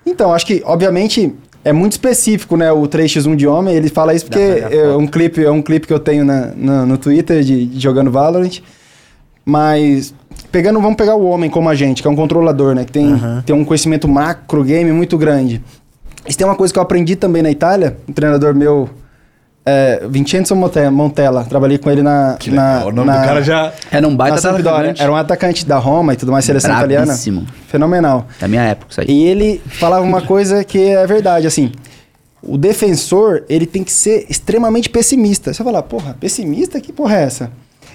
Speaker 3: Então, acho que, obviamente, é muito específico, né? O 3x1 de homem, ele fala isso porque é um clipe, é um clipe que eu tenho na, na- no Twitter de, de jogando Valorant. Mas, pegando, vamos pegar o homem como a gente, que é um controlador, né? Que tem,
Speaker 1: Aham.
Speaker 3: tem um conhecimento macro game muito grande. Isso tem uma coisa que eu aprendi também na Itália, um treinador meu, é, Vincenzo Monte- Montella. Trabalhei com ele na.
Speaker 2: Que
Speaker 3: na,
Speaker 2: legal. O nome
Speaker 3: na-
Speaker 2: do cara já.
Speaker 4: Era um baita
Speaker 3: Sampdoria.
Speaker 4: atacante.
Speaker 3: Era um atacante da Roma e tudo mais, seleção italiana. Fenomenal.
Speaker 4: Da minha época, isso aí.
Speaker 3: E ele falava uma coisa que é verdade, assim. O defensor, ele tem que ser extremamente pessimista. Você vai falar, porra, pessimista? Que porra é essa?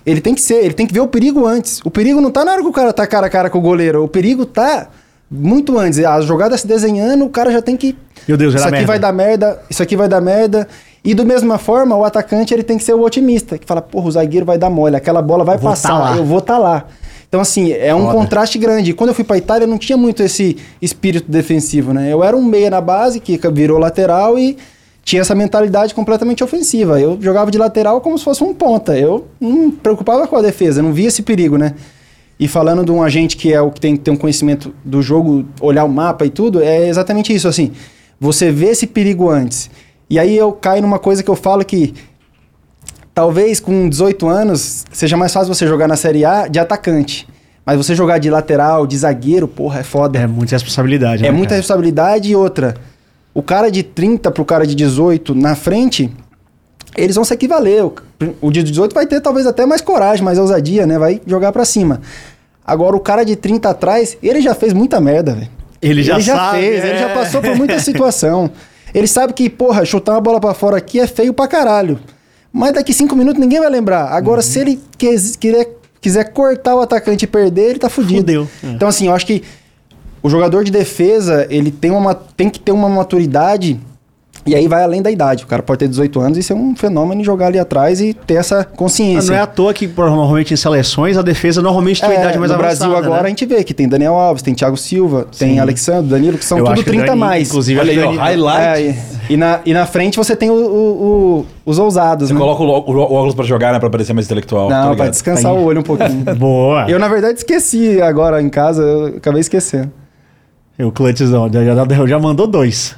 Speaker 3: Ele tem que ser, ele tem que ver o perigo antes. O perigo não tá na hora que o cara tá cara a cara com o goleiro. O perigo tá muito antes. A jogada se desenhando, o cara já tem que.
Speaker 1: Meu Deus,
Speaker 3: isso aqui
Speaker 1: merda.
Speaker 3: vai dar merda, isso aqui vai dar merda. E do mesma forma, o atacante ele tem que ser o otimista, que fala, porra, o zagueiro vai dar mole, aquela bola vai
Speaker 1: Vou
Speaker 3: passar,
Speaker 1: tá lá.
Speaker 3: eu vou estar lá. Então, assim, é um
Speaker 1: Foda.
Speaker 3: contraste grande. Quando eu fui pra Itália, não tinha muito esse espírito defensivo, né? Eu era um meia na base, que virou lateral e tinha essa mentalidade completamente ofensiva. Eu jogava de lateral como se fosse um ponta. Eu não me preocupava com a defesa, não via esse perigo, né? E falando de um agente que é o que tem que ter um conhecimento do jogo, olhar o mapa e tudo, é exatamente isso, assim. Você vê esse perigo antes. E aí eu caio numa coisa que eu falo que talvez com 18 anos seja mais fácil você jogar na Série A de atacante. Mas você jogar de lateral, de zagueiro, porra, é foda.
Speaker 1: É muita responsabilidade,
Speaker 3: É
Speaker 1: né,
Speaker 3: muita
Speaker 1: cara?
Speaker 3: responsabilidade e outra. O cara de 30 pro cara de 18 na frente, eles vão se equivaler. O, de 18 vai ter talvez até mais coragem, mais ousadia, né? Vai jogar pra cima. Agora o cara de 30 atrás, ele já fez muita merda, velho.
Speaker 1: Ele já sabe,
Speaker 3: fez, ele
Speaker 1: é.
Speaker 3: já passou por muita situação. Ele sabe que, porra, chutar uma bola pra fora aqui é feio pra caralho. Mas daqui cinco minutos ninguém vai lembrar. Agora,
Speaker 1: Uhum.
Speaker 3: se ele quis- quiser, quiser cortar o atacante e perder, ele tá fudido.
Speaker 1: Fudeu. É.
Speaker 3: Então, assim, eu acho que o jogador de defesa, ele tem, uma, tem que ter uma maturidade e aí vai além da idade. O cara pode ter 18 anos e ser um fenômeno e jogar ali atrás e ter essa consciência.
Speaker 1: Não é à toa que normalmente em seleções a defesa normalmente tem uma idade mais
Speaker 3: no
Speaker 1: avançada.
Speaker 3: Brasil agora a
Speaker 1: né?
Speaker 3: gente vê que tem Daniel Alves, tem Thiago Silva,
Speaker 1: Sim.
Speaker 3: tem Alexandre, Danilo, que são
Speaker 1: Eu
Speaker 3: tudo
Speaker 1: que
Speaker 3: 30 a
Speaker 1: Dani-
Speaker 3: mais.
Speaker 1: Inclusive,
Speaker 2: Olha aí, ó,
Speaker 1: Dani-
Speaker 2: highlight.
Speaker 3: É, e, na, e na frente você tem o- o- o- os ousados,
Speaker 2: Você
Speaker 3: né?
Speaker 2: coloca o, lo- o óculos pra jogar, né? Pra parecer mais intelectual. tá
Speaker 3: Não,
Speaker 2: ligado?
Speaker 3: pra descansar o olho um pouquinho.
Speaker 1: Boa.
Speaker 3: eu, na verdade, esqueci agora em casa, eu acabei esquecendo.
Speaker 1: O Clutchzão já, já, mandou dois.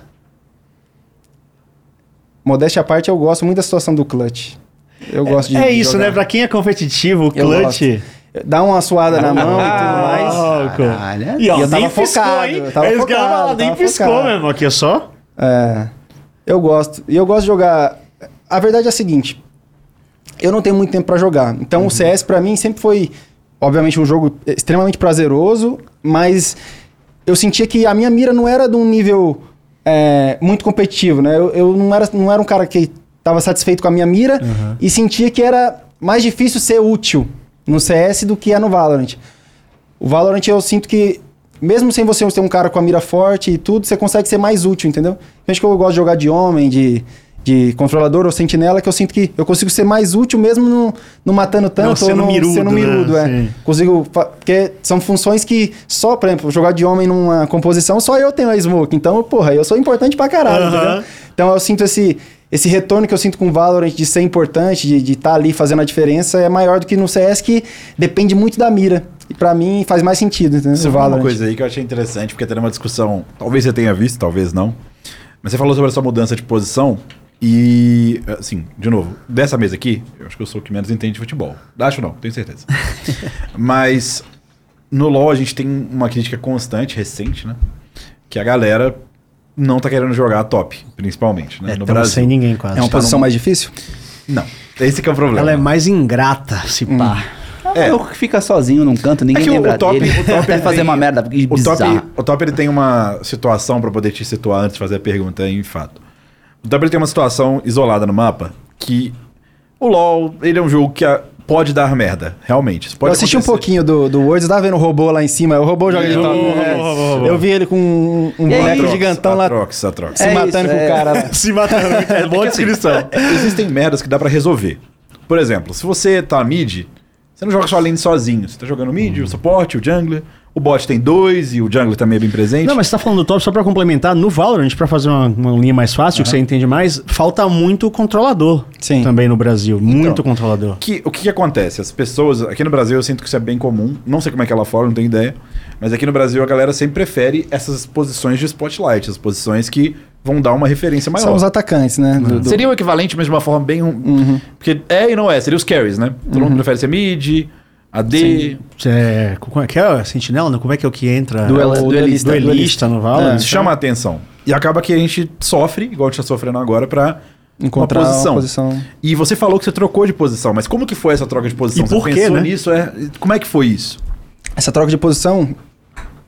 Speaker 3: Modéstia à parte, eu gosto muito da situação do clutch. Eu gosto de
Speaker 1: é isso,
Speaker 3: jogar.
Speaker 1: né? Pra quem é competitivo, o clutch.
Speaker 3: Dá uma suada na mão e tudo mais.
Speaker 1: Louco.
Speaker 4: Caralho.
Speaker 1: E ó,
Speaker 3: E eu tava
Speaker 1: nem piscou,
Speaker 3: focado,
Speaker 1: hein?
Speaker 3: eu tava
Speaker 1: É
Speaker 3: focado,
Speaker 1: nem piscou
Speaker 3: focado.
Speaker 1: mesmo. Aqui é só.
Speaker 3: É, eu gosto. E eu gosto de jogar a verdade é a seguinte: eu não tenho muito tempo pra jogar. Então o CS pra mim sempre foi, obviamente, um jogo extremamente prazeroso, mas eu sentia que a minha mira não era de um nível é, muito competitivo, né? Eu, eu não, era, não era um cara que estava satisfeito com a minha mira e sentia que era mais difícil ser útil no CS do que é no Valorant. O Valorant eu sinto que, mesmo sem você ter um cara com a mira forte e tudo, você consegue ser mais útil, entendeu? Acho que eu gosto de jogar de homem, de, de controlador ou sentinela, que eu sinto que eu consigo ser mais útil mesmo não, não matando tanto
Speaker 1: sendo
Speaker 3: ou não
Speaker 1: mirudo,
Speaker 3: sendo
Speaker 1: né?
Speaker 3: mirudo. É.
Speaker 1: Sim.
Speaker 3: Consigo. Porque são funções que só, por exemplo, jogar de homem numa composição, só eu tenho a smoke. Então, porra, eu sou importante pra caralho,
Speaker 1: Aham.
Speaker 3: entendeu? Então eu sinto esse. Esse retorno que eu sinto com o Valorant de ser importante, de estar ali fazendo a diferença, é maior do que no CS, que depende muito da mira. E pra mim faz mais sentido, entendeu?
Speaker 2: Você falou uma coisa aí que eu achei interessante, porque tem uma discussão, talvez você tenha visto, talvez não. Mas você falou sobre a sua mudança de posição e, assim, de novo, dessa mesa aqui, eu acho que eu sou o que menos entende de futebol. Acho não, tenho certeza. Mas no LoL a gente tem uma crítica constante, recente, né? Que a galera não tá querendo jogar top, principalmente, né?
Speaker 1: É,
Speaker 2: no Brasil.
Speaker 1: sem ninguém quase.
Speaker 3: É uma
Speaker 2: tá
Speaker 3: posição
Speaker 2: num-
Speaker 3: mais difícil?
Speaker 2: Não, esse que é o problema.
Speaker 1: Ela é mais ingrata, se pá.
Speaker 2: É.
Speaker 4: É. Eu que fica sozinho num canto, ninguém
Speaker 2: É o-
Speaker 4: lembra
Speaker 2: o top-
Speaker 4: dele.
Speaker 2: o top, ele
Speaker 4: fazer
Speaker 2: tem-
Speaker 4: uma merda
Speaker 2: O
Speaker 4: bizarra.
Speaker 2: top, o top ele tem uma situação pra poder te situar antes de fazer a pergunta, em fato. O ele tem uma situação isolada no mapa que o LoL, ele é um jogo que ah, pode dar merda, realmente. Isso pode
Speaker 3: eu assisti
Speaker 2: acontecer.
Speaker 3: um pouquinho do, do Words, tava vendo o robô lá em cima. O robô joga de É.
Speaker 1: robô.
Speaker 3: Eu vi ele com um, boneco
Speaker 2: Atrox,
Speaker 3: gigantão lá
Speaker 2: Atrox, Atrox.
Speaker 3: se
Speaker 4: É
Speaker 3: matando
Speaker 4: isso,
Speaker 3: com
Speaker 4: é.
Speaker 3: o cara. lá.
Speaker 1: Se matando. É boa descrição.
Speaker 2: Existem merdas que dá pra resolver. Por exemplo, se você tá mid, você não joga sua lane sozinho. Você tá jogando mid, o suporte, o jungler. O bot tem dois e o jungler também é bem presente.
Speaker 1: Não, mas você tá falando do top só pra complementar. No Valorant, pra fazer uma, uma linha mais fácil, que você entende mais, falta muito controlador
Speaker 3: Sim.
Speaker 1: também no Brasil. Muito
Speaker 2: Então,
Speaker 1: controlador.
Speaker 2: que, o que, que acontece? As pessoas, aqui no Brasil eu sinto que isso é bem comum, não sei como é que é lá fora, não tenho ideia, mas aqui no Brasil a galera sempre prefere essas posições de spotlight, as posições que vão dar uma referência maior.
Speaker 3: São os atacantes, né? do- do-
Speaker 2: Seria o equivalente, mas de uma forma bem. um- Porque é e não é, seria os carries, né? Todo mundo prefere ser mid, AD.
Speaker 1: É, como é que é? Sentinela? não? Como é que é o que entra?
Speaker 3: Duel-
Speaker 1: É o
Speaker 3: duelista,
Speaker 1: duelista,
Speaker 3: duelista.
Speaker 1: no Valorant.
Speaker 2: Isso chama a atenção. E acaba que a gente sofre, igual a gente tá sofrendo agora, pra
Speaker 3: Encontrar
Speaker 2: uma
Speaker 3: uma
Speaker 2: posição.
Speaker 3: posição.
Speaker 2: E você falou que você trocou de posição, mas como que foi essa troca de posição?
Speaker 1: E
Speaker 2: você
Speaker 1: por quê,
Speaker 2: pensou
Speaker 1: né?
Speaker 2: nisso? É, como é que foi isso?
Speaker 3: Essa troca de posição,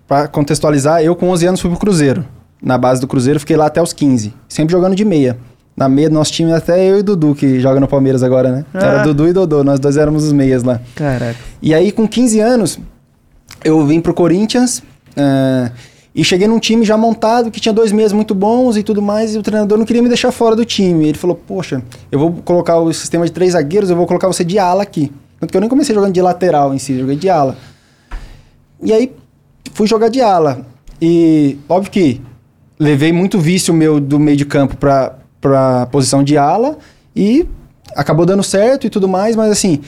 Speaker 3: pra contextualizar, eu com 11 anos fui pro Cruzeiro. Na base do Cruzeiro, fiquei lá até os 15. Sempre jogando de meia. Na meia do nosso time, até eu e Dudu, que joga no Palmeiras agora, né? Era Dudu e Dodô, nós dois éramos os meias lá.
Speaker 4: Caraca.
Speaker 3: E aí, com 15 anos, eu vim pro Corinthians eh, e cheguei num time já montado, que tinha dois meias muito bons e tudo mais, e o treinador não queria me deixar fora do time. Ele falou, poxa, eu vou colocar o sistema de três zagueiros, eu vou colocar você de ala aqui. Tanto que eu nem comecei jogando de lateral em si, joguei de ala. E aí, fui jogar de ala. E, óbvio que levei muito vício meu do meio de campo pra, pra posição de ala e acabou dando certo e tudo mais, mas assim,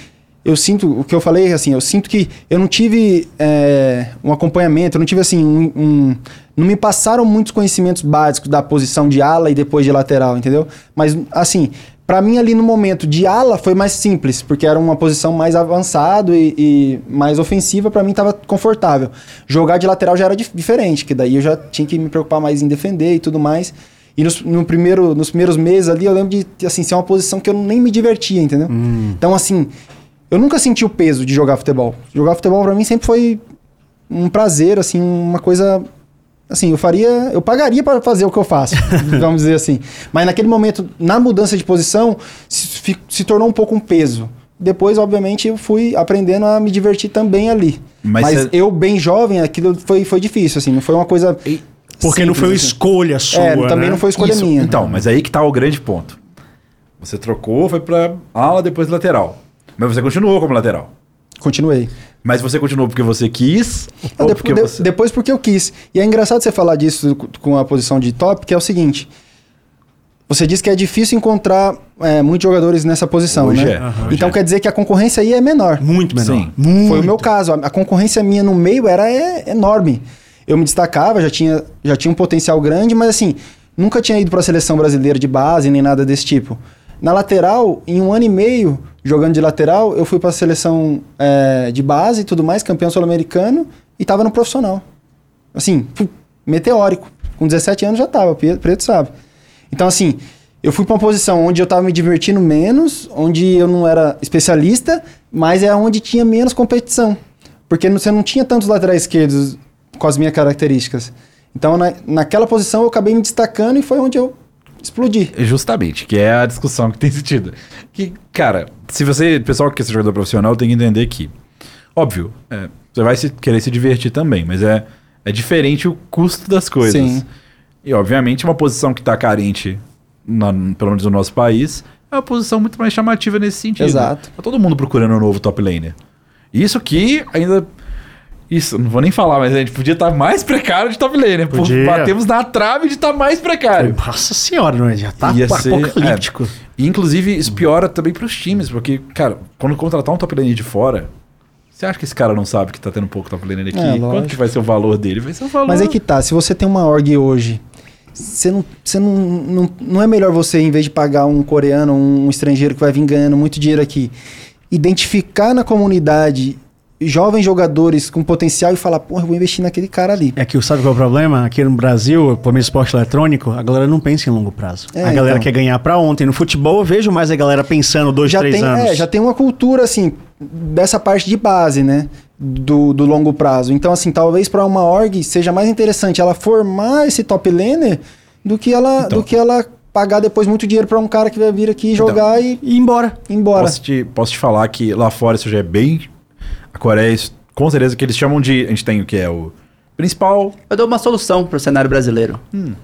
Speaker 3: eu sinto, o que eu falei, assim, eu sinto que eu não tive é, um acompanhamento, eu não tive assim, um, um- Não me passaram muitos conhecimentos básicos da posição de ala e depois de lateral, entendeu? Mas, assim, pra mim ali no momento de ala foi mais simples, porque era uma posição mais avançado e, e mais ofensiva, pra mim tava confortável. Jogar de lateral já era dif- diferente, que daí eu já tinha que me preocupar mais em defender e tudo mais. E nos, no primeiro, nos primeiros meses ali, eu lembro de assim, ser uma posição que eu nem me divertia, entendeu? Então, assim, eu nunca senti o peso de jogar futebol. Jogar futebol pra mim sempre foi um prazer, assim, uma coisa. Assim, eu faria. Eu pagaria pra fazer o que eu faço, vamos dizer assim. Mas naquele momento, na mudança de posição, se, se tornou um pouco um peso. Depois, obviamente, eu fui aprendendo a me divertir também ali.
Speaker 2: Mas
Speaker 3: Mas,
Speaker 2: cê-
Speaker 3: eu, bem jovem, aquilo foi, foi difícil, assim, não foi uma coisa.
Speaker 1: Porque não
Speaker 3: simples,
Speaker 1: foi uma
Speaker 3: assim.
Speaker 1: escolha sua,
Speaker 3: É, também
Speaker 1: né?
Speaker 3: não foi escolha
Speaker 2: Isso.
Speaker 3: minha.
Speaker 2: Então, mas aí que tá o grande ponto. Você trocou, foi pra ala, depois lateral. Mas você continuou como lateral.
Speaker 3: Continuei.
Speaker 2: Mas você continuou porque você quis
Speaker 3: Não,
Speaker 2: ou
Speaker 3: de-
Speaker 2: porque
Speaker 3: de-
Speaker 2: você...
Speaker 3: Depois porque eu quis. E é engraçado você falar disso co- com a posição de top, que é o seguinte. Você disse que é difícil encontrar é, muitos jogadores nessa posição,
Speaker 2: Hoje
Speaker 3: né?
Speaker 2: é, hoje
Speaker 3: então
Speaker 2: é.
Speaker 3: quer dizer que a concorrência aí é menor.
Speaker 1: Muito menor.
Speaker 2: Sim.
Speaker 1: Muito.
Speaker 3: Foi o meu caso. A, a concorrência minha no meio era é, enorme. Eu me destacava, já tinha, já tinha um potencial grande, mas assim, nunca tinha ido para a seleção brasileira de base nem nada desse tipo. Na lateral, em um ano e meio, jogando de lateral, eu fui para a seleção é, de base e tudo mais, campeão sul-americano, e tava no profissional. Assim, meteórico. Com 17 anos já tava, preto sabe. Então, assim, eu fui pra uma posição onde eu tava me divertindo menos, onde eu não era especialista, mas é onde tinha menos competição. Porque você não tinha tantos laterais esquerdos com as minhas características. Então, na, naquela posição, eu acabei me destacando e foi onde eu explodi.
Speaker 2: Justamente, que é a discussão que tem sentido. Que, cara, se você, pessoal que quer ser jogador profissional, tem que entender que, óbvio, é, você vai se- querer se divertir também, mas é, é diferente o custo das coisas.
Speaker 3: Sim.
Speaker 2: E, obviamente, uma posição que está carente, na- pelo menos no nosso país, é uma posição muito mais chamativa nesse sentido.
Speaker 3: Exato.
Speaker 2: Tá todo mundo procurando um novo top laner. Isso que ainda. Isso, não vou nem falar, mas a gente podia estar mais precário de top laner. Pô,
Speaker 1: Podia.
Speaker 2: Batemos na trave de estar mais precário.
Speaker 1: Nossa senhora, não é? Já tá
Speaker 2: Ia ser-
Speaker 1: apocalíptico.
Speaker 2: é. E, inclusive, isso piora também pros times, porque, cara, quando contratar um top laner de fora, você acha que esse cara não sabe que tá tendo pouco top laner aqui?
Speaker 3: É,
Speaker 2: Quanto que vai ser o valor dele? Vai ser o valor.
Speaker 3: Mas aí que tá, se você tem uma org hoje, você não, você não, não, não é melhor você, em vez de pagar um coreano, um estrangeiro que vai vir ganhando muito dinheiro aqui, identificar na comunidade jovens jogadores com potencial e falar, porra, eu vou investir naquele cara ali.
Speaker 1: É que sabe qual é o problema? Aqui no Brasil, por meio esporte eletrônico, a galera não pensa em longo prazo.
Speaker 3: É,
Speaker 1: a galera
Speaker 3: então.
Speaker 1: quer ganhar pra ontem. No futebol, eu vejo mais a galera pensando dois,
Speaker 3: já
Speaker 1: três
Speaker 3: tem,
Speaker 1: anos.
Speaker 3: é, já tem uma cultura assim dessa parte de base, né? Do, do longo prazo. Então, assim, talvez para uma org seja mais interessante ela formar esse top laner do que ela,
Speaker 2: Então.
Speaker 3: do que ela pagar depois muito dinheiro para um cara que vai vir aqui jogar e
Speaker 1: E ir embora.
Speaker 3: ir embora.
Speaker 2: Posso te, posso te falar que lá fora isso já é bem. A Coreia, isso- com certeza que eles chamam de. A gente tem o que é o principal.
Speaker 4: Eu dou uma solução pro cenário brasileiro.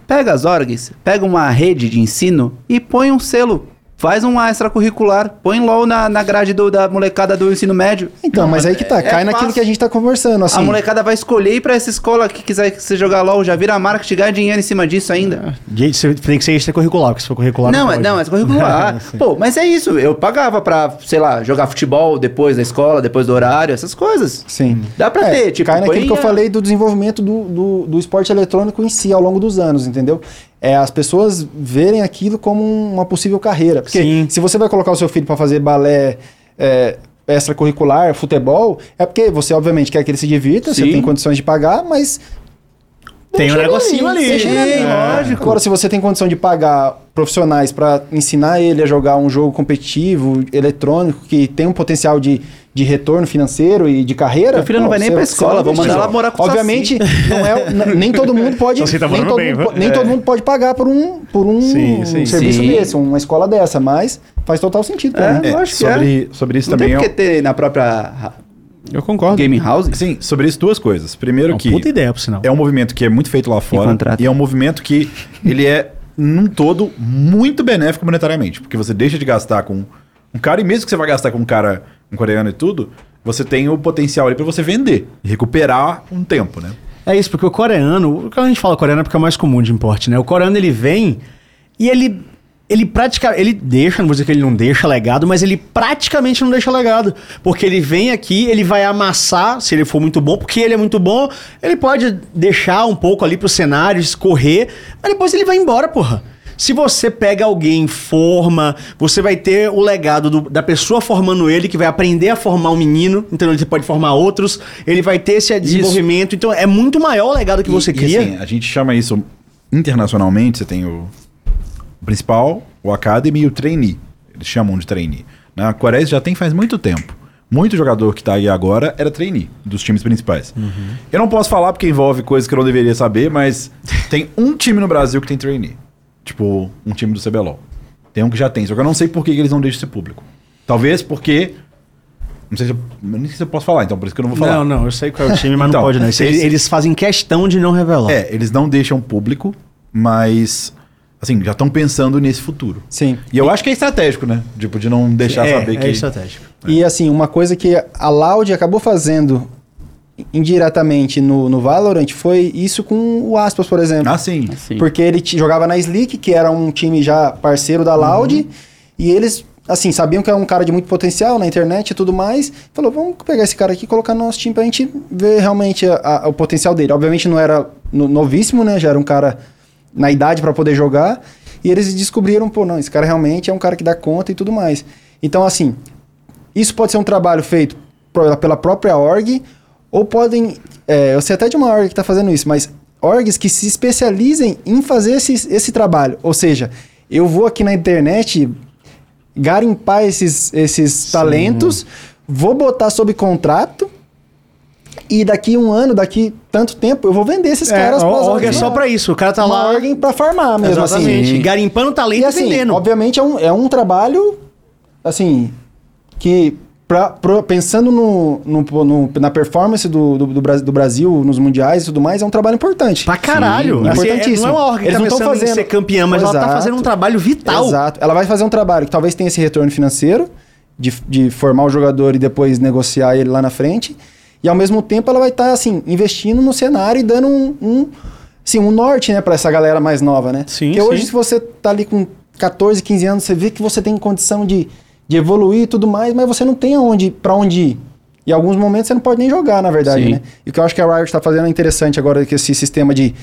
Speaker 4: Pega as orgs, pega uma rede de ensino e põe um selo. Faz um extracurricular. Põe LOL na, na grade do- da molecada do ensino médio.
Speaker 3: Então, mas aí que tá,
Speaker 4: é
Speaker 3: cai naquilo
Speaker 4: fácil.
Speaker 3: que a gente tá conversando, assim.
Speaker 4: A molecada vai escolher ir pra essa escola que quiser que você jogar LOL, já vira marketing, ganha dinheiro em cima disso ainda.
Speaker 1: Gente, você tem que ser extracurricular, porque se for curricular.
Speaker 4: Não, é,
Speaker 1: pode.
Speaker 4: não, é curricular.
Speaker 1: Sim.
Speaker 4: Pô, mas é isso. Eu pagava pra, sei lá, jogar futebol depois da escola, depois do horário, essas coisas.
Speaker 3: Sim.
Speaker 4: Dá pra
Speaker 3: É,
Speaker 4: ter, tipo,
Speaker 3: cai naquilo
Speaker 4: põe
Speaker 3: que eu falei do desenvolvimento do, do, do esporte eletrônico em si ao longo dos anos, entendeu? É as pessoas verem aquilo como uma possível carreira. Porque
Speaker 1: Sim.
Speaker 3: se você vai colocar o seu filho para fazer balé é, extracurricular, futebol, é porque você obviamente quer que ele se divirta, você
Speaker 4: Sim.
Speaker 3: tem condições de pagar, mas
Speaker 1: Tem um negocinho ali.
Speaker 3: você ali.
Speaker 1: É.
Speaker 3: lógico. Agora, se você tem condição de pagar profissionais para ensinar ele a jogar um jogo competitivo, eletrônico, que tem um potencial de, de retorno financeiro e de carreira.
Speaker 4: Meu filho não vai nem pra
Speaker 3: você
Speaker 4: escola, vou mandar ela morar com o
Speaker 3: Obviamente, não é, nem todo mundo pode.
Speaker 1: Saci tá
Speaker 3: nem todo,
Speaker 1: bem,
Speaker 3: mundo, po- nem
Speaker 1: É.
Speaker 3: todo mundo pode pagar por um, por um
Speaker 1: Sim, sim.
Speaker 3: serviço
Speaker 4: Sim.
Speaker 3: desse, uma escola dessa, mas faz total sentido.
Speaker 4: É. Eu acho que
Speaker 2: sobre, sobre isso
Speaker 4: Não
Speaker 2: também.
Speaker 4: tem
Speaker 2: é
Speaker 4: porque ter na própria
Speaker 3: Eu concordo.
Speaker 4: gaming house?
Speaker 2: Sim, sobre isso duas coisas. Primeiro
Speaker 1: Uma
Speaker 2: que
Speaker 1: puta ideia, por sinal.
Speaker 2: é um movimento que é muito feito lá fora e é um movimento que ele é num todo muito benéfico monetariamente, porque você deixa de gastar com um cara e mesmo que você vai gastar com um cara coreano e tudo, você tem o potencial ali pra você vender e recuperar um tempo, né?
Speaker 1: É isso, porque o coreano, quando a gente fala coreano é porque é o mais comum de importe, né? O coreano ele vem e ele ele praticamente, ele deixa, não vou dizer que ele não deixa legado, mas ele praticamente não deixa legado, porque ele vem aqui, ele vai amassar, se ele for muito bom, porque ele é muito bom, ele pode deixar um pouco ali pro cenário, escorrer, mas depois ele vai embora, porra. Se você pega alguém, forma, você vai ter o legado do- da pessoa formando ele, que vai aprender a formar um menino, então ele pode formar outros, ele vai ter esse desenvolvimento, então é muito maior o legado que você
Speaker 2: E- e,
Speaker 1: cria.
Speaker 2: assim, a gente chama isso internacionalmente, você tem o principal, o academy e o trainee. Eles chamam de trainee. Na Coreia isso já tem faz muito tempo. Muito jogador que tá aí agora era trainee dos times principais. Eu não posso falar porque envolve coisas que eu não deveria saber, mas tem um time no Brasil que tem trainee. Tipo, um time do CBLOL. Tem um que já tem, só que eu não sei por que eles não deixam ser público. Talvez porque. Não sei se eu, nem sei se eu posso falar, então por isso que eu não vou falar.
Speaker 1: Não, não, eu sei qual é o time, mas
Speaker 2: Então,
Speaker 1: não pode não. Isso
Speaker 2: eles-
Speaker 1: Eles, fazem questão de não revelar.
Speaker 2: É, eles não deixam público, mas assim, já estão pensando nesse futuro.
Speaker 3: Sim.
Speaker 2: E eu acho que é estratégico, né? Tipo, de não deixar
Speaker 1: é,
Speaker 2: saber
Speaker 1: é
Speaker 2: que.
Speaker 1: estratégico.
Speaker 3: E assim, uma coisa que a Loud acabou fazendo indiretamente no, no Valorant foi isso com o Aspas, por exemplo.
Speaker 2: Ah, sim.
Speaker 4: Assim.
Speaker 3: Porque ele jogava na Slick, que era um time já parceiro da Loud, e eles, assim, sabiam que é um cara de muito potencial na internet e tudo mais. Falou, vamos pegar esse cara aqui e colocar no nosso time pra gente ver realmente a- a- o potencial dele. Obviamente não era no- novíssimo, né? Já era um cara na idade pra poder jogar. E eles descobriram, pô, não, esse cara realmente é um cara que dá conta e tudo mais. Então, assim, isso pode ser um trabalho feito pela própria org, ou podem. é, eu sei até de uma org que está fazendo isso, mas orgs que se especializem em fazer esse, esse trabalho. Ou seja, eu vou aqui na internet garimpar esses, esses talentos, vou botar sob contrato e daqui um ano, daqui tanto tempo, eu vou vender esses
Speaker 1: É,
Speaker 3: caras
Speaker 1: a org é só pra isso. O cara tá
Speaker 3: Uma
Speaker 1: lá.
Speaker 3: org pra farmar mesmo,
Speaker 1: Exatamente.
Speaker 3: assim.
Speaker 1: Garimpando talento
Speaker 3: E
Speaker 1: e,
Speaker 3: assim,
Speaker 1: vendendo.
Speaker 3: obviamente é um, é um trabalho, assim, que pra, pro- pensando no, no- no- na performance do, do, do Bra- do Brasil nos mundiais e tudo mais, é um trabalho importante.
Speaker 1: Pra caralho.
Speaker 3: Sim,
Speaker 1: Assim, é-
Speaker 3: importantíssimo.
Speaker 1: não é uma org que
Speaker 3: Eles
Speaker 1: tá pensando em
Speaker 3: fazendo-
Speaker 1: ser campeã, mas ela tá
Speaker 3: Exato.
Speaker 1: fazendo um trabalho vital.
Speaker 3: Exato. Ela vai fazer um trabalho que talvez tenha esse retorno financeiro, de, de formar o jogador e depois negociar ele lá na frente. E ao mesmo tempo ela vai estar, assim, investindo no cenário e dando um, um, assim, um norte, né, pra essa galera mais nova, né?
Speaker 1: Sim,
Speaker 3: Porque hoje,
Speaker 1: sim.
Speaker 3: se você tá ali com 14, 15 anos, você vê que você tem condição de, de evoluir e tudo mais, mas você não tem aonde, pra onde ir. E em alguns momentos você não pode nem jogar, na verdade,
Speaker 4: Sim.
Speaker 3: né? E o que eu acho que a Riot está fazendo é interessante agora, que esse sistema de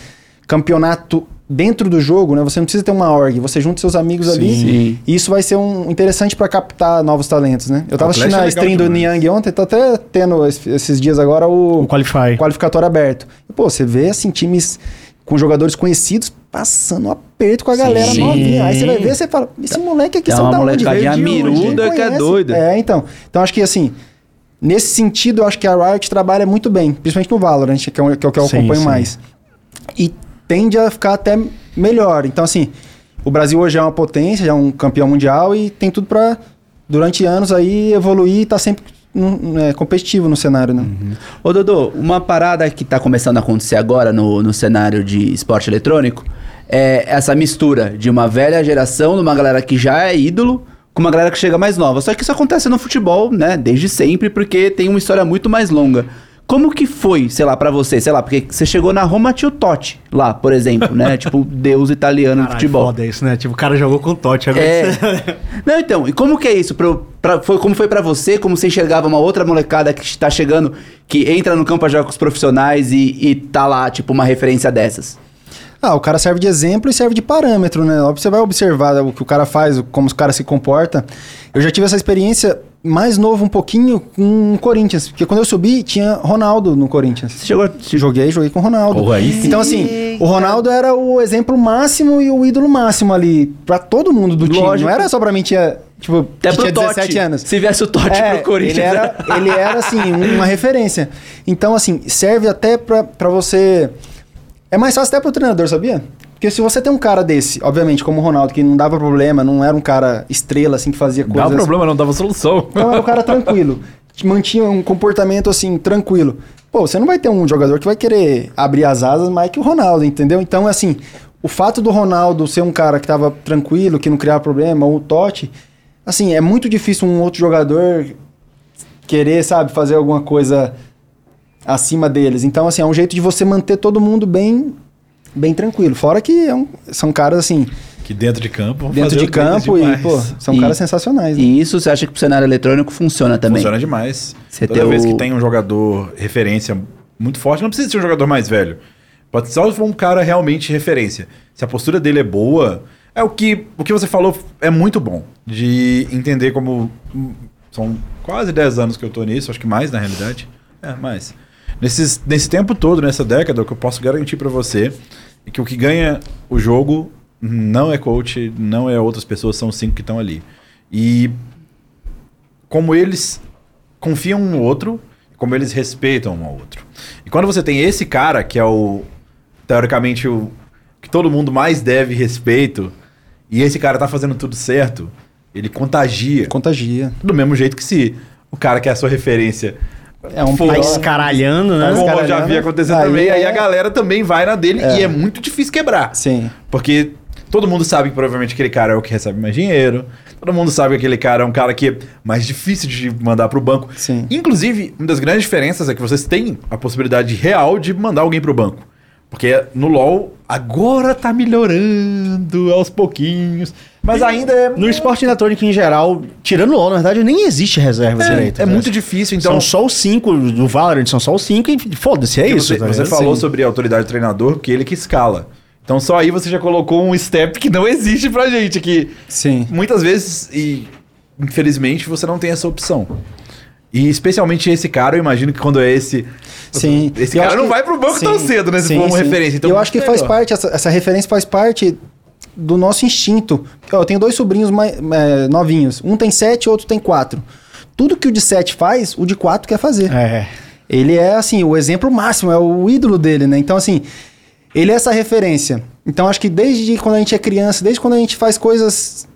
Speaker 3: campeonato dentro do jogo, né? Você não precisa ter uma org, você junta seus amigos ali.
Speaker 4: Sim.
Speaker 3: E isso vai ser um interessante para captar novos talentos, né? Eu tava assistindo
Speaker 2: é
Speaker 3: a
Speaker 2: legal
Speaker 3: stream do. Niang ontem, tá até tendo es- esses dias agora o,
Speaker 1: O Qualify.
Speaker 3: qualificatório aberto. E, pô, você vê assim times com jogadores conhecidos passando um aperto com a galera
Speaker 4: Sim.
Speaker 3: novinha. Aí você vai ver, você fala, esse moleque aqui
Speaker 4: Tem
Speaker 3: são da onde? Veio de onde?
Speaker 4: miruda que é doida.
Speaker 3: É, então. Então acho que assim, nesse sentido, eu acho que a Riot trabalha muito bem, principalmente no Valorant, que é o que, o que eu
Speaker 1: Sim,
Speaker 3: acompanho
Speaker 1: sim.
Speaker 3: mais. E tende a ficar até melhor. Então, assim, o Brasil hoje é uma potência, já é um campeão mundial e tem tudo pra, durante anos aí, evoluir e tá sempre é, competitivo no cenário, né?
Speaker 4: Ô, Dodô, uma parada que tá começando a acontecer agora no, no cenário de esporte eletrônico é essa mistura de uma velha geração, de uma galera que já é ídolo, com uma galera que chega mais nova. Só que isso acontece no futebol, né, desde sempre, porque tem uma história muito mais longa. Como que foi, sei lá, pra você, sei lá, porque você chegou na Roma, tinha o Totti lá, por exemplo, né? tipo, deus italiano do
Speaker 1: Caralho,
Speaker 4: futebol.
Speaker 1: foda isso, né? Tipo, o cara jogou com o Totti agora.
Speaker 4: É. Não, então, e como que é isso? Pro, pra- foi, como foi pra você? Como você enxergava uma outra molecada que está chegando, que entra no campo pra jogar com os profissionais e, e tá lá, tipo, uma referência dessas?
Speaker 3: Ah, o cara serve de exemplo e serve de parâmetro, né? Você vai observar o que o cara faz, como o cara se comporta. Eu já tive essa experiência mais novo um pouquinho com o Corinthians, porque quando eu subi tinha Ronaldo no Corinthians.
Speaker 4: Você chegou.
Speaker 3: Joguei, joguei com o Ronaldo.
Speaker 2: Porra, aí sim.
Speaker 3: Então, assim, o Ronaldo era o exemplo máximo e o ídolo máximo ali pra todo mundo do time.
Speaker 4: Lógico.
Speaker 3: Não era só pra mim, tinha, tipo,
Speaker 4: Até
Speaker 3: que
Speaker 4: pro
Speaker 3: tinha 17
Speaker 4: Totti.
Speaker 3: anos.
Speaker 4: Se viesse o Totti
Speaker 3: É,
Speaker 4: pro Corinthians.
Speaker 3: Ele era, ele era, assim, uma referência. Então, assim, serve até pra, pra você. É mais fácil até pro treinador, sabia? Porque se você tem um cara desse, obviamente, como o Ronaldo, que não dava problema, não era um cara estrela, assim, que fazia coisas.
Speaker 2: Dava problema, não dava solução.
Speaker 3: Então era um cara tranquilo. Mantinha um comportamento assim, tranquilo. Pô, você não vai ter um jogador que vai querer abrir as asas mais que o Ronaldo, entendeu? Então, assim, o fato do Ronaldo ser um cara que tava tranquilo, que não criava problema, ou o Totti, assim, é muito difícil um outro jogador querer, sabe, fazer alguma coisa acima deles. Então, assim, é um jeito de você manter todo mundo bem bem tranquilo. Fora que é um- são caras, assim,
Speaker 2: Que dentro de campo.
Speaker 3: dentro
Speaker 2: fazer
Speaker 3: de campo e, pô, são
Speaker 4: E-
Speaker 3: caras sensacionais, né?
Speaker 4: E isso você acha que pro cenário eletrônico funciona também?
Speaker 2: Funciona demais.
Speaker 4: Você
Speaker 2: Toda vez
Speaker 4: o-
Speaker 2: que tem um jogador referência muito forte, não precisa ser um jogador mais velho. Pode só for um cara realmente referência. Se a postura dele é boa, é o que, o que você falou é muito bom. De entender como. hum, São quase 10 anos que eu tô nisso, acho que mais na realidade. É, mais. Nesses, nesse tempo todo, nessa década, o que eu posso garantir pra você é que o que ganha o jogo não é coach, não é outras pessoas, são os cinco que estão ali. E como eles confiam um no outro, como eles respeitam um ao outro. E quando você tem esse cara, que é o, teoricamente, o que todo mundo mais deve respeito, e esse cara tá fazendo tudo certo, ele contagia.
Speaker 3: Contagia.
Speaker 2: Do mesmo jeito que se o cara que é a sua referência
Speaker 3: É um
Speaker 1: Tá escaralhando, né?
Speaker 2: Como já
Speaker 3: escaralhando.
Speaker 2: havia acontecido
Speaker 3: Aí
Speaker 2: também, aí
Speaker 3: é-
Speaker 2: a galera também vai na dele
Speaker 3: É.
Speaker 2: e é muito difícil quebrar.
Speaker 3: Sim.
Speaker 2: Porque todo mundo sabe que provavelmente aquele cara é o que recebe mais dinheiro. Todo mundo sabe que aquele cara é um cara que é mais difícil de mandar pro banco.
Speaker 3: Sim.
Speaker 2: Inclusive, uma das grandes diferenças é que vocês têm a possibilidade real de mandar alguém pro banco. Porque no LoL agora tá melhorando aos pouquinhos. Mas ainda é.
Speaker 1: No esporte eletrônico em geral, tirando o LoL, na verdade, nem existe reserva direito.
Speaker 2: é
Speaker 1: né?
Speaker 2: muito difícil, então.
Speaker 1: São só os cinco do Valorant, são só os cinco e foda-se, é isso.
Speaker 2: Você,
Speaker 1: tá
Speaker 2: você falou
Speaker 1: Sim.
Speaker 2: sobre a autoridade do treinador, porque ele que escala. Então só aí você já colocou um step que não existe pra gente, que
Speaker 3: Sim.
Speaker 2: muitas vezes, e infelizmente, você não tem essa opção. E especialmente esse cara, eu imagino que quando é esse.
Speaker 3: Sim.
Speaker 2: Esse
Speaker 3: Eu
Speaker 2: cara não
Speaker 3: que-
Speaker 2: vai pro banco tão cedo, né? Se
Speaker 3: sim,
Speaker 2: for uma
Speaker 3: sim.
Speaker 2: referência. Então,
Speaker 3: eu acho que faz
Speaker 2: melhor.
Speaker 3: parte, essa, essa referência faz parte do nosso instinto. Eu tenho dois sobrinhos mais, é, novinhos. Um tem sete, outro tem quatro. Tudo que o de sete faz, o de quatro quer fazer.
Speaker 1: É.
Speaker 3: Ele é, assim, o exemplo máximo, é o ídolo dele, né? Então, assim, ele é essa referência. Então, acho que desde quando a gente é criança, desde quando a gente faz coisas, é,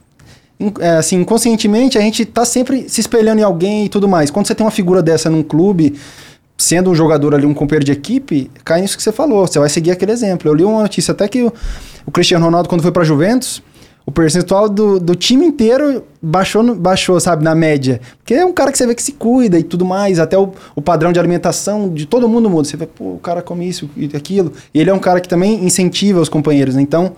Speaker 3: assim, inconscientemente, a gente tá sempre se espelhando em alguém e tudo mais. Quando você tem uma figura dessa num clube, sendo um jogador ali, um companheiro de equipe, cai nisso que você falou. Você vai seguir aquele exemplo. Eu li uma notícia até que o, o Cristiano Ronaldo, quando foi pra Juventus, o percentual do, do time inteiro baixou, baixou, sabe, na média. Porque é um cara que você vê que se cuida e tudo mais. Até o, o padrão de alimentação de todo mundo muda. Você vê, pô, o cara come isso e aquilo. E ele é um cara que também incentiva os companheiros. né? Então,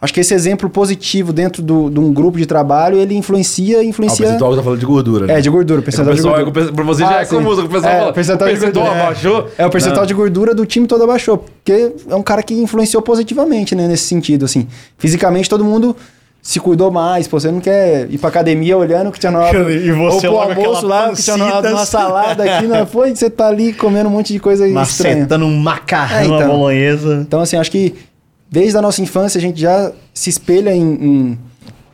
Speaker 3: acho que esse exemplo positivo dentro do- de um grupo de trabalho, ele influencia,
Speaker 2: Ah, o
Speaker 3: influencia...
Speaker 2: percentual que tá falando de gordura, né?
Speaker 3: É, de gordura,
Speaker 2: É que o
Speaker 3: percentual de
Speaker 2: pessoal-
Speaker 3: gordura.
Speaker 2: é que o pe- pra você já é
Speaker 3: sim.
Speaker 2: comum, o pessoal
Speaker 3: É,
Speaker 2: fala,
Speaker 3: o percentual,
Speaker 2: o
Speaker 3: de
Speaker 2: percentual
Speaker 3: gordura,
Speaker 2: abaixou?
Speaker 3: É, o percentual
Speaker 2: Não.
Speaker 3: de gordura do time todo abaixou. Porque é um cara que influenciou positivamente, né? Nesse sentido, assim. Fisicamente, todo mundo se cuidou mais. Pô, você não quer ir pra academia olhando o Cristiano Ronaldo.
Speaker 1: E você
Speaker 3: ou pro almoço lá, o Cristiano Ronaldo numa
Speaker 1: pancitas.
Speaker 3: salada aqui. Não foi? Você tá ali comendo um monte de coisa estranha.
Speaker 1: Macetando um macarrão
Speaker 3: É, então.
Speaker 1: bolonhesa.
Speaker 3: Então, assim, acho que desde a nossa infância a gente já se espelha em, em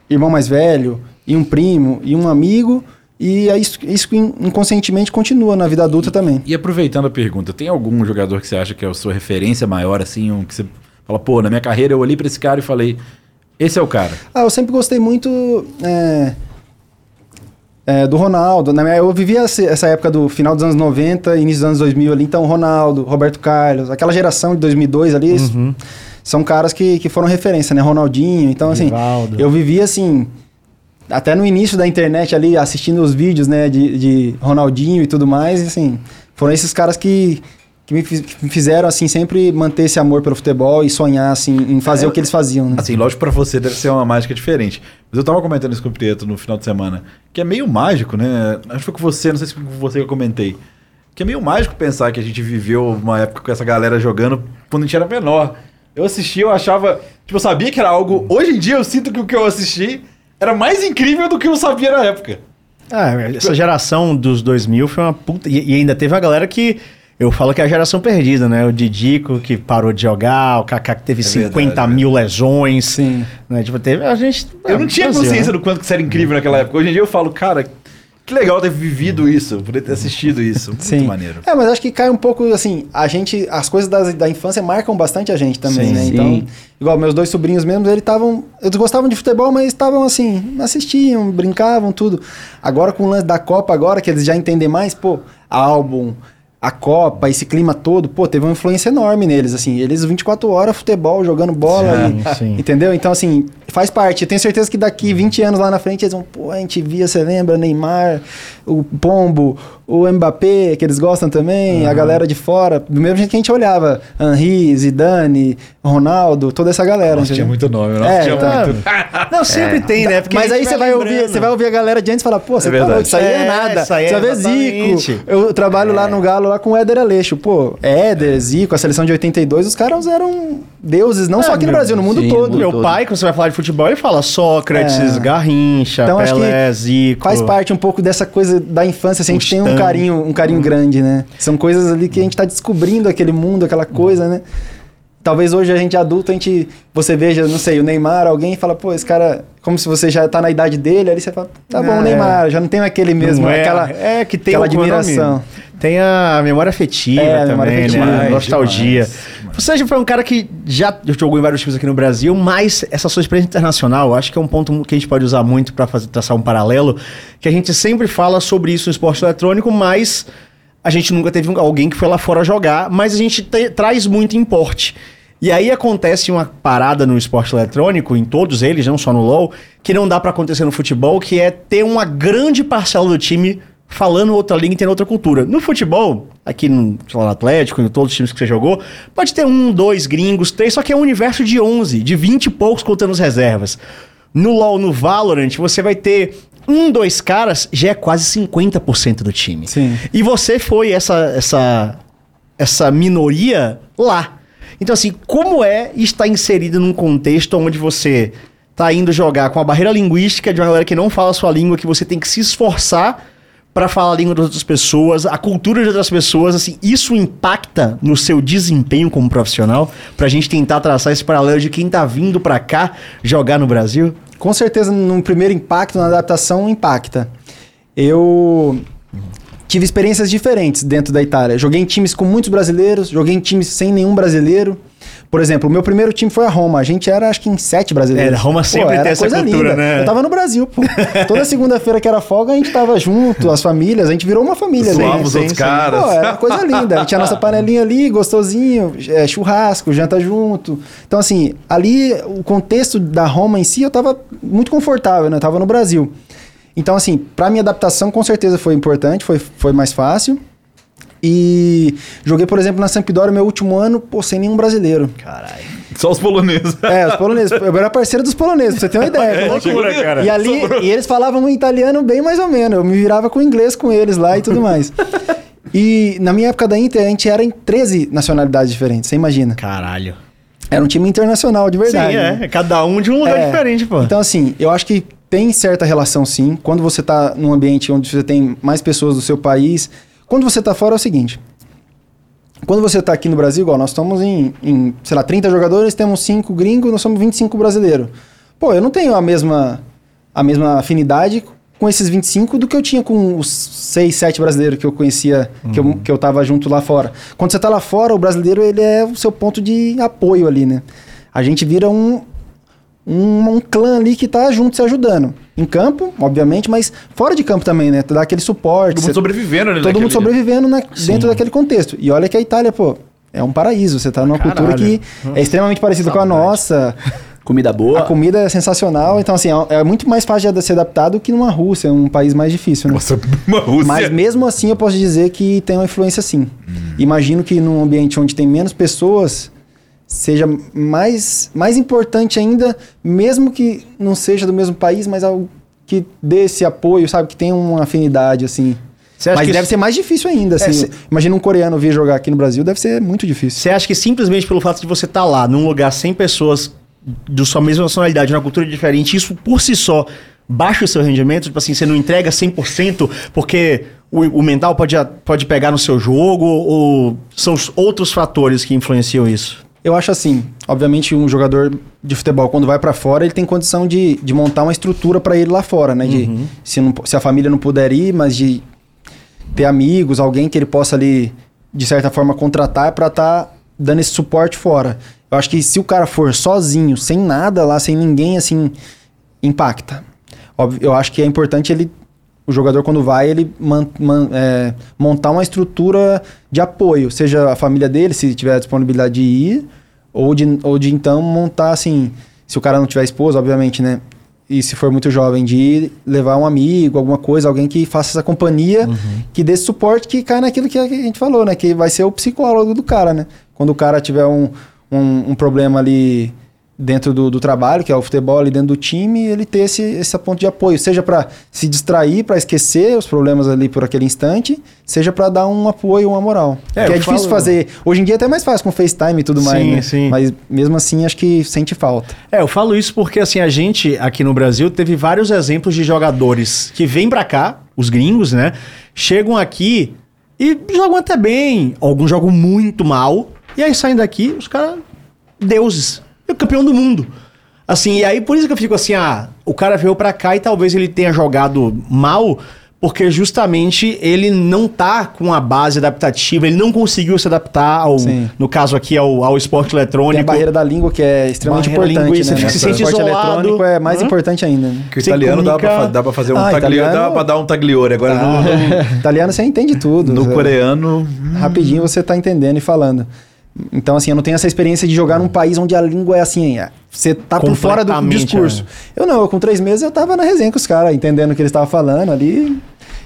Speaker 3: irmão mais velho, em um primo, e um amigo, e é isso, isso in- inconscientemente continua na vida adulta também.
Speaker 2: E aproveitando a pergunta, tem algum jogador que você acha que é a sua referência maior, assim, um que você fala, pô, na minha carreira eu olhei pra esse cara e falei, esse é o cara.
Speaker 3: Ah, eu sempre gostei muito é, é, do Ronaldo. Na minha, eu vivia essa época do final dos anos 90, início dos anos 2000 ali, então Ronaldo, Roberto Carlos, aquela geração de 2002 ali, isso-
Speaker 1: Uhum.
Speaker 3: São caras que, que foram referência, né? Ronaldinho, então assim,
Speaker 1: Rivaldo.
Speaker 3: eu vivia assim, até no início da internet ali, assistindo os vídeos, né, de, de Ronaldinho e tudo mais, e, assim, foram esses caras que, que me fizeram, assim, sempre manter esse amor pelo futebol e sonhar, assim, em fazer
Speaker 2: É,
Speaker 3: o que eles faziam, né?
Speaker 2: Assim, lógico pra você deve ser uma mágica diferente. Mas eu tava comentando isso com o Prieto no final de semana, que é meio mágico, né? Acho que foi com você, não sei se foi com você que eu comentei. Que é meio mágico pensar que a gente viveu uma época com essa galera jogando quando a gente era menor. Eu assisti, eu achava. Tipo, eu sabia que era algo. Hoje em dia eu sinto que o que eu assisti era mais incrível do que eu sabia na época.
Speaker 1: Ah, essa geração dos 2000 foi uma puta. E, e ainda teve a galera que. Eu falo que é a geração perdida, né? O Didico que parou de jogar, o Kaká que teve
Speaker 2: É
Speaker 1: 50
Speaker 2: verdade,
Speaker 1: mil lesões.
Speaker 3: Sim.
Speaker 1: Né? Tipo, teve. A gente.
Speaker 2: Eu não tinha
Speaker 1: Brasil,
Speaker 2: consciência
Speaker 1: né?
Speaker 2: do quanto que isso era incrível naquela época. Hoje em dia eu falo, cara, que legal ter vivido isso, poder ter assistido isso. Muito
Speaker 3: Sim.
Speaker 2: maneiro.
Speaker 3: É, mas acho que cai um pouco assim, a gente, as coisas da, da infância marcam bastante a gente também,
Speaker 1: Sim,
Speaker 3: né?
Speaker 4: sim.
Speaker 3: Então, igual meus dois sobrinhos mesmo, eles estavam, eles gostavam de futebol, mas estavam assim, assistiam, brincavam, tudo. Agora com o lance da Copa agora que eles já entendem mais, pô, álbum, a Copa, esse clima todo, pô, teve uma influência enorme neles, assim. Eles 24 horas futebol, jogando bola,
Speaker 1: Sim,
Speaker 3: e-
Speaker 1: sim.
Speaker 3: entendeu? Então, assim, faz parte. Eu tenho certeza que daqui 20 anos lá na frente eles vão, pô, a gente via, você lembra, Neymar, o Pombo, o Mbappé, que eles gostam também, a galera de fora, do mesmo jeito que a gente olhava, Henri, Zidane, Ronaldo, toda essa galera.
Speaker 2: Nossa, tinha muito nome, nossa,
Speaker 3: É,
Speaker 2: tinha
Speaker 3: então-
Speaker 2: muito.
Speaker 1: Não, sempre tem, né? Porque
Speaker 3: Mas aí você vai, ouvir, você vai ouvir a galera de antes e falar, pô, você
Speaker 2: É
Speaker 3: tá louco, isso aí é,
Speaker 1: É,
Speaker 3: nada.
Speaker 1: isso aí é
Speaker 3: você vai ver
Speaker 1: exatamente.
Speaker 3: Zico. Eu trabalho lá no Galo lá com o Éder Aleixo. Pô, Éder, Zico, a seleção de 82, os caras eram deuses, não
Speaker 1: É,
Speaker 3: só aqui no Brasil, no mundo
Speaker 4: sim,
Speaker 3: todo.
Speaker 1: Meu
Speaker 4: todo.
Speaker 1: pai, quando você vai falar de futebol, ele fala Sócrates,
Speaker 3: É.
Speaker 1: Garrincha,
Speaker 3: Então
Speaker 1: Pelé, Zico.
Speaker 3: faz parte um pouco dessa coisa da infância, assim, a gente tem um carinho, um carinho grande, né? São coisas ali que a gente tá descobrindo aquele mundo, aquela coisa, né? Talvez hoje a gente adulto, a gente, você veja, não sei, o Neymar, alguém e fala, pô, esse cara, como se você já tá na idade dele, aí você fala, tá bom,
Speaker 1: É.
Speaker 3: Neymar, já não tem aquele mesmo,
Speaker 1: é,
Speaker 3: aquela,
Speaker 1: é que tem
Speaker 3: aquela admiração.
Speaker 1: Tem a memória afetiva
Speaker 3: É, a
Speaker 1: também,
Speaker 3: memória
Speaker 1: né?
Speaker 3: afetiva.
Speaker 1: A nostalgia.
Speaker 2: Demais, demais.
Speaker 1: Você já foi um cara que já jogou em vários times aqui no Brasil, mas essa sua experiência internacional, eu acho que é um ponto que a gente pode usar muito para fazer traçar um paralelo, que a gente sempre fala sobre isso no esporte eletrônico, mas a gente nunca teve alguém que foi lá fora jogar, mas a gente te- traz muito importe. E aí acontece uma parada no esporte eletrônico, em todos eles, não só no LoL, que não dá pra acontecer no futebol, que é ter uma grande parcela do time falando outra língua e tendo outra cultura. No futebol, aqui no, sei lá, no Atlético, em todos os times que você jogou, pode ter um, dois gringos, três, só que é um universo de 11, de 20 e poucos contando as reservas. No LoL, no Valorant, você vai ter um, dois caras, já é quase 50% do time.
Speaker 3: Sim.
Speaker 1: E você foi essa, essa, essa minoria lá. Então, assim, como é estar inserido num contexto onde você tá indo jogar com a barreira linguística de uma galera que não fala a sua língua, que você tem que se esforçar pra falar a língua das outras pessoas, a cultura de outras pessoas, assim, isso impacta no seu desempenho como profissional? Pra gente tentar traçar esse paralelo de quem tá vindo pra cá jogar no Brasil?
Speaker 3: Com certeza, num primeiro impacto, na adaptação, impacta. Eu tive experiências diferentes dentro da Itália. Joguei em times com muitos brasileiros, joguei em times sem nenhum brasileiro. Por exemplo, o meu primeiro time foi a Roma. A gente era, acho que, em sete brasileiros.
Speaker 1: É, Roma sempre
Speaker 3: era
Speaker 1: tem essa
Speaker 3: coisa
Speaker 1: cultura,
Speaker 3: linda.
Speaker 1: né?
Speaker 3: Eu tava no Brasil, pô. Toda segunda-feira que era folga, a gente tava junto, as famílias. A gente virou uma família. ali.
Speaker 2: Zoava os outros caras.
Speaker 3: Pô, era coisa linda. A gente tinha a nossa panelinha ali, gostosinho, é, churrasco, janta junto. Então, assim, ali, o contexto da Roma em si, eu tava muito confortável, né? Eu tava no Brasil. Então, assim, pra minha adaptação, com certeza foi importante, foi, foi mais fácil. E joguei, por exemplo, na Sampdoria, meu último ano, pô, sem nenhum brasileiro.
Speaker 1: Caralho.
Speaker 2: Só os poloneses.
Speaker 3: É, os poloneses. Eu era parceiro dos poloneses, pra você ter uma ideia.
Speaker 1: É, loucura, cara.
Speaker 3: E ali, e eles falavam um italiano bem mais ou menos. Eu me virava com inglês com eles lá e tudo mais. E na minha época da Inter, a gente era em 13 nacionalidades diferentes, você imagina.
Speaker 1: Caralho.
Speaker 3: Era um time internacional, de verdade.
Speaker 1: sim, é.
Speaker 3: né?
Speaker 1: Cada um de um lugar
Speaker 3: É.
Speaker 1: diferente, pô.
Speaker 3: Então, assim, eu acho que tem certa relação sim. Quando você tá num ambiente onde você tem mais pessoas do seu país. Quando você tá fora é o seguinte. Quando você tá aqui no Brasil, igual nós estamos em, em, sei lá, 30 jogadores, temos 5 gringos, nós somos 25 brasileiros. Pô, eu não tenho a mesma, a mesma afinidade com esses 25 do que eu tinha com os 6, 7 brasileiros que eu conhecia, que, eu, que eu tava junto lá fora. Quando você tá lá fora, o brasileiro ele é o seu ponto de apoio ali, né? A gente vira um, um, um clã ali que tá junto se ajudando. Em campo, obviamente, mas fora de campo também, né? Dá aquele suporte.
Speaker 2: Todo mundo sobrevivendo ali
Speaker 3: todo mundo sobrevivendo na- dentro daquele contexto. E olha que a Itália, pô, é um paraíso. Você tá numa cultura que é extremamente parecida com a nossa.
Speaker 4: Comida boa.
Speaker 3: A comida é sensacional. Então, assim, é é muito mais fácil de ser adaptado que numa Rússia, um país mais difícil, né?
Speaker 2: Nossa, uma Rússia.
Speaker 3: Mas mesmo assim eu posso dizer que tem uma influência sim. Imagino que num ambiente onde tem menos pessoas seja mais, mais importante ainda, mesmo que não seja do mesmo país, mas algo que dê esse apoio, sabe? Que tenha uma afinidade, assim. Mas
Speaker 1: que
Speaker 3: deve
Speaker 1: isso-
Speaker 3: ser mais difícil ainda, assim.
Speaker 1: cê-
Speaker 3: Imagina um coreano vir jogar aqui no Brasil, deve ser muito difícil.
Speaker 1: Você acha que simplesmente pelo fato de você estar lá, num lugar sem pessoas de sua mesma nacionalidade, numa cultura diferente, isso por si só baixa o seu rendimento? Tipo assim, você não entrega 100% porque o, o mental pode, pode pegar no seu jogo ou são os outros fatores que influenciam isso?
Speaker 3: Eu acho assim, obviamente um jogador de futebol quando vai pra fora, ele tem condição de, de montar uma estrutura pra ele lá fora, né? De, se, não- se a família não puder ir, mas de ter amigos, alguém que ele possa ali, de certa forma, contratar pra estar dando esse suporte fora. Eu acho que se o cara for sozinho, sem nada lá, sem ninguém, assim, impacta. Óbvio, eu acho que é importante ele o jogador quando vai ele man- man- é, montar uma estrutura de apoio, seja a família dele, se tiver disponibilidade de ir, ou de, ou de então montar assim, se o cara não tiver esposa, obviamente, né? E se for muito jovem, de ir levar um amigo, alguma coisa, alguém que faça essa companhia, que dê esse suporte, que cai naquilo que a gente falou, né? Que vai ser o psicólogo do cara, né? Quando o cara tiver um, um, um problema ali dentro do, do trabalho, que é o futebol ali dentro do time, ele ter esse, esse ponto de apoio, seja para se distrair, para esquecer os problemas ali por aquele instante, seja para dar um apoio, uma moral.
Speaker 1: É,
Speaker 3: que é difícil
Speaker 1: falo-
Speaker 3: fazer. Hoje em dia é até mais fácil com FaceTime e tudo mais,
Speaker 1: Sim,
Speaker 3: né?
Speaker 1: sim.
Speaker 3: Mas mesmo assim acho que sente falta.
Speaker 1: É, eu falo isso porque assim, a gente aqui no Brasil teve vários exemplos de jogadores que vêm pra cá, os gringos, né? Chegam aqui e jogam até bem, alguns jogam muito mal, e aí saem daqui, os caras deuses, é o campeão do mundo. Assim, e aí por isso que eu fico assim, ah, o cara veio pra cá e talvez ele tenha jogado mal, porque justamente ele não tá com a base adaptativa, ele não conseguiu se adaptar ao,
Speaker 3: Sim.
Speaker 1: no caso aqui, ao, ao esporte eletrônico.
Speaker 3: Tem a barreira da língua que é extremamente
Speaker 1: Barreira
Speaker 3: importante, né?
Speaker 1: você
Speaker 3: Nessa-
Speaker 1: sente
Speaker 3: esporte
Speaker 1: isolado.
Speaker 3: eletrônico é mais
Speaker 1: Hã?
Speaker 3: importante ainda. Né?
Speaker 2: Que o italiano dá pra, dá pra fazer um
Speaker 3: Ah,
Speaker 2: tagliore,
Speaker 3: italiano-
Speaker 2: dá pra dar um tagliore. Agora
Speaker 3: Ah,
Speaker 2: no,
Speaker 3: italiano você entende tudo.
Speaker 2: no coreano...
Speaker 3: rapidinho você tá entendendo e falando. Então, assim, eu não tenho essa experiência de jogar num país onde a língua é assim, é, você tá por fora do discurso.
Speaker 1: é.
Speaker 3: Eu não, eu com três meses eu tava na resenha com os caras, entendendo o que eles estavam falando ali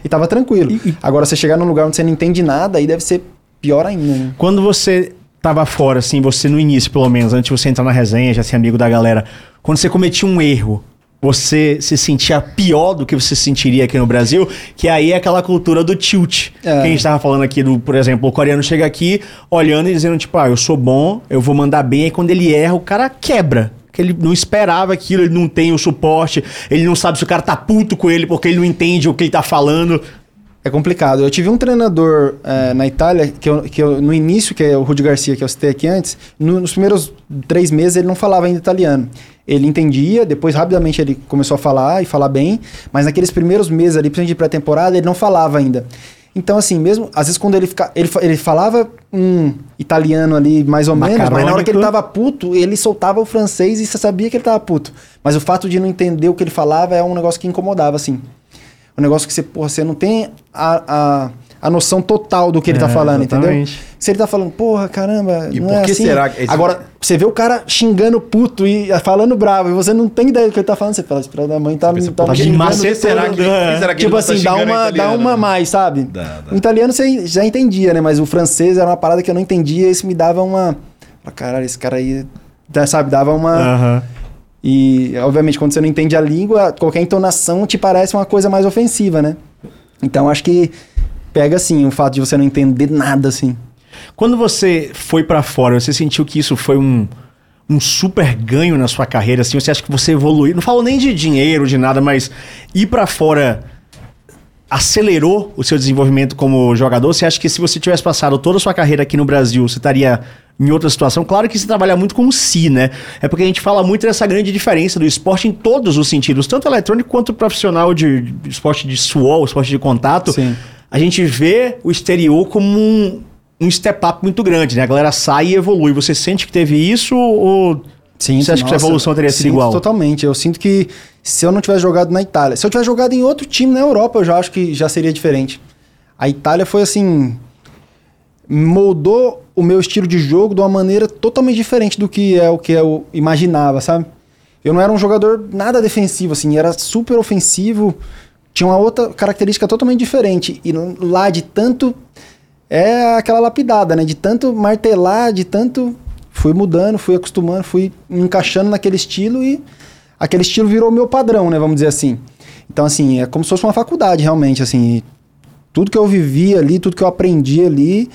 Speaker 3: e tava tranquilo. Agora, você chegar num lugar onde você não entende nada, aí deve ser pior ainda, né?
Speaker 1: Quando você tava fora, assim, você no início, pelo menos, antes de você entrar na resenha, já ser amigo da galera, quando você cometia um erro, você se sentia pior do que você se sentiria aqui no Brasil, que aí é aquela cultura do tilt.
Speaker 3: É.
Speaker 1: Que a gente tava falando aqui do, por exemplo, o coreano chega aqui olhando e dizendo, tipo, ah, eu sou bom, eu vou mandar bem, aí quando ele erra, o cara quebra. Que ele não esperava aquilo, ele não tem o suporte, ele não sabe se o cara tá puto com ele porque ele não entende o que ele tá falando.
Speaker 3: É complicado. Eu tive um treinador eh, na Itália, que eu, que eu, no início, que é o Rudi Garcia, que eu citei aqui antes, no- nos primeiros três meses ele não falava ainda italiano. Ele entendia, depois rapidamente ele começou a falar e falar bem, mas naqueles primeiros meses ali, principalmente de pré-temporada, ele não falava ainda. Então, assim, mesmo, às vezes quando ele, fica, ele, ele falava um italiano ali, mais ou menos, mas na hora que ele
Speaker 1: Macarônico.
Speaker 3: tava puto, ele soltava o francês e você sabia que ele tava puto. Mas o fato de não entender o que ele falava é um negócio que incomodava, assim. Um negócio que você, porra, você não tem a, a, a noção total do que ele tá
Speaker 1: É,
Speaker 3: falando,
Speaker 1: exatamente.
Speaker 3: entendeu? Se ele tá falando, porra, caramba,
Speaker 2: E
Speaker 3: não
Speaker 2: por
Speaker 3: é
Speaker 2: que
Speaker 3: assim.
Speaker 2: será que esse-
Speaker 3: Agora, você vê o cara xingando puto e falando bravo, e você não tem ideia do que ele tá falando, você fala, espera da mãe tá,
Speaker 2: pensa,
Speaker 3: tá me xingando
Speaker 1: macete,
Speaker 3: todo.
Speaker 2: será que,
Speaker 1: É.
Speaker 2: será que
Speaker 3: Tipo
Speaker 2: ele tá
Speaker 3: assim, dá
Speaker 2: xingando
Speaker 3: uma, dá uma a mais, sabe?
Speaker 2: Dá, dá.
Speaker 3: O italiano você já entendia, né? Mas o francês era uma parada que eu não entendia, e isso me dava uma. Ah, caralho, esse cara aí. dá- Sabe, dava uma.
Speaker 1: Aham.
Speaker 3: E, obviamente, quando você não entende a língua, qualquer entonação te parece uma coisa mais ofensiva, né? Então, acho que pega, assim, o fato de você não entender nada, assim.
Speaker 1: Quando você foi pra fora, você sentiu que isso foi um, um super ganho na sua carreira? Assim, você acha que você evoluiu? Não falo nem de dinheiro, de nada, mas ir pra fora acelerou o seu desenvolvimento como jogador? Você acha que se você tivesse passado toda a sua carreira aqui no Brasil, você estaria em outra situação? Claro que você trabalha muito com o si, né? É porque a gente fala muito dessa grande diferença do esporte em todos os sentidos, tanto eletrônico quanto profissional de, de esporte de suor, esporte de contato.
Speaker 3: Sim.
Speaker 1: A gente vê o exterior como um, um step up muito grande, né? A galera sai e evolui. Você sente que teve isso ou
Speaker 3: Sim,
Speaker 1: você acha que a evolução teria sido
Speaker 3: sinto
Speaker 1: igual?
Speaker 3: Totalmente. Eu sinto que se eu não tivesse jogado na Itália, se eu tivesse jogado em outro time na Europa, eu já acho que já seria diferente. A Itália foi assim. moldou o meu estilo de jogo de uma maneira totalmente diferente do que é o que eu imaginava, sabe? Eu não era um jogador nada defensivo, assim, era super ofensivo, tinha uma outra característica totalmente diferente. E lá de tanto. É aquela lapidada, né? De tanto martelar, de tanto. Fui mudando, fui acostumando, fui encaixando naquele estilo e aquele estilo virou meu padrão, né? Vamos dizer assim. Então, assim, é como se fosse uma faculdade, realmente, assim. Tudo que eu vivi ali, tudo que eu aprendi ali,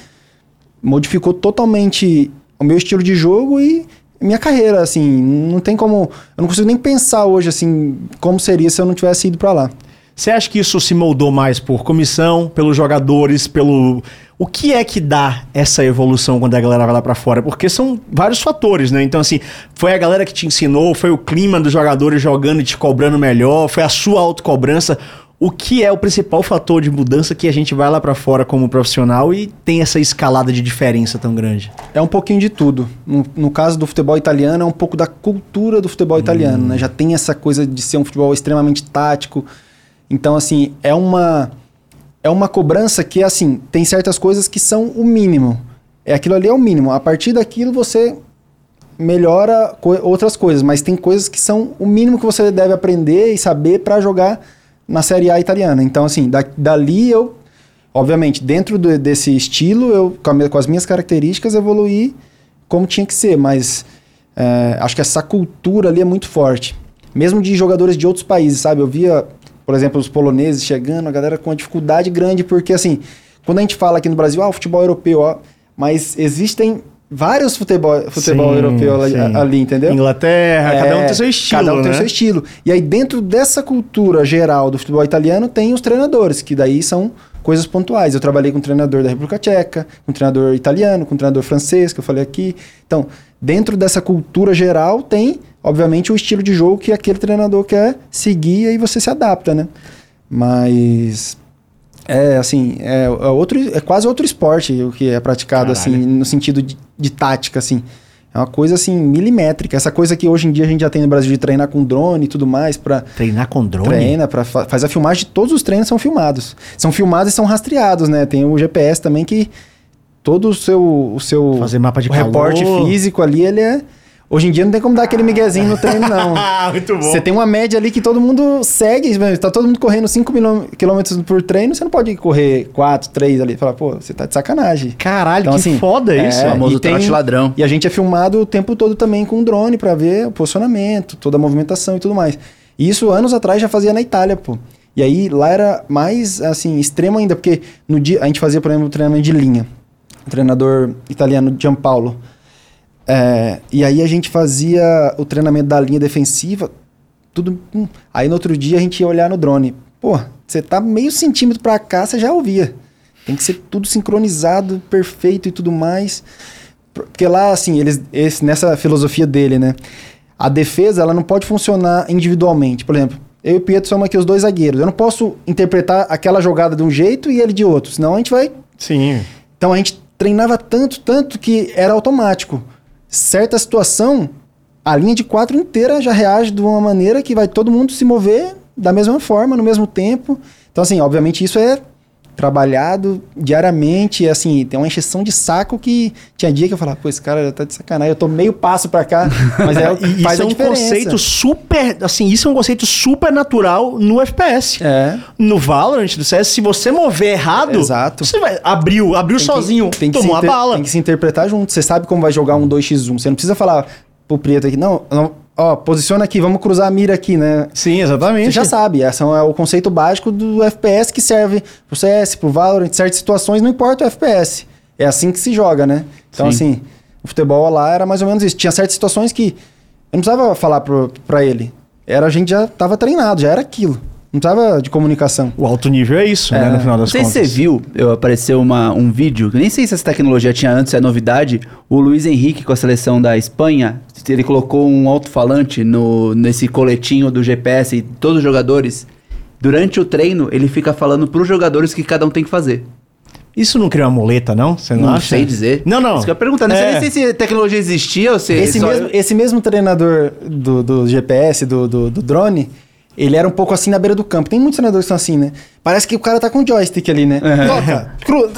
Speaker 3: modificou totalmente o meu estilo de jogo e minha carreira, assim, não tem como, eu não consigo nem pensar hoje assim como seria se eu não tivesse ido pra lá.
Speaker 1: Você acha que isso se moldou mais por comissão, pelos jogadores, pelo. O que é que dá essa evolução quando a galera vai lá pra fora? Porque são vários fatores, né? Então, assim, foi a galera que te ensinou, foi o clima dos jogadores jogando e te cobrando melhor, foi a sua autocobrança. O que é o principal fator de mudança que a gente vai lá pra fora como profissional e tem essa escalada de diferença tão grande?
Speaker 3: É um pouquinho de tudo. No, no caso do futebol italiano, é um pouco da cultura do futebol italiano, né? Já tem essa coisa de ser um futebol extremamente tático. Então, assim, é uma é uma cobrança que, assim, tem certas coisas que são o mínimo. É aquilo ali é o mínimo. A partir daquilo você melhora co- outras coisas, mas tem coisas que são o mínimo que você deve aprender e saber para jogar na Série A italiana. Então, assim, da, dali eu, obviamente, dentro do- desse estilo, eu com, a com as minhas características evoluí como tinha que ser, mas é, acho que essa cultura ali é muito forte. Mesmo de jogadores de outros países, sabe? Eu via, por exemplo, os poloneses chegando, a galera com uma dificuldade grande, porque assim, quando a gente fala aqui no Brasil, ah, o futebol europeu, ó, mas existem vários futebol, futebol
Speaker 1: Sim,
Speaker 3: europeu ali, ali, entendeu?
Speaker 1: Inglaterra, cada um
Speaker 3: É,
Speaker 1: tem seu estilo.
Speaker 3: Cada um tem
Speaker 1: né?
Speaker 3: o seu estilo. E aí, dentro dessa cultura geral do futebol italiano, tem os treinadores, que daí são coisas pontuais. Eu trabalhei com um treinador da República Tcheca, com um treinador italiano, com um treinador francês, que eu falei aqui. Então, dentro dessa cultura geral, tem, obviamente, o estilo de jogo que aquele treinador quer seguir e aí você se adapta, né? Mas. É, assim, é, é outro, é quase outro esporte o que é praticado,
Speaker 1: Caralho.
Speaker 3: assim, no sentido de, de tática, assim. É uma coisa, assim, milimétrica. Essa coisa que hoje em dia a gente já tem no Brasil de treinar com drone e tudo mais para
Speaker 1: Treinar com drone?
Speaker 3: treina, para faz a filmagem de todos os treinos são filmados. São filmados e são rastreados, né? Tem o GPS também que todo o seu o seu
Speaker 1: Fazer mapa de
Speaker 3: o reporte
Speaker 1: calor.
Speaker 3: físico ali, ele é Hoje em dia não tem como dar aquele miguezinho no treino não.
Speaker 1: Ah, muito bom.
Speaker 3: Você tem uma média ali que todo mundo segue, tá todo mundo correndo 5 km por treino, você não pode correr 4, 3 ali. Fala, pô, você tá de sacanagem.
Speaker 1: Caralho,
Speaker 3: Então,
Speaker 1: que
Speaker 3: assim,
Speaker 1: foda
Speaker 3: é,
Speaker 1: isso.
Speaker 3: e
Speaker 4: famoso
Speaker 3: tem-
Speaker 4: trote ladrão.
Speaker 3: E a gente é filmado o tempo todo também com drone pra ver o posicionamento, toda a movimentação e tudo mais. E isso anos atrás já fazia na Itália, pô. E aí lá era mais assim, extremo ainda, porque no dia a gente fazia, por exemplo, o treinamento de linha. O treinador italiano Gianpaolo. É, e aí a gente fazia o treinamento da linha defensiva, tudo. hum. Aí no outro dia a gente ia olhar no drone. pô, você tá meio centímetro pra cá, você já ouvia. Tem que ser tudo sincronizado, perfeito e tudo mais. Porque lá, assim, eles, esse, nessa filosofia dele, né? A defesa, ela não pode funcionar individualmente. Por exemplo, eu e o Pietro somos aqui os dois zagueiros. Eu não posso interpretar aquela jogada de um jeito e ele de outro. Senão a gente vai
Speaker 1: Sim.
Speaker 3: então a gente treinava tanto, tanto que era automático. Certa situação, a linha de quatro inteira já reage de uma maneira que vai todo mundo se mover da mesma forma, no mesmo tempo. Então, assim, obviamente isso é trabalhado diariamente, assim, tem uma encheção de saco que tinha dia que eu falava, pô, esse cara tá de sacanagem, eu tô meio passo pra cá, mas é, o que
Speaker 1: E
Speaker 3: faz
Speaker 1: isso é um
Speaker 3: diferença.
Speaker 1: conceito super, assim, isso é um conceito super natural no FPS.
Speaker 3: É.
Speaker 1: No Valorant, do CS, se você mover errado,
Speaker 3: Exato.
Speaker 1: você vai abriu, abriu
Speaker 3: Tem que-
Speaker 1: sozinho,
Speaker 3: tem que
Speaker 1: tomou a bala.
Speaker 3: Tem que se interpretar junto. Você sabe como vai jogar um 2x1. Você não precisa falar pro preto aqui, não, não, ó, posiciona aqui, vamos cruzar a mira aqui, né?
Speaker 1: Sim, exatamente.
Speaker 3: Você já sabe, esse é o conceito básico do FPS que serve pro CS, pro Valorant, em certas situações, não importa o FPS. É assim que se joga, né? Então,
Speaker 1: Sim.
Speaker 3: assim, o futebol lá era mais ou menos isso. Tinha certas situações que eu não precisava falar pro, pra ele. Era, a gente já tava treinado, já era aquilo. Não precisava de comunicação.
Speaker 1: O alto nível é isso, né, no final
Speaker 4: Não
Speaker 1: das
Speaker 4: sei se
Speaker 1: contas.
Speaker 4: você viu, eu, apareceu uma, um vídeo, que nem sei se essa tecnologia tinha antes, se é novidade. O Luiz Henrique, com a seleção da Espanha, ele colocou um alto-falante no, nesse coletinho do GPS e todos os jogadores. Durante o treino, ele fica falando pros jogadores o que cada um tem que fazer.
Speaker 1: Isso não cria uma muleta, não? Você não,
Speaker 4: Não
Speaker 1: acha?
Speaker 4: sei dizer.
Speaker 1: Não, não.
Speaker 4: Isso que eu ia perguntar. Não sei
Speaker 1: É.
Speaker 4: nem se a tecnologia existia ou se.
Speaker 3: Esse,
Speaker 4: só-
Speaker 3: mesmo, esse mesmo treinador do, do GPS, do, do, do drone, ele era um pouco assim na beira do campo. Tem muitos treinadores que são assim, né? Parece que o cara tá com joystick ali, né? Toca, cru-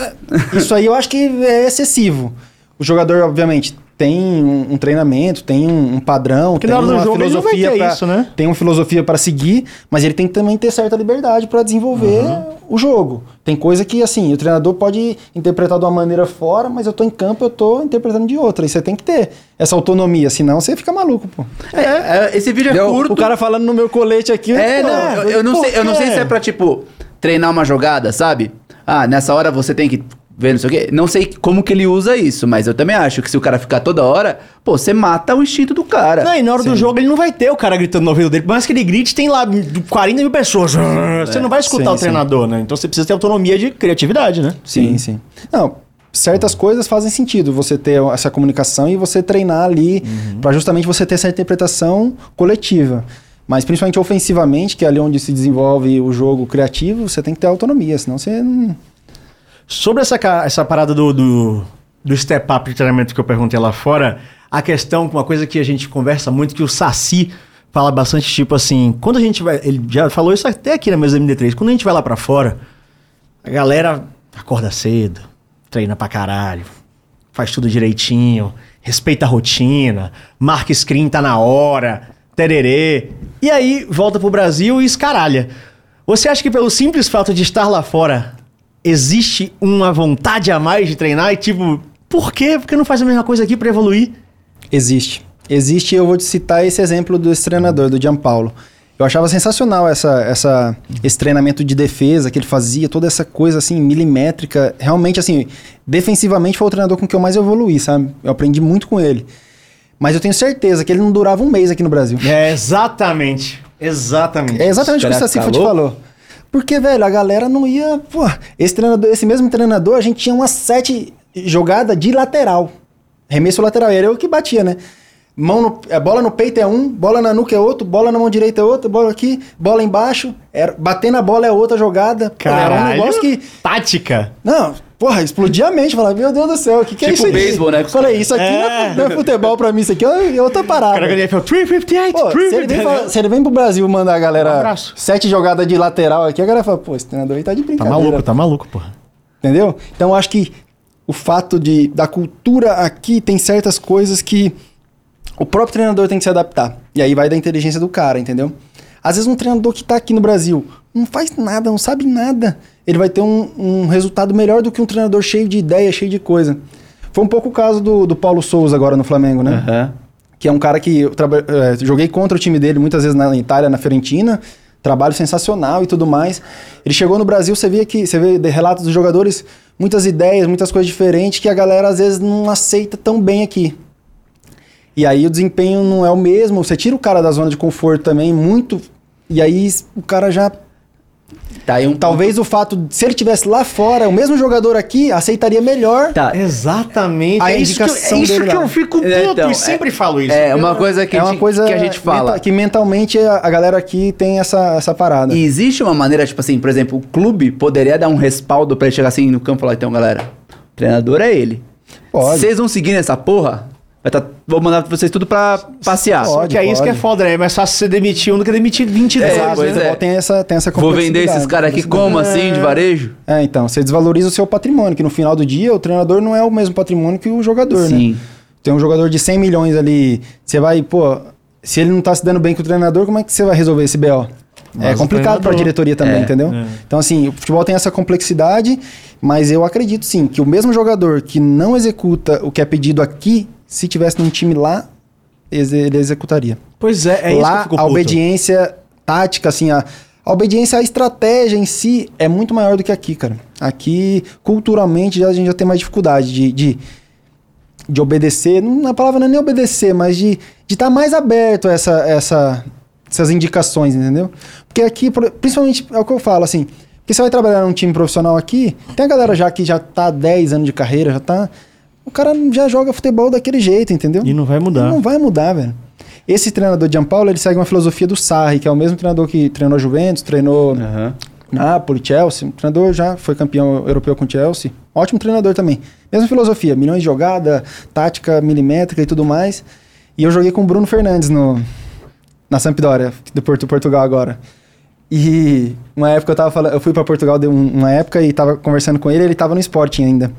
Speaker 3: Isso aí eu acho que é excessivo. O jogador, obviamente, tem um, um treinamento, tem um, um padrão,
Speaker 1: Porque
Speaker 3: tem
Speaker 1: na hora do
Speaker 3: uma
Speaker 1: jogo não vai
Speaker 3: filosofia
Speaker 1: isso, né?
Speaker 3: tem uma filosofia para seguir, mas ele tem que também ter certa liberdade para desenvolver o jogo. Tem coisa que assim, o treinador pode interpretar de uma maneira fora, mas eu tô em campo, eu tô interpretando de outra. E você tem que ter essa autonomia, senão você fica maluco, pô.
Speaker 4: É, é, esse vídeo é
Speaker 3: Eu-
Speaker 4: curto.
Speaker 3: o cara falando no meu colete aqui.
Speaker 4: É,
Speaker 3: pô,
Speaker 4: não, eu, eu não sei, eu não sei se é pra, tipo, treinar uma jogada, sabe? Ah, nessa hora você tem que ver não sei o quê. Não sei como que ele usa isso, mas eu também acho que se o cara ficar toda hora, pô, você mata o instinto do cara.
Speaker 1: Não, e na hora do jogo ele não vai ter o cara gritando no ouvido dele. Por mais que ele grite, tem lá 40 mil pessoas. Você não vai escutar
Speaker 3: Sim,
Speaker 1: o
Speaker 3: sim.
Speaker 1: treinador, né? Então você precisa ter autonomia de criatividade, né?
Speaker 3: Sim, sim. Não, certas coisas fazem sentido você ter essa comunicação e você treinar ali pra justamente você ter essa interpretação coletiva. Mas principalmente ofensivamente, que é ali onde se desenvolve o jogo criativo, você tem que ter autonomia, senão você não.
Speaker 1: Sobre essa, essa parada do, do, do step up de treinamento que eu perguntei lá fora, a questão, uma coisa que a gente conversa muito, que o Saci fala bastante, tipo assim, quando a gente vai. Ele já falou isso até aqui na mesa MD3, quando a gente vai lá pra fora, a galera acorda cedo, treina pra caralho, faz tudo direitinho, respeita a rotina, marca screen, tá na hora, tererê. E aí volta pro Brasil e escaralha. Você acha que pelo simples fato de estar lá fora, existe uma vontade a mais de treinar? E tipo, por quê? Porque não faz a mesma coisa aqui pra evoluir?
Speaker 3: Existe. Existe, eu vou te citar esse exemplo desse treinador, do Gianpaulo. Eu achava sensacional essa, essa, esse treinamento de defesa que ele fazia, toda essa coisa assim, milimétrica. Realmente, assim, defensivamente foi o treinador com que eu mais evoluí, sabe? Eu aprendi muito com ele. Mas eu tenho certeza que ele não durava um mês aqui no Brasil.
Speaker 1: É, exatamente. Exatamente.
Speaker 3: É exatamente o que o Saci falou. Porque, velho, a galera não ia. Pô, esse treinador, esse mesmo treinador, a gente tinha umas sete jogadas de lateral. Remesso lateral. Era eu que batia, né? Mão no, é, bola no peito é um, bola na nuca é outro, bola na mão direita é outra, bola aqui, bola embaixo. Era, bater na bola é outra jogada. Pô, era um negócio que.
Speaker 1: Tática.
Speaker 3: Não, porra, explodia a mente. Falava, meu Deus do céu, o que, que é
Speaker 4: Tipo
Speaker 3: isso aqui?
Speaker 4: beisebol, né?
Speaker 3: Falei, isso aqui não,
Speaker 1: É.
Speaker 3: é, não é futebol pra mim, isso aqui é outra parada.
Speaker 1: Cara, ganhei NFL 358,
Speaker 3: Pô, se, ele vem
Speaker 1: 358.
Speaker 3: falar- se ele vem pro Brasil mandar a
Speaker 1: Um
Speaker 3: galera
Speaker 1: abraço.
Speaker 3: sete jogadas de lateral aqui, a galera fala, pô, esse treinador aí tá de
Speaker 1: Tá
Speaker 3: brincadeira.
Speaker 1: maluco, tá maluco, porra.
Speaker 3: Entendeu? Então eu acho que o fato de, da cultura aqui tem certas coisas que o próprio treinador tem que se adaptar. E aí vai da inteligência do cara, entendeu? Às vezes um treinador que tá aqui no Brasil não faz nada, não sabe nada. Ele vai ter um, um resultado melhor do que um treinador cheio de ideia, cheio de coisa. Foi um pouco o caso do, do Paulo Souza agora no Flamengo, né?
Speaker 4: Aham.
Speaker 3: que é um cara que eu eh, joguei contra o time dele muitas vezes na Itália, na Fiorentina, trabalho sensacional e tudo mais. Ele chegou no Brasil, você vê que você vê de relatos dos jogadores, muitas ideias, muitas coisas diferentes que a galera às vezes não aceita tão bem aqui. E aí o desempenho não é o mesmo, você tira o cara da zona de conforto também muito, e aí o cara já
Speaker 4: Tá um
Speaker 3: Talvez o fato de, se ele tivesse lá fora, o mesmo jogador aqui aceitaria melhor.
Speaker 4: Tá.
Speaker 1: Exatamente.
Speaker 3: A
Speaker 1: é isso que, eu, é isso
Speaker 3: dele
Speaker 1: que eu fico puto
Speaker 4: É, então,
Speaker 1: e sempre falo isso.
Speaker 4: É uma coisa que,
Speaker 3: é
Speaker 4: a,
Speaker 3: uma
Speaker 4: gente,
Speaker 3: coisa
Speaker 4: que a gente fala.
Speaker 3: menta- que mentalmente a, galera aqui tem essa, essa parada.
Speaker 4: E existe uma maneira, tipo assim, por exemplo, o clube poderia dar um respaldo pra ele chegar assim no campo e falar, então, galera, o treinador é ele. Vocês vão seguir nessa porra, tá, vou mandar vocês tudo pra passear.
Speaker 3: Pode.
Speaker 1: Só que é isso que é foda, né? É mais fácil você demitir um do que demitir 22,
Speaker 4: É,
Speaker 1: né?
Speaker 4: pois
Speaker 3: o futebol
Speaker 4: é.
Speaker 3: tem essa, tem essa
Speaker 4: Vou vender esses caras aqui como assim, de varejo?
Speaker 3: É, então, você desvaloriza o seu patrimônio, que no final do dia o treinador não é o mesmo patrimônio que o jogador, né?
Speaker 4: Sim.
Speaker 3: Tem um jogador de 100 milhões ali, você vai, pô, se ele não tá se dando bem com o treinador, como é que você vai resolver esse BO? é
Speaker 1: Mas o
Speaker 3: complicado para a diretoria também,
Speaker 4: É,
Speaker 3: entendeu? Então, assim, o futebol tem essa complexidade, mas eu acredito sim que o mesmo jogador que não executa o que é pedido aqui, se tivesse num time lá, ele executaria.
Speaker 1: Pois é, é isso que eu
Speaker 3: lá, a obediência tática, assim, a, a obediência à estratégia em si é muito maior do que aqui, cara. Aqui, culturalmente, já, a gente já tem mais dificuldade de, de, de obedecer. Não, a palavra não é nem obedecer, mas de estar mais aberto a essa, essa, essas indicações, entendeu? Porque aqui, principalmente, é o que eu falo, assim, porque você vai trabalhar num time profissional aqui, tem a galera já que já tá há 10 anos de carreira, já tá... O cara já joga futebol daquele jeito, entendeu?
Speaker 1: E não vai mudar.
Speaker 3: Não vai mudar, velho. Esse treinador de Gianpaolo, ele segue uma filosofia do Sarri, que é o mesmo treinador que treinou a Juventus, treinou
Speaker 4: Aham.
Speaker 3: Napoli, Chelsea. Treinador já foi campeão europeu com o Chelsea. Ótimo treinador também. Mesma filosofia, milhões de jogada, tática milimétrica e tudo mais. E eu joguei com o Bruno Fernandes no, na Sampdoria, do Porto, Portugal agora. E uma época eu tava falando, eu fui para Portugal de um- uma época e tava conversando com ele, ele tava no Sporting ainda.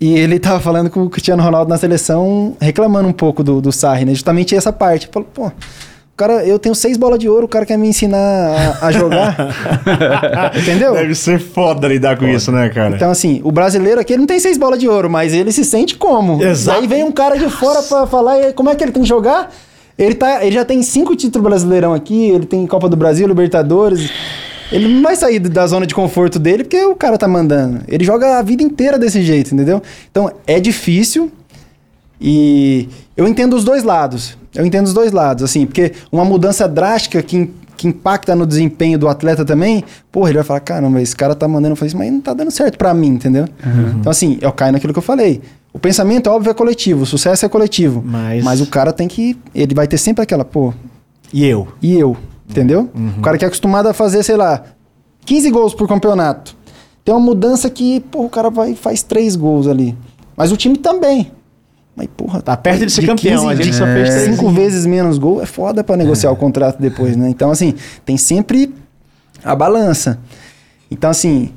Speaker 3: E ele tava falando com o Cristiano Ronaldo na seleção, reclamando um pouco do, do Sarri, né? Justamente essa parte. Falou, pô, o cara, eu tenho seis bolas de ouro, o cara quer me ensinar a, a jogar. Entendeu?
Speaker 1: Deve ser foda lidar com isso, né, cara?
Speaker 3: Então, assim, o brasileiro aqui ele não tem seis bolas de ouro, mas ele se sente como.
Speaker 1: Exato.
Speaker 3: Aí vem um cara de fora pra falar e como é que ele tem que jogar. Ele, tá, ele já tem cinco títulos brasileirão aqui, ele tem Copa do Brasil, Libertadores. Ele não vai sair da zona de conforto dele porque o cara tá mandando. Ele joga a vida inteira desse jeito, entendeu? Então é difícil e eu entendo os dois lados. Eu entendo os dois lados, assim, porque uma mudança drástica que, que impacta no desempenho do atleta também, porra, ele vai falar, caramba, esse cara tá mandando fazer isso, mas não tá dando certo pra mim, entendeu? Então, assim, eu caio naquilo que eu falei. O pensamento, óbvio, é coletivo, o sucesso é coletivo.
Speaker 1: Mas-
Speaker 3: o cara tem que. Ele vai ter sempre aquela, pô,
Speaker 1: E eu?
Speaker 3: e eu, entendeu? O cara que é acostumado a fazer, sei lá, 15 gols por campeonato. Tem uma mudança que, pô, o cara vai faz 3 gols ali. Mas o time também. Mas, porra,
Speaker 1: Tá perto de ser campeão, a gente só fez três.
Speaker 3: cinco vezes menos gol é foda pra negociar o contrato depois, né? Então, assim, tem sempre a balança. Então, assim,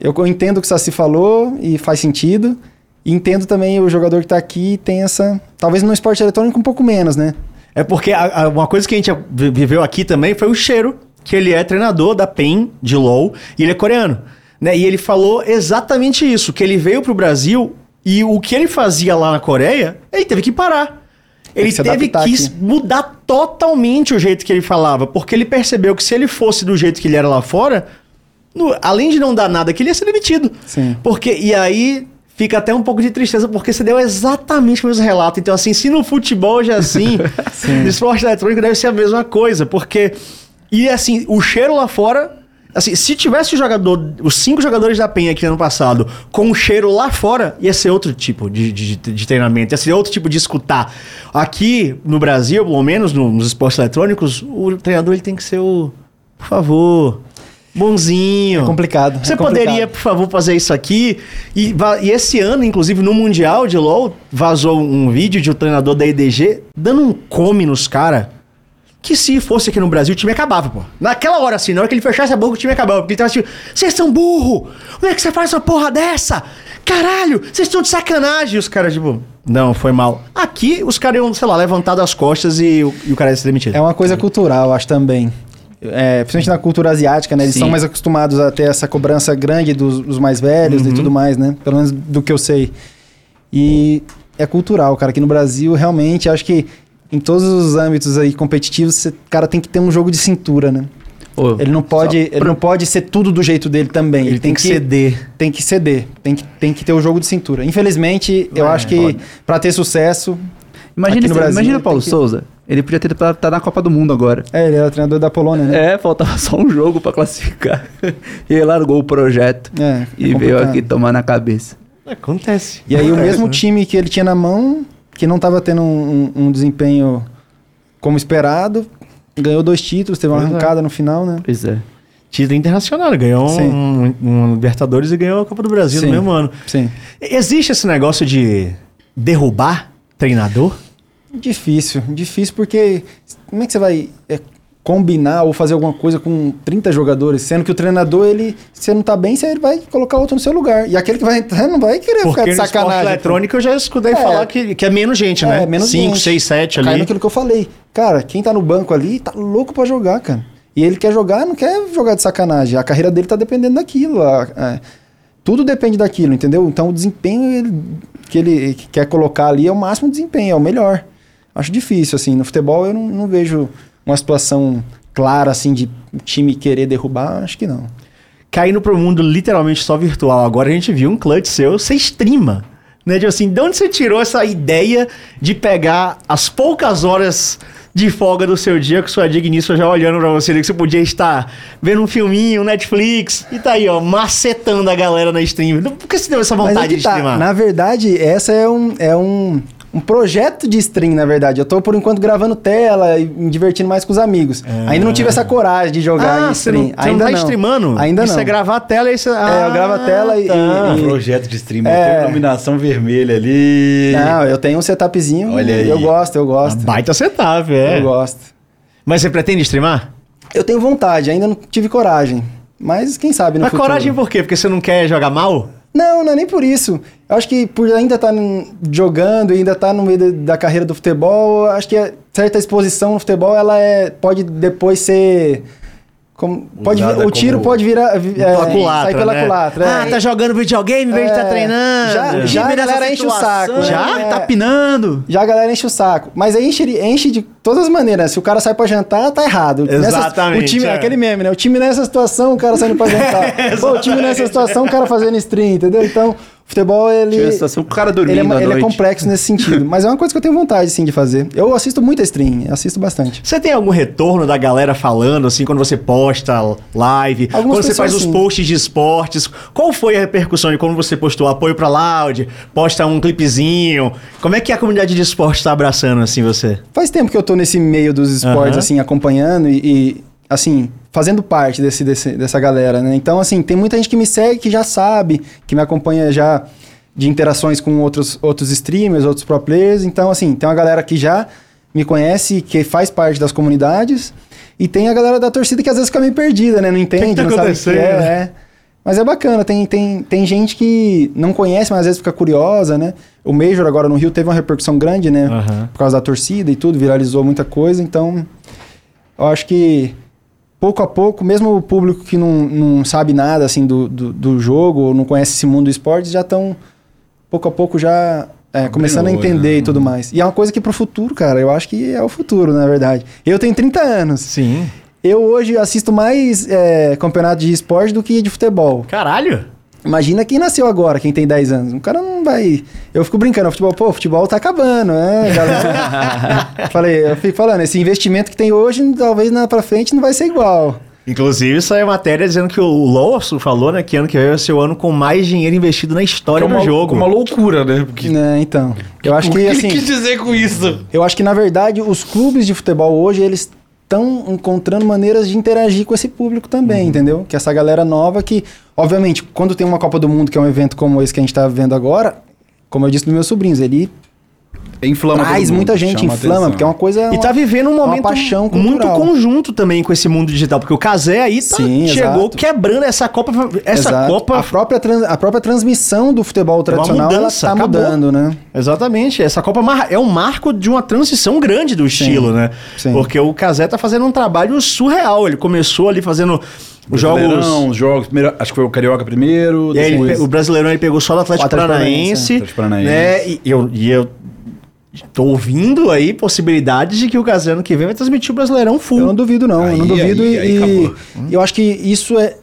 Speaker 3: eu eu entendo o que o Saci falou e faz sentido. E entendo também o jogador que tá aqui tem essa. Talvez no esporte eletrônico um pouco menos, né?
Speaker 1: É porque a- a- uma coisa que a gente vi- viveu aqui também foi o cheiro, que ele é treinador da PEN de LoL e ele é coreano. Né? E ele falou exatamente isso, que ele veio pro Brasil e o que ele fazia lá na Coreia, ele teve que parar. Ele
Speaker 3: que
Speaker 1: teve que
Speaker 3: aqui.
Speaker 1: mudar totalmente o jeito que ele falava, porque ele percebeu que se ele fosse do jeito que ele era lá fora, no- além de não dar nada, que ele ia ser demitido.
Speaker 3: Sim.
Speaker 1: Porque, e aí fica até um pouco de tristeza, porque você deu exatamente o mesmo relato. Então, assim, se no futebol já é assim, no esporte eletrônico deve ser a mesma coisa, porque. E assim, o cheiro lá fora. Assim, se tivesse o jogador, os cinco jogadores da Penha aqui no ano passado, com o cheiro lá fora, ia ser outro tipo de, de, de treinamento, ia ser outro tipo de escutar. Aqui no Brasil, pelo menos no- nos esportes eletrônicos, o treinador ele tem que ser o. Por favor. Bonzinho.
Speaker 3: É complicado,
Speaker 1: Você
Speaker 3: é complicado.
Speaker 1: poderia, por favor, fazer isso aqui? E, e esse ano, inclusive, no Mundial de LoL, vazou um vídeo de um treinador da EDG dando um come nos caras. Que se fosse aqui no Brasil, o time acabava, pô. Naquela hora, assim, na hora que ele fechasse a boca, o time acabava. Porque ele tava tipo, vocês são burro! Como é que você faz essa porra dessa? Caralho, vocês estão de sacanagem! E os caras, tipo, não, foi mal. Aqui, os caras iam, sei lá, levantado as costas e, o- e o cara ia ser demitido.
Speaker 3: É uma coisa cultural, acho também. É, principalmente na cultura asiática, né? Eles
Speaker 4: Sim.
Speaker 3: são mais acostumados a ter essa cobrança grande dos, dos mais velhos e tudo mais, né? Pelo menos do que eu sei. E é cultural, cara. Aqui no Brasil, realmente, acho que em todos os âmbitos aí competitivos, o cara tem que ter um jogo de cintura, né?
Speaker 4: Ô,
Speaker 3: Ele não pode, ele não pode ser tudo do jeito dele também.
Speaker 1: Ele tem que ceder.
Speaker 3: Tem que ceder. Tem que, tem que ter o jogo de cintura. Infelizmente, eu
Speaker 1: É,
Speaker 3: acho que pra ter sucesso,
Speaker 4: Imagina,
Speaker 3: Aqui no Brasil
Speaker 4: imagina o Paulo
Speaker 3: tem que-
Speaker 4: Souza Ele podia ter tá na Copa do Mundo agora.
Speaker 3: É, ele era treinador da Polônia, né?
Speaker 4: É, faltava só um jogo pra classificar. e ele largou o projeto
Speaker 3: É,
Speaker 4: e veio
Speaker 3: complicado.
Speaker 4: aqui tomar na cabeça.
Speaker 1: Acontece.
Speaker 3: E aí o mesmo
Speaker 1: né?
Speaker 3: time que ele tinha na mão, que não estava tendo um, um- um desempenho como esperado, ganhou dois títulos, teve uma
Speaker 1: Pois é.
Speaker 3: arrancada no final, né?
Speaker 4: Pois é.
Speaker 1: Título internacional, ganhou um, um Libertadores e ganhou a Copa do Brasil
Speaker 3: Sim.
Speaker 1: no mesmo ano.
Speaker 3: Sim.
Speaker 1: Existe esse negócio de derrubar treinador?
Speaker 3: Difícil, difícil porque como é que você vai é, combinar ou fazer alguma coisa com 30 jogadores, sendo que o treinador, ele, se você não tá bem, você ele vai colocar outro no seu lugar. E aquele que vai entrar não vai querer
Speaker 1: Porque
Speaker 3: ficar de sacanagem.
Speaker 1: eletrônico eu já escutei
Speaker 3: É.
Speaker 1: falar que, que é menos gente, né?
Speaker 3: É, menos
Speaker 1: 5,
Speaker 3: gente.
Speaker 1: 6, 7
Speaker 3: Cai
Speaker 1: ali.
Speaker 3: naquilo que eu falei. Cara, quem tá no banco ali tá louco pra jogar, cara. E ele quer jogar, não quer jogar de sacanagem. A carreira dele tá dependendo daquilo. a- a- tudo depende daquilo, entendeu? Então o desempenho ele- que ele quer colocar ali é o máximo desempenho, é o melhor. Acho difícil, assim. No futebol eu não, não vejo uma situação clara, assim, de o time querer derrubar. Acho que não.
Speaker 1: Caindo pro mundo literalmente só virtual. Agora a gente viu um clutch seu, você streama. Né? Tipo assim, de onde você tirou essa ideia de pegar as poucas horas de folga do seu dia com sua digníssima já olhando pra você, que você podia estar vendo um filminho, um Netflix, e tá aí, ó, macetando a galera na stream. Por que você deu essa
Speaker 3: Mas
Speaker 1: vontade
Speaker 3: é que
Speaker 1: de
Speaker 3: tá.
Speaker 1: streamar?
Speaker 3: Na verdade, essa é um, é um, um projeto de stream, na verdade. Eu tô, por enquanto, gravando tela e me divertindo mais com os amigos. Ainda não tive essa coragem de jogar
Speaker 1: Ah,
Speaker 3: em
Speaker 1: você
Speaker 3: stream.
Speaker 1: não, você
Speaker 3: Ainda
Speaker 1: não tá streamando?
Speaker 3: Ainda
Speaker 1: Isso
Speaker 3: não.
Speaker 1: é gravar a tela e você...
Speaker 3: É, eu gravo a tela e-
Speaker 1: tá.
Speaker 3: e-
Speaker 2: Um projeto de stream,
Speaker 3: É.
Speaker 2: tem iluminação vermelha ali.
Speaker 3: Não, eu tenho um setupzinho.
Speaker 2: Olha aí.
Speaker 3: Eu gosto, eu gosto.
Speaker 1: Baita setup, é.
Speaker 3: Eu gosto.
Speaker 1: Mas você pretende streamar?
Speaker 3: Eu tenho vontade, ainda não tive coragem. Mas quem sabe no
Speaker 1: Mas
Speaker 3: futuro.
Speaker 1: coragem por quê? Porque você não quer jogar mal?
Speaker 3: Não, não é nem por isso. Eu acho que por ainda estar jogando e ainda estar no meio da, carreira do futebol, acho que a certa exposição no futebol ela é, pode depois ser. Como, pode, o tiro
Speaker 2: como-
Speaker 3: pode virar. vi- é,
Speaker 1: Pela culatra,
Speaker 3: sair pela
Speaker 1: né?
Speaker 3: culatra.
Speaker 1: Ah,
Speaker 3: é.
Speaker 1: tá jogando videogame em vez de estar treinando.
Speaker 3: já- já a galera enche o saco,
Speaker 4: Já?
Speaker 3: É.
Speaker 4: Tá pinando?
Speaker 3: Já a galera enche o saco. Mas aí enche, enche de todas as maneiras. Se o cara sai pra jantar, tá errado.
Speaker 1: Exatamente,
Speaker 3: o time,
Speaker 1: é.
Speaker 3: aquele meme, né? O time nessa situação, o cara saindo pra jantar. Pô, o time nessa situação, o cara fazendo stream, entendeu? Então, futebol, ele.
Speaker 4: O cara
Speaker 3: Ele, é,
Speaker 4: dormindo à
Speaker 3: ele é complexo nesse sentido. Mas é uma coisa que eu tenho vontade, sim, de fazer. Eu assisto muito a stream, assisto bastante.
Speaker 1: Você tem algum retorno da galera falando, assim, quando você posta live,
Speaker 3: Algumas
Speaker 1: quando você faz
Speaker 3: pessoas,
Speaker 1: os posts de esportes? Qual foi a repercussão de quando você postou apoio pra Loud, posta um clipezinho? Como é que a comunidade de esporte tá abraçando, assim, você?
Speaker 3: Faz tempo que eu tô nesse meio dos esportes,
Speaker 1: Aham.
Speaker 3: assim, acompanhando e, e, assim, fazendo parte desse, desse- dessa galera, né? Então, assim, tem muita gente que me segue, que já sabe, que me acompanha já de interações com outros, outros streamers, outros pro players. Então, assim, tem uma galera que já me conhece, que faz parte das comunidades. E tem a galera da torcida que às vezes fica meio perdida, né? Não entende,
Speaker 1: tá
Speaker 3: não sabe o que é, é. Mas é bacana, tem, tem, tem gente que não conhece, mas às vezes fica curiosa, né? O Major agora no Rio teve uma repercussão grande, né?
Speaker 1: Aham.
Speaker 3: Por causa da torcida e tudo, viralizou muita coisa, então eu acho que pouco a pouco, mesmo o público que não, não sabe nada assim do, do, do jogo, ou não conhece esse mundo do esporte, já estão pouco a pouco já é, começando a
Speaker 2: o
Speaker 3: entender
Speaker 2: né?
Speaker 3: e tudo mais. E é uma coisa que pro futuro, cara, eu acho que é o futuro, na verdade. Eu tenho 30 anos.
Speaker 1: Sim.
Speaker 3: Eu hoje assisto mais é, campeonato de esporte do que de futebol.
Speaker 1: Caralho!
Speaker 3: Imagina quem nasceu agora, quem tem 10 anos. O cara não vai. Eu fico brincando, futebol, pô, o futebol tá acabando, né, galera? Falei, eu fico falando, esse investimento que tem hoje, talvez na pra frente não vai ser igual.
Speaker 1: Inclusive, saiu matéria dizendo que o Lawson falou, né, que ano que vem vai ser o ano com mais dinheiro investido na história
Speaker 2: é uma,
Speaker 1: do jogo.
Speaker 2: Uma loucura, né? Porque,
Speaker 3: Né, então. Eu acho
Speaker 2: o
Speaker 3: que,
Speaker 2: que
Speaker 3: assim.
Speaker 2: ele quis dizer com isso?
Speaker 3: Eu acho que, na verdade, os clubes de futebol hoje, eles estão encontrando maneiras de interagir com esse público também, entendeu? Que essa galera nova que, obviamente, quando tem uma Copa do Mundo, que é um evento como esse que a gente tá vendo agora, como eu disse dos meus sobrinhos, ele
Speaker 2: Inflama todo
Speaker 3: traz
Speaker 2: mundo,
Speaker 3: muita gente,
Speaker 2: chama
Speaker 3: inflama,
Speaker 2: atenção.
Speaker 3: porque é uma coisa...
Speaker 1: E tá vivendo um
Speaker 3: uma
Speaker 1: momento
Speaker 3: paixão
Speaker 1: muito conjunto também com esse mundo digital, porque o Casé aí tá-
Speaker 3: Sim,
Speaker 1: chegou
Speaker 3: exato.
Speaker 1: quebrando essa Copa. Essa
Speaker 3: Exato.
Speaker 1: Copa.
Speaker 3: A própria, trans- a própria transmissão do futebol tradicional,
Speaker 1: mudança,
Speaker 3: ela tá
Speaker 1: acabou.
Speaker 3: mudando, né?
Speaker 1: Exatamente. Essa Copa é um marco de uma transição grande do estilo, né?
Speaker 3: sim.
Speaker 1: Porque o Casé tá fazendo um trabalho surreal. Ele começou ali fazendo os jogos.
Speaker 2: Brasileirão, os jogos, primeiro, acho que foi o Carioca primeiro,
Speaker 1: ele
Speaker 2: depois...
Speaker 1: pe- o Brasileirão ele pegou só do Atlético,
Speaker 3: O Atlético
Speaker 1: Paranaense,
Speaker 2: Atlético Paranaense.
Speaker 1: né? E eu, e eu tô ouvindo aí possibilidades de que o Casé ano que vem vai transmitir o Brasileirão full.
Speaker 3: Eu não duvido, não. eu não
Speaker 2: Aí,
Speaker 3: duvido
Speaker 2: aí,
Speaker 3: e,
Speaker 2: aí
Speaker 3: e
Speaker 2: acabou.
Speaker 3: eu acho que isso é,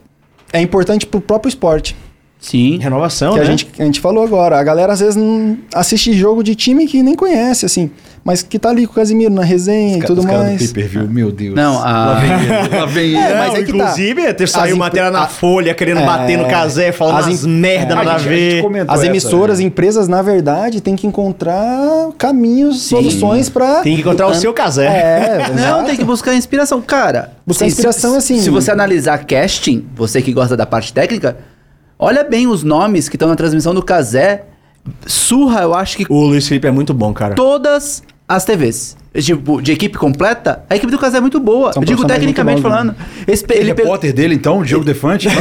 Speaker 3: é importante pro próprio esporte.
Speaker 4: Sim.
Speaker 1: Renovação,
Speaker 3: que
Speaker 1: né?
Speaker 3: a gente, a gente falou agora. A galera às vezes não assiste jogo de time que nem conhece, assim. Mas que tá ali com o Casimiro na resenha e tudo
Speaker 2: Os caras do
Speaker 3: mais.
Speaker 2: pay-per-view, meu Deus.
Speaker 4: Não,
Speaker 2: Lá
Speaker 4: a-
Speaker 2: vem ele, lá vem ele.
Speaker 3: É, mas
Speaker 1: Não,
Speaker 3: é que tá.
Speaker 1: inclusive, ter saiu
Speaker 3: As
Speaker 1: matéria na
Speaker 3: a-
Speaker 1: Folha querendo
Speaker 3: É.
Speaker 1: bater no casé, falando
Speaker 3: As
Speaker 1: umas
Speaker 3: im-
Speaker 1: merda
Speaker 3: É.
Speaker 1: nada a
Speaker 2: A gente- a gente
Speaker 1: ver.
Speaker 3: As
Speaker 2: essa,
Speaker 3: emissoras,
Speaker 2: né?
Speaker 3: empresas, na verdade, têm que encontrar caminhos, soluções pra.
Speaker 1: Tem que encontrar o seu casé.
Speaker 3: É,
Speaker 4: Não, tem que buscar inspiração. Cara,
Speaker 3: Buscar
Speaker 4: se-
Speaker 3: inspiração, assim-
Speaker 4: Se você analisar casting, você que gosta da parte técnica, olha bem os nomes que estão na transmissão do Casé. Surra, eu acho que
Speaker 1: O Luiz Felipe é muito bom, cara.
Speaker 4: todas as TVs. Tipo, de equipe completa, a equipe do Casé é muito boa.
Speaker 3: São
Speaker 4: eu digo tecnicamente
Speaker 3: bons,
Speaker 4: falando. Esse,
Speaker 2: Ele é repórter dele, então, Diogo Defante.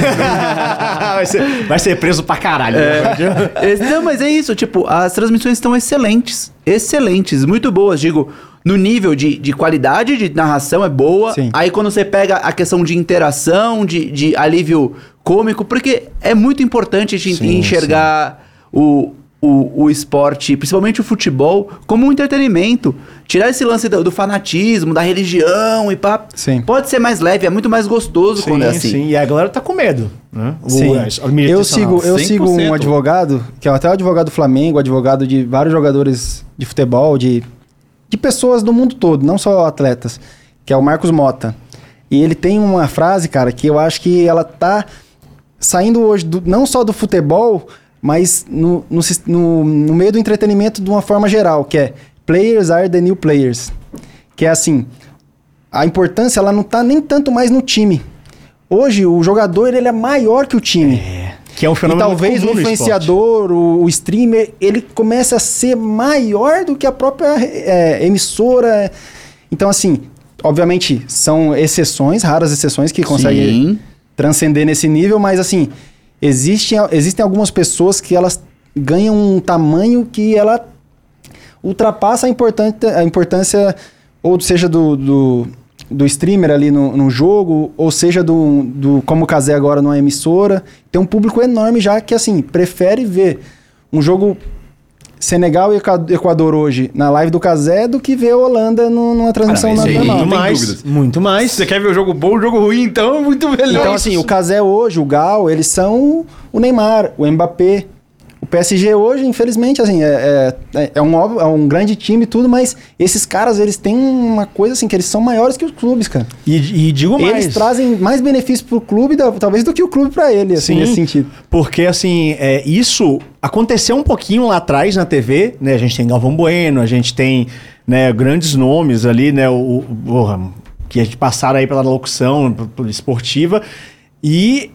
Speaker 1: vai, ser, vai ser preso pra caralho.
Speaker 4: Esse- Não, mas é isso, tipo, as transmissões estão excelentes. Excelentes, muito boas. Digo, no nível de, de qualidade de narração é boa.
Speaker 3: Sim.
Speaker 4: Aí quando você pega a questão de interação, de, de alívio cômico, porque é muito importante a gente
Speaker 1: Sim,
Speaker 4: enxergar o, o, o esporte, principalmente o futebol, como um entretenimento. Tirar esse lance do, do fanatismo, da religião e pá.
Speaker 3: Sim.
Speaker 4: Pode ser mais leve, é muito mais gostoso quando é assim.
Speaker 1: sim. E a galera tá com medo. Né? O-
Speaker 3: Sim.
Speaker 1: a mídia
Speaker 3: Eu
Speaker 1: tradicional.
Speaker 3: sigo, eu
Speaker 2: 100%.
Speaker 3: sigo um advogado, que é até o advogado do Flamengo, advogado de vários jogadores de futebol, de, de pessoas do mundo todo, não só atletas, que é o Marcos Mota. E ele tem uma frase, cara, que eu acho que ela tá saindo hoje do- não só do futebol, mas no, no, no- no meio do entretenimento de uma forma geral, que é players are the new players. Que é assim, a importância ela não tá nem tanto mais no time. Hoje o jogador ele é maior que o time.
Speaker 1: Que é um
Speaker 3: E
Speaker 1: fenômeno
Speaker 3: talvez
Speaker 1: muito
Speaker 3: o influenciador, o, o streamer, ele comece a ser maior do que a própria é, emissora. Então, assim, obviamente, são exceções, raras exceções que conseguem
Speaker 4: Sim.
Speaker 3: Transcender nesse nível, mas assim, existem, existem algumas pessoas que elas ganham um tamanho que ela ultrapassa a, importância, a importância, ou seja, do, do, do streamer ali no, no jogo, ou seja, do, do como o Casé agora numa emissora. Tem um público enorme já que, assim, prefere ver um jogo Senegal e Equa- Equador hoje na live do Casé do que ver a Holanda no- numa transmissão normal.
Speaker 1: Muito
Speaker 2: Não tem
Speaker 1: mais,
Speaker 2: dúvidas.
Speaker 1: muito mais.
Speaker 2: Você quer ver o jogo bom, o jogo ruim, então é muito melhor.
Speaker 3: Então, assim, o Casé hoje, o Gal, eles são o Neymar, o Mbappé. O PSG hoje, infelizmente, assim, é, é, é um, óbvio- é um grande time e tudo, mas esses caras, eles têm uma coisa assim, que eles são maiores que os clubes, cara.
Speaker 1: E, e digo mais.
Speaker 3: Eles trazem mais benefício pro clube, da- talvez, do que o clube pra ele, assim,
Speaker 1: Sim,
Speaker 3: nesse sentido.
Speaker 1: Porque, assim, é, isso aconteceu um pouquinho lá atrás na TV, né? A gente tem Galvão Bueno, a gente tem né, grandes nomes ali, né? O, o- porra, que a gente passaram aí pela locução esportiva. E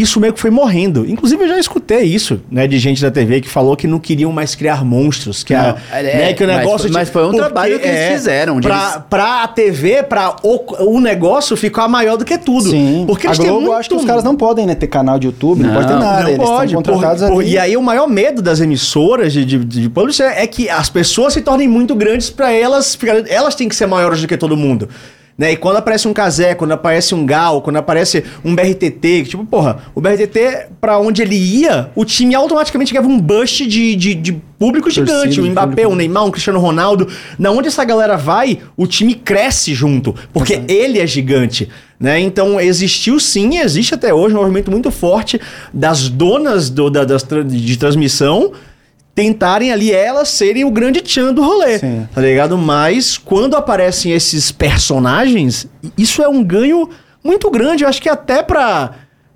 Speaker 1: isso meio que foi morrendo. Inclusive, eu já escutei isso, né? De gente da TV que falou que não queriam mais criar monstros. Que, a,
Speaker 4: Não, é,
Speaker 1: né, que o
Speaker 4: mas
Speaker 1: negócio
Speaker 4: foi-
Speaker 1: de-
Speaker 4: mas foi um trabalho que eles fizeram, de
Speaker 1: Pra,
Speaker 4: eles-
Speaker 1: pra a TV, pra o, o negócio ficar maior do que tudo.
Speaker 3: Sim.
Speaker 1: Porque
Speaker 3: a
Speaker 1: eles têm
Speaker 3: Globo,
Speaker 1: muito
Speaker 3: acho que os caras não podem né, ter canal de YouTube, não,
Speaker 4: Não,
Speaker 3: pode ter nada.
Speaker 1: não
Speaker 3: eles
Speaker 1: pode,
Speaker 3: estão contratados
Speaker 1: por- por-. E aí o maior medo das emissoras de, de, de publicidade é que as pessoas se tornem muito grandes pra elas, elas têm que ser maiores do que todo mundo. Né? E quando aparece um Casé, quando aparece um Gal, quando aparece um BRTT, tipo, porra, o BRTT, pra onde ele ia, o time automaticamente ganhava um bust de, de, de público gigante. O Mbappé,
Speaker 3: público.
Speaker 1: o Neymar, o Cristiano Ronaldo. Na onde essa galera vai, o time cresce junto, porque ele é gigante. Né? Então existiu sim, existe até hoje um movimento muito forte das donas do- da- das de transmissão tentarem ali elas serem o grande tchan do rolê,
Speaker 3: Sim.
Speaker 1: tá ligado? Mas quando aparecem esses personagens, isso é um ganho muito grande, eu acho que até pra...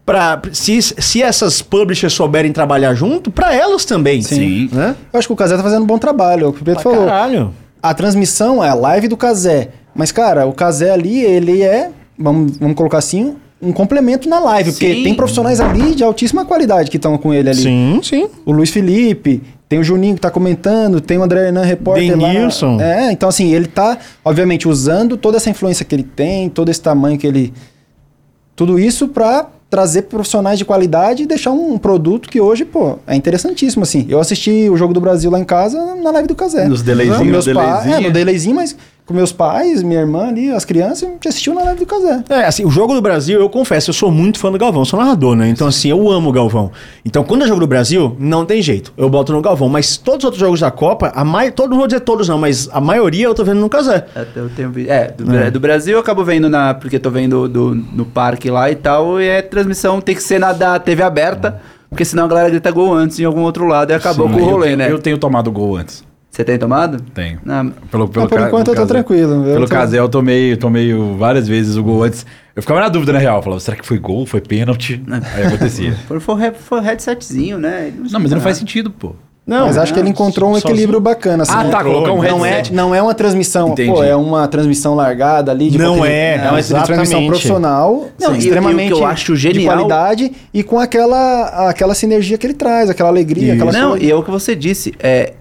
Speaker 1: Pra, se, se essas publishers souberem trabalhar junto, pra elas também.
Speaker 2: Sim.
Speaker 1: Né?
Speaker 3: Eu acho que o Casé tá fazendo um bom trabalho, é o que o Pedro
Speaker 1: Pra
Speaker 3: falou.
Speaker 1: caralho.
Speaker 3: A transmissão é a live do Casé. Mas, cara, o Casé ali, ele é, vamos, vamos colocar assim, um complemento na live. Porque
Speaker 4: Sim.
Speaker 3: tem profissionais ali de altíssima qualidade que estão com ele ali.
Speaker 1: Sim, sim.
Speaker 3: O Luiz Felipe, tem o Juninho que tá comentando, tem o André Hernan, repórter
Speaker 1: Denilson.
Speaker 3: lá. É, então assim, ele tá, obviamente, usando toda essa influência que ele tem, todo esse tamanho que ele... Tudo isso pra trazer profissionais de qualidade e deixar um produto que hoje, pô, é interessantíssimo, assim. Eu assisti o Jogo do Brasil lá em casa na live do Casé.
Speaker 2: Nos delayzinho,
Speaker 3: Com meus
Speaker 2: no delayzinho.
Speaker 3: é, no delayzinho, mas com meus pais, minha irmã ali, as crianças, a gente assistiu na live do Casé.
Speaker 1: É, assim, o Jogo do Brasil, eu confesso, eu sou muito fã do Galvão, sou narrador, né? Então, assim, eu amo o Galvão. Então, quando é Jogo do Brasil, não tem jeito. Eu boto no Galvão. Mas todos os outros jogos da Copa, a mai... todo, não vou dizer todos não, mas a maioria eu tô vendo no Casé.
Speaker 4: É, Eu tenho É, do, Bra- do Brasil eu acabo vendo na. Porque tô vendo do, no parque lá e tal. E é transmissão, tem que ser na da TV aberta. Porque senão a galera grita gol antes em algum outro lado e acabou
Speaker 2: Sim,
Speaker 4: com o
Speaker 2: eu
Speaker 4: rolê,
Speaker 2: tenho-
Speaker 4: né?
Speaker 2: Eu tenho tomado gol antes.
Speaker 4: Você tem tomado?
Speaker 2: Tenho.
Speaker 4: Não,
Speaker 2: Pelo, pelo
Speaker 3: Mas por
Speaker 2: ca-
Speaker 3: enquanto eu tô
Speaker 2: Casel.
Speaker 3: tranquilo. Eu
Speaker 2: Pelo
Speaker 3: tô-
Speaker 2: Casel, eu tomei, eu tomei várias vezes o gol antes. Eu ficava na dúvida, na real. Eu falava, será que foi gol? Foi pênalti? Aí acontecia.
Speaker 4: foi, foi, foi headsetzinho, né? Ele
Speaker 2: não, mas não faz sentido, pô.
Speaker 1: Não,
Speaker 3: mas acho que ele encontrou um
Speaker 1: sozinho.
Speaker 3: equilíbrio bacana. Assim,
Speaker 2: Ah,
Speaker 3: né?
Speaker 2: tá, colocar um
Speaker 3: não é,
Speaker 2: headset.
Speaker 3: não é uma transmissão,
Speaker 2: Entendi.
Speaker 3: pô, é uma transmissão largada ali. De
Speaker 1: Não é,
Speaker 3: jeito. é uma
Speaker 1: exatamente.
Speaker 3: transmissão profissional,
Speaker 4: Não, o
Speaker 3: extremamente
Speaker 4: que eu acho
Speaker 3: de
Speaker 4: genial-
Speaker 3: qualidade e com aquela, aquela sinergia que ele traz, aquela alegria, aquela
Speaker 4: Não,
Speaker 3: coisa.
Speaker 4: e é o que você disse. É,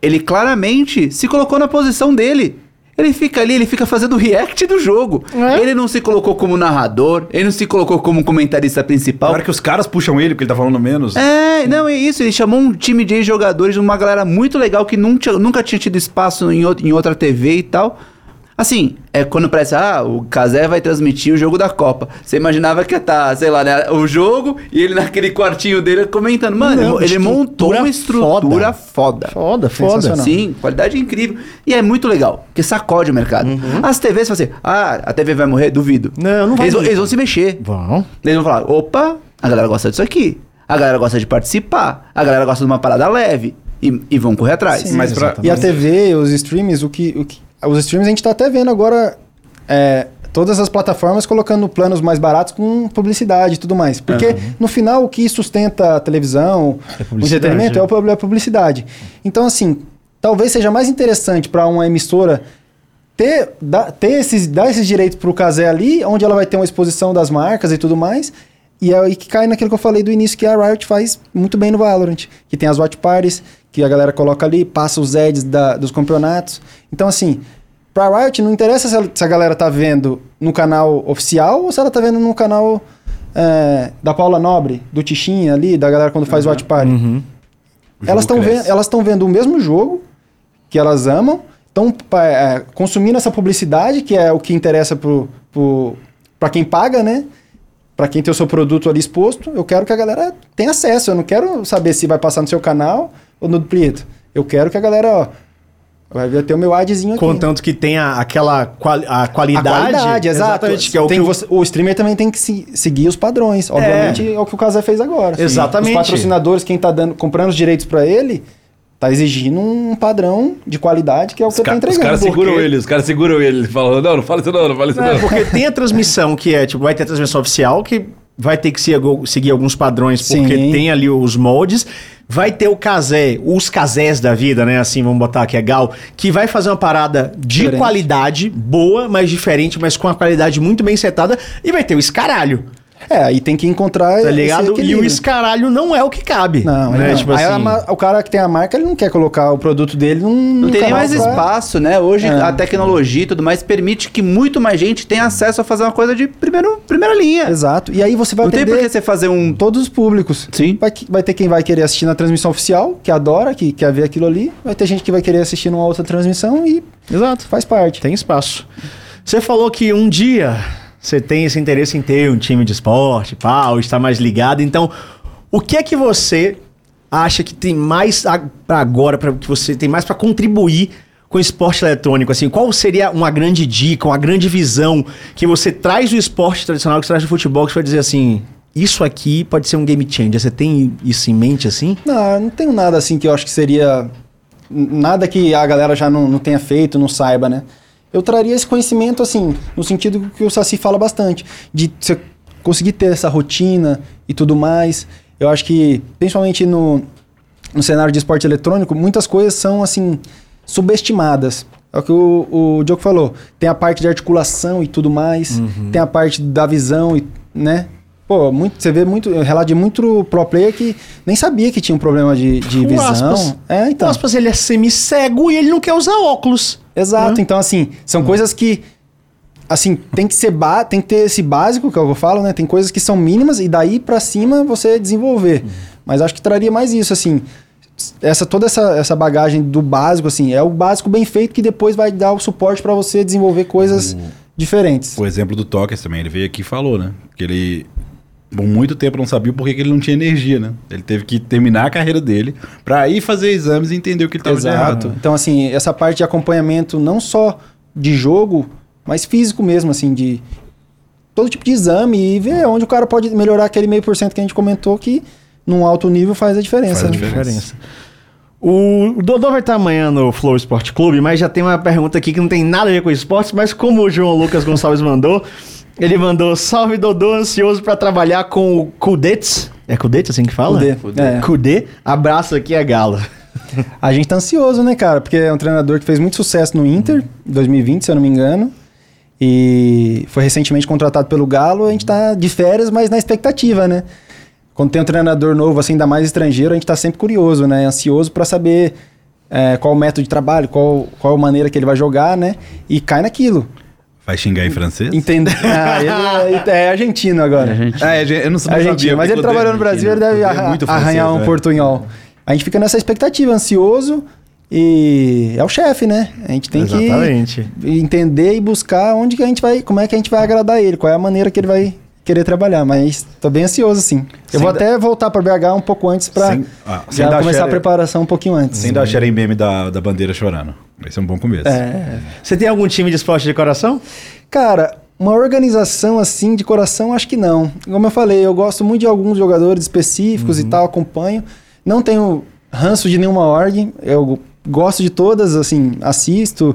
Speaker 4: ele claramente se colocou na posição dele. Ele fica ali, ele fica fazendo o react do jogo.
Speaker 1: É.
Speaker 4: Ele não se colocou como narrador, ele não se colocou como comentarista principal.
Speaker 2: Agora que os caras puxam ele, porque ele tá falando menos.
Speaker 4: É, não, é isso. Ele chamou um time de jogadores, uma galera muito legal que nunca, nunca tinha tido espaço em outra TV e tal. Assim, é quando parece, ah, o Casé vai transmitir o jogo da Copa. Você imaginava que ia estar, sei lá, né, o jogo e ele naquele quartinho dele comentando. Mano,
Speaker 1: Não,
Speaker 4: ele, montou uma estrutura foda.
Speaker 1: Foda, foda.
Speaker 4: Sim, qualidade incrível. E é muito legal, porque sacode o mercado. As TVs falam assim, ah, a TV vai morrer? Duvido.
Speaker 1: Não, não vai
Speaker 4: Eles, vão- eles vão se mexer.
Speaker 1: Vão.
Speaker 4: Eles vão falar, opa, a galera gosta disso aqui. A galera gosta de participar. A galera gosta de uma parada leve. E, e vão correr atrás.
Speaker 3: Sim,
Speaker 2: mas pra-
Speaker 3: E a TV, os streams, o que, o que. Os streams a gente tá até vendo agora é, todas as plataformas colocando planos mais baratos com publicidade e tudo mais. Porque no final o que sustenta a televisão, o
Speaker 1: publicidade,
Speaker 3: entretenimento
Speaker 1: é.
Speaker 3: é o pub- é a publicidade. Então, assim, talvez seja mais interessante para uma emissora ter, dar, ter esses, dar esses direitos pro Casé ali, onde ela vai ter uma exposição das marcas e tudo mais. E é aí que cai naquilo que eu falei do início, que a Riot faz muito bem no Valorant. Que tem as watch parties, que a galera coloca ali, passa os ads da- dos campeonatos. Então, assim, pra Riot não interessa se a, se a galera tá vendo no canal oficial ou se ela tá vendo no canal é, da Paula Nobre, do Tichinha ali, da galera quando faz watch party.
Speaker 2: O
Speaker 3: Elas estão vendo, elas estão vendo o mesmo jogo que elas amam, estão consumindo essa publicidade que é o que interessa pro, pro, para quem paga, né? Para quem tem o seu produto ali exposto, eu quero que a galera tenha acesso. Eu não quero saber se vai passar no seu canal ou no do Prieto. Eu quero que a galera, ó, vai ver ter o meu adzinho aqui.
Speaker 1: Contanto que tenha aquela quali a
Speaker 3: A
Speaker 1: qualidade.
Speaker 3: qualidade, exato.
Speaker 1: Exatamente, que é o
Speaker 3: Tem
Speaker 1: que
Speaker 3: você- o streamer também tem que se- seguir os padrões. Obviamente é, o que o Casé fez agora.
Speaker 1: Exatamente.
Speaker 3: Os patrocinadores, quem tá dando, comprando os direitos para ele, tá exigindo um padrão de qualidade que é o que ele tá
Speaker 2: ca- os
Speaker 3: entregando.
Speaker 2: caras seguram
Speaker 1: porque-
Speaker 2: ele, os caras seguram ele, falando, não, não fala isso não, não fala isso
Speaker 1: É,
Speaker 2: não.
Speaker 1: porque tem a transmissão que é, tipo, vai ter a transmissão oficial que vai ter que seguir, alguns padrões, porque
Speaker 3: Sim.
Speaker 1: tem ali os moldes. Vai ter o casé, os casés da vida, né? Assim, vamos botar aqui, é Gal, que vai fazer uma parada de
Speaker 3: Diferente.
Speaker 1: qualidade, boa, mas diferente, mas com a qualidade muito bem setada. E vai ter o escaralho,
Speaker 3: É, aí tem que encontrar
Speaker 1: tá
Speaker 3: esse
Speaker 1: ligado? E o escaralho não é o que cabe.
Speaker 3: Não,
Speaker 1: né?
Speaker 3: não.
Speaker 1: Tipo
Speaker 3: Aí a
Speaker 1: assim,
Speaker 3: ma- o cara que tem a marca, ele não quer colocar o produto dele num.
Speaker 4: Não tem nem mais espaço, né? Hoje
Speaker 3: É.
Speaker 4: a tecnologia e tudo mais permite que muito mais gente tenha acesso a fazer uma coisa de primeiro, primeira linha.
Speaker 3: Exato. E aí você vai
Speaker 4: Não tem por que você fazer um.
Speaker 3: todos os públicos.
Speaker 4: Sim.
Speaker 3: Vai, vai ter quem vai querer assistir na transmissão oficial, que adora, que quer ver aquilo ali. Vai ter gente que vai querer assistir numa outra transmissão e
Speaker 1: Exato.
Speaker 3: faz parte.
Speaker 1: Tem espaço. Você falou que um dia você tem esse interesse em ter um time de esporte, pau, estar mais ligado. Então, o que é que você acha que tem mais para agora, para que você tem mais para contribuir com o esporte eletrônico? Assim, qual seria uma grande dica, uma grande visão que você traz do esporte tradicional, que você traz do futebol, que você vai dizer assim, isso aqui pode ser um game changer. Você tem isso em mente assim?
Speaker 3: Não, não tenho nada assim que eu acho que seria. Nada que a galera já não, não tenha feito, não saiba, né? Eu traria esse conhecimento, assim, no sentido que o Saci fala bastante, de você conseguir ter essa rotina e tudo mais. Eu acho que, principalmente no, no cenário de esporte eletrônico, muitas coisas são, assim, subestimadas. É o que o, o Diogo falou. Tem a parte de articulação e tudo mais, tem a parte da visão, e, né? Pô, muito, você vê muito, relato de muito pro player que nem sabia que tinha um problema de, de
Speaker 1: O
Speaker 3: visão.
Speaker 1: Aspas.
Speaker 3: É, então.
Speaker 1: O Aspas, ele é semi-cego e ele não quer usar óculos.
Speaker 3: Exato.
Speaker 1: Né?
Speaker 3: Então, assim, são coisas que. Assim, tem que ser ba tem que ter esse básico que eu falo, né? Tem coisas que são mínimas e daí pra cima você desenvolver. Mas acho que traria mais isso, assim. Essa, toda essa, essa bagagem do básico, assim, é o básico bem feito que depois vai dar o suporte pra você desenvolver coisas diferentes.
Speaker 2: O exemplo do Tokens também, ele veio aqui e falou, né? Que ele, por muito tempo, não sabia por que ele não tinha energia, né? Ele teve que terminar a carreira dele pra ir fazer exames e entender o que ele estava
Speaker 3: Exato.
Speaker 2: errado.
Speaker 3: Então, assim, essa parte de acompanhamento não só de jogo, mas físico mesmo, assim, de todo tipo de exame e ver onde o cara pode melhorar aquele meio por cento que a gente comentou que num alto nível faz a diferença.
Speaker 2: Faz a
Speaker 3: né?
Speaker 2: diferença.
Speaker 1: O o Dodô vai estar amanhã no Flow Esporte Clube, mas já tem uma pergunta aqui que não tem nada a ver com esportes, mas como o João Lucas Gonçalves mandou, ele mandou salve Dodô, ansioso pra trabalhar com o Kudets. É Kudets assim que fala?
Speaker 3: Kudê, é.
Speaker 1: Kudê. Abraço aqui a Galo.
Speaker 3: A gente tá ansioso, né, cara? Porque é um treinador que fez muito sucesso no Inter, em 2020, se eu não me engano. E foi recentemente contratado pelo Galo. A gente tá de férias, mas na expectativa, né? Quando tem um treinador novo, assim, ainda mais estrangeiro, a gente tá sempre curioso, né? Ansioso para saber é, qual o método de trabalho, qual, qual a maneira que ele vai jogar, né? E cai naquilo.
Speaker 2: Vai xingar em francês?
Speaker 3: Entender. Ah, ele é, é argentino agora.
Speaker 2: Ah, é, eu não, não
Speaker 3: Argentino, mas ele trabalhou no Brasil, ele deve arra- arranhar um portunhol. A gente fica nessa expectativa, ansioso, e é o chefe, né? A gente tem
Speaker 1: Exatamente.
Speaker 3: que entender e buscar onde que a gente vai, como é que a gente vai agradar ele, qual é a maneira que ele vai querer trabalhar, mas tô bem ansioso, sim.
Speaker 2: Sem
Speaker 3: Eu vou
Speaker 2: da-
Speaker 3: até voltar para BH um pouco antes para
Speaker 2: Sem- ah, sem
Speaker 3: já
Speaker 2: dar
Speaker 3: começar a preparação um pouquinho antes.
Speaker 2: Sem dar o xerembeme da, da bandeira chorando. Vai ser um bom começo.
Speaker 3: É.
Speaker 1: Você tem algum time de esporte de coração?
Speaker 3: Cara, uma organização assim de coração, acho que não. Como eu falei, eu gosto muito de alguns jogadores específicos e tal, acompanho. Não tenho ranço de nenhuma org, eu gosto de todas, assim, assisto.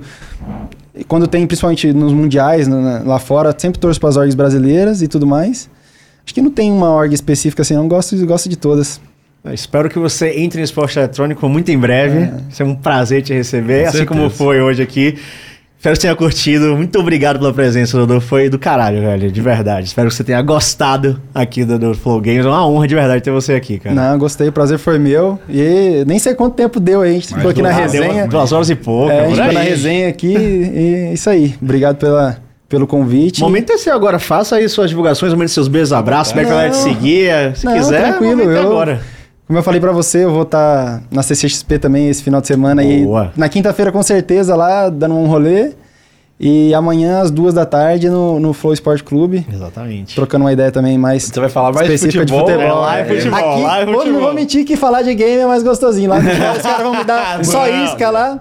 Speaker 3: E Quando tem, principalmente nos mundiais, na- na- lá fora, sempre torço para as orgs brasileiras e tudo mais. Acho que não tem uma org específica assim, não gosto, gosto de todas.
Speaker 1: Eu espero que você entre no esporte eletrônico muito em breve.
Speaker 3: É.
Speaker 1: Vai ser um prazer te receber,
Speaker 2: Com
Speaker 1: assim como
Speaker 2: certeza.
Speaker 1: foi hoje aqui. Espero que você tenha curtido. Muito obrigado pela presença, Dodô. Foi do caralho, velho, de verdade. Espero que você tenha gostado aqui do, do Flow Games. É uma honra de verdade ter você aqui, cara.
Speaker 3: Não, gostei, o prazer foi meu. E nem sei quanto tempo deu aí, a gente ficou aqui na
Speaker 1: deu
Speaker 3: resenha.
Speaker 1: Duas horas e pouco.
Speaker 3: É, a gente ficou na resenha aqui e é isso aí. Obrigado pela, pelo convite.
Speaker 1: O momento é seu agora. Faça aí suas divulgações, momento seus beijos, abraços. Como é que a galera te? Se
Speaker 3: Não,
Speaker 1: quiser,
Speaker 3: tranquilo, eu-
Speaker 1: agora.
Speaker 3: Como eu falei pra você, eu vou estar na CCXP também esse final de semana.
Speaker 1: Boa.
Speaker 3: E na quinta-feira, com certeza, lá, dando um rolê. E amanhã, às duas da tarde, no, no Flow Sport Clube.
Speaker 1: Exatamente.
Speaker 3: Trocando uma ideia também mais
Speaker 2: Você vai falar mais de
Speaker 3: específica de
Speaker 2: futebol,
Speaker 3: futebol.
Speaker 1: é, lá é futebol,
Speaker 3: Aqui,
Speaker 1: lá é futebol.
Speaker 3: Não vou mentir que falar de game é mais gostosinho. Lá no futebol, os caras vão me dar só
Speaker 1: Não.
Speaker 3: isca lá.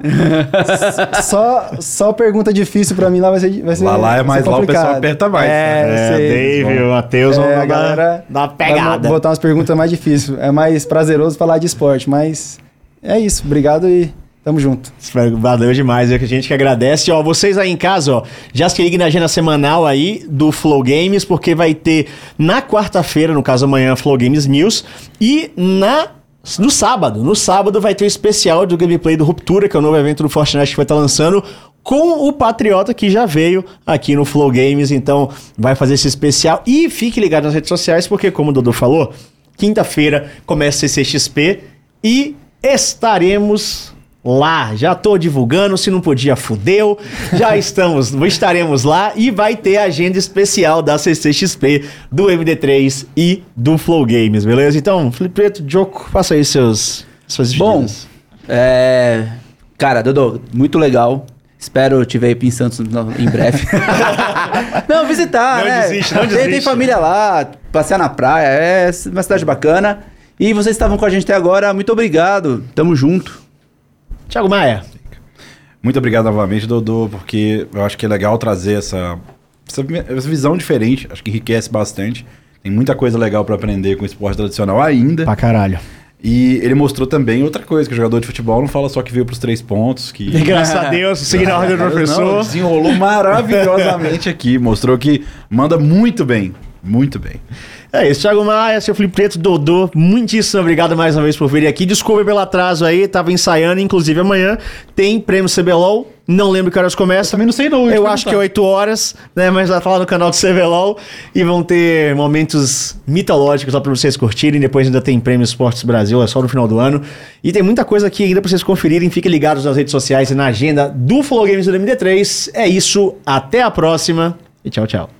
Speaker 3: só, só pergunta difícil pra mim lá vai ser, vai ser
Speaker 2: Lá, lá é mais lá, o pessoal aperta mais.
Speaker 3: É,
Speaker 1: É,
Speaker 3: eu sei.
Speaker 1: Dave, o Matheus
Speaker 3: É,
Speaker 1: vão
Speaker 3: galera
Speaker 1: dar uma pegada.
Speaker 3: botar umas perguntas mais difíceis. É mais prazeroso falar de esporte, mas é isso. Obrigado e tamo junto.
Speaker 1: Valeu demais, é que a gente que agradece. Ó, vocês aí em casa, ó, já se liguem na agenda semanal aí do Flow Games, porque vai ter na quarta-feira, no caso amanhã, Flow Games News, e na no sábado, no sábado vai ter o especial do gameplay do Ruptura, que é o novo evento do Fortnite que vai estar lançando com o Patriota que já veio aqui no Flow Games, então vai fazer esse especial e fique ligado nas redes sociais porque como o Dodô falou, quinta-feira começa a CCXP e estaremos lá. Já tô divulgando, se não podia, fudeu. Já estamos, estaremos lá e vai ter a agenda especial da CCXP, do MD3 e do Flow Games, beleza? Então, Felipe Preto, Joko, faça aí seus, suas
Speaker 4: Bom, é... Cara, Dodô, muito legal. Espero te ver aí em Santos em breve. não, visitar,
Speaker 1: Não
Speaker 4: né?
Speaker 1: desiste, não
Speaker 4: Tem- Tem, família lá, passear na praia, é uma cidade bacana. E vocês estavam com a gente até agora, muito obrigado. Tamo junto.
Speaker 1: Thiago Maia.
Speaker 2: Muito obrigado novamente, Dodô, porque eu acho que é legal trazer essa, essa, essa visão diferente. Acho que enriquece bastante. Tem muita coisa legal para aprender com o esporte tradicional ainda.
Speaker 1: Pra caralho.
Speaker 2: E ele mostrou também outra coisa, que o jogador de futebol não fala só que veio pros três pontos, que...
Speaker 1: Graças a Deus, seguindo a ordem do
Speaker 2: Não,
Speaker 1: professor.
Speaker 2: desenrolou maravilhosamente aqui. Mostrou que manda muito bem. Muito bem.
Speaker 1: É isso, Thiago Maia, seu Felipe Preto, Dodô, muitíssimo obrigado mais uma vez por virem aqui. Desculpa pelo atraso aí, tava ensaiando, inclusive amanhã tem prêmio CBLOL, não lembro que horas começa.
Speaker 2: também não sei não, eu
Speaker 1: Eu acho que é
Speaker 2: perguntar.
Speaker 1: 8 horas, né, mas vai falar no canal do CBLOL e vão ter momentos mitológicos lá pra vocês curtirem. Depois ainda tem prêmio Esportes Brasil, é só no final do ano. E tem muita coisa aqui ainda pra vocês conferirem. Fiquem ligados nas redes sociais e na agenda do Flow Games do MD3. É isso, até a próxima e tchau, tchau.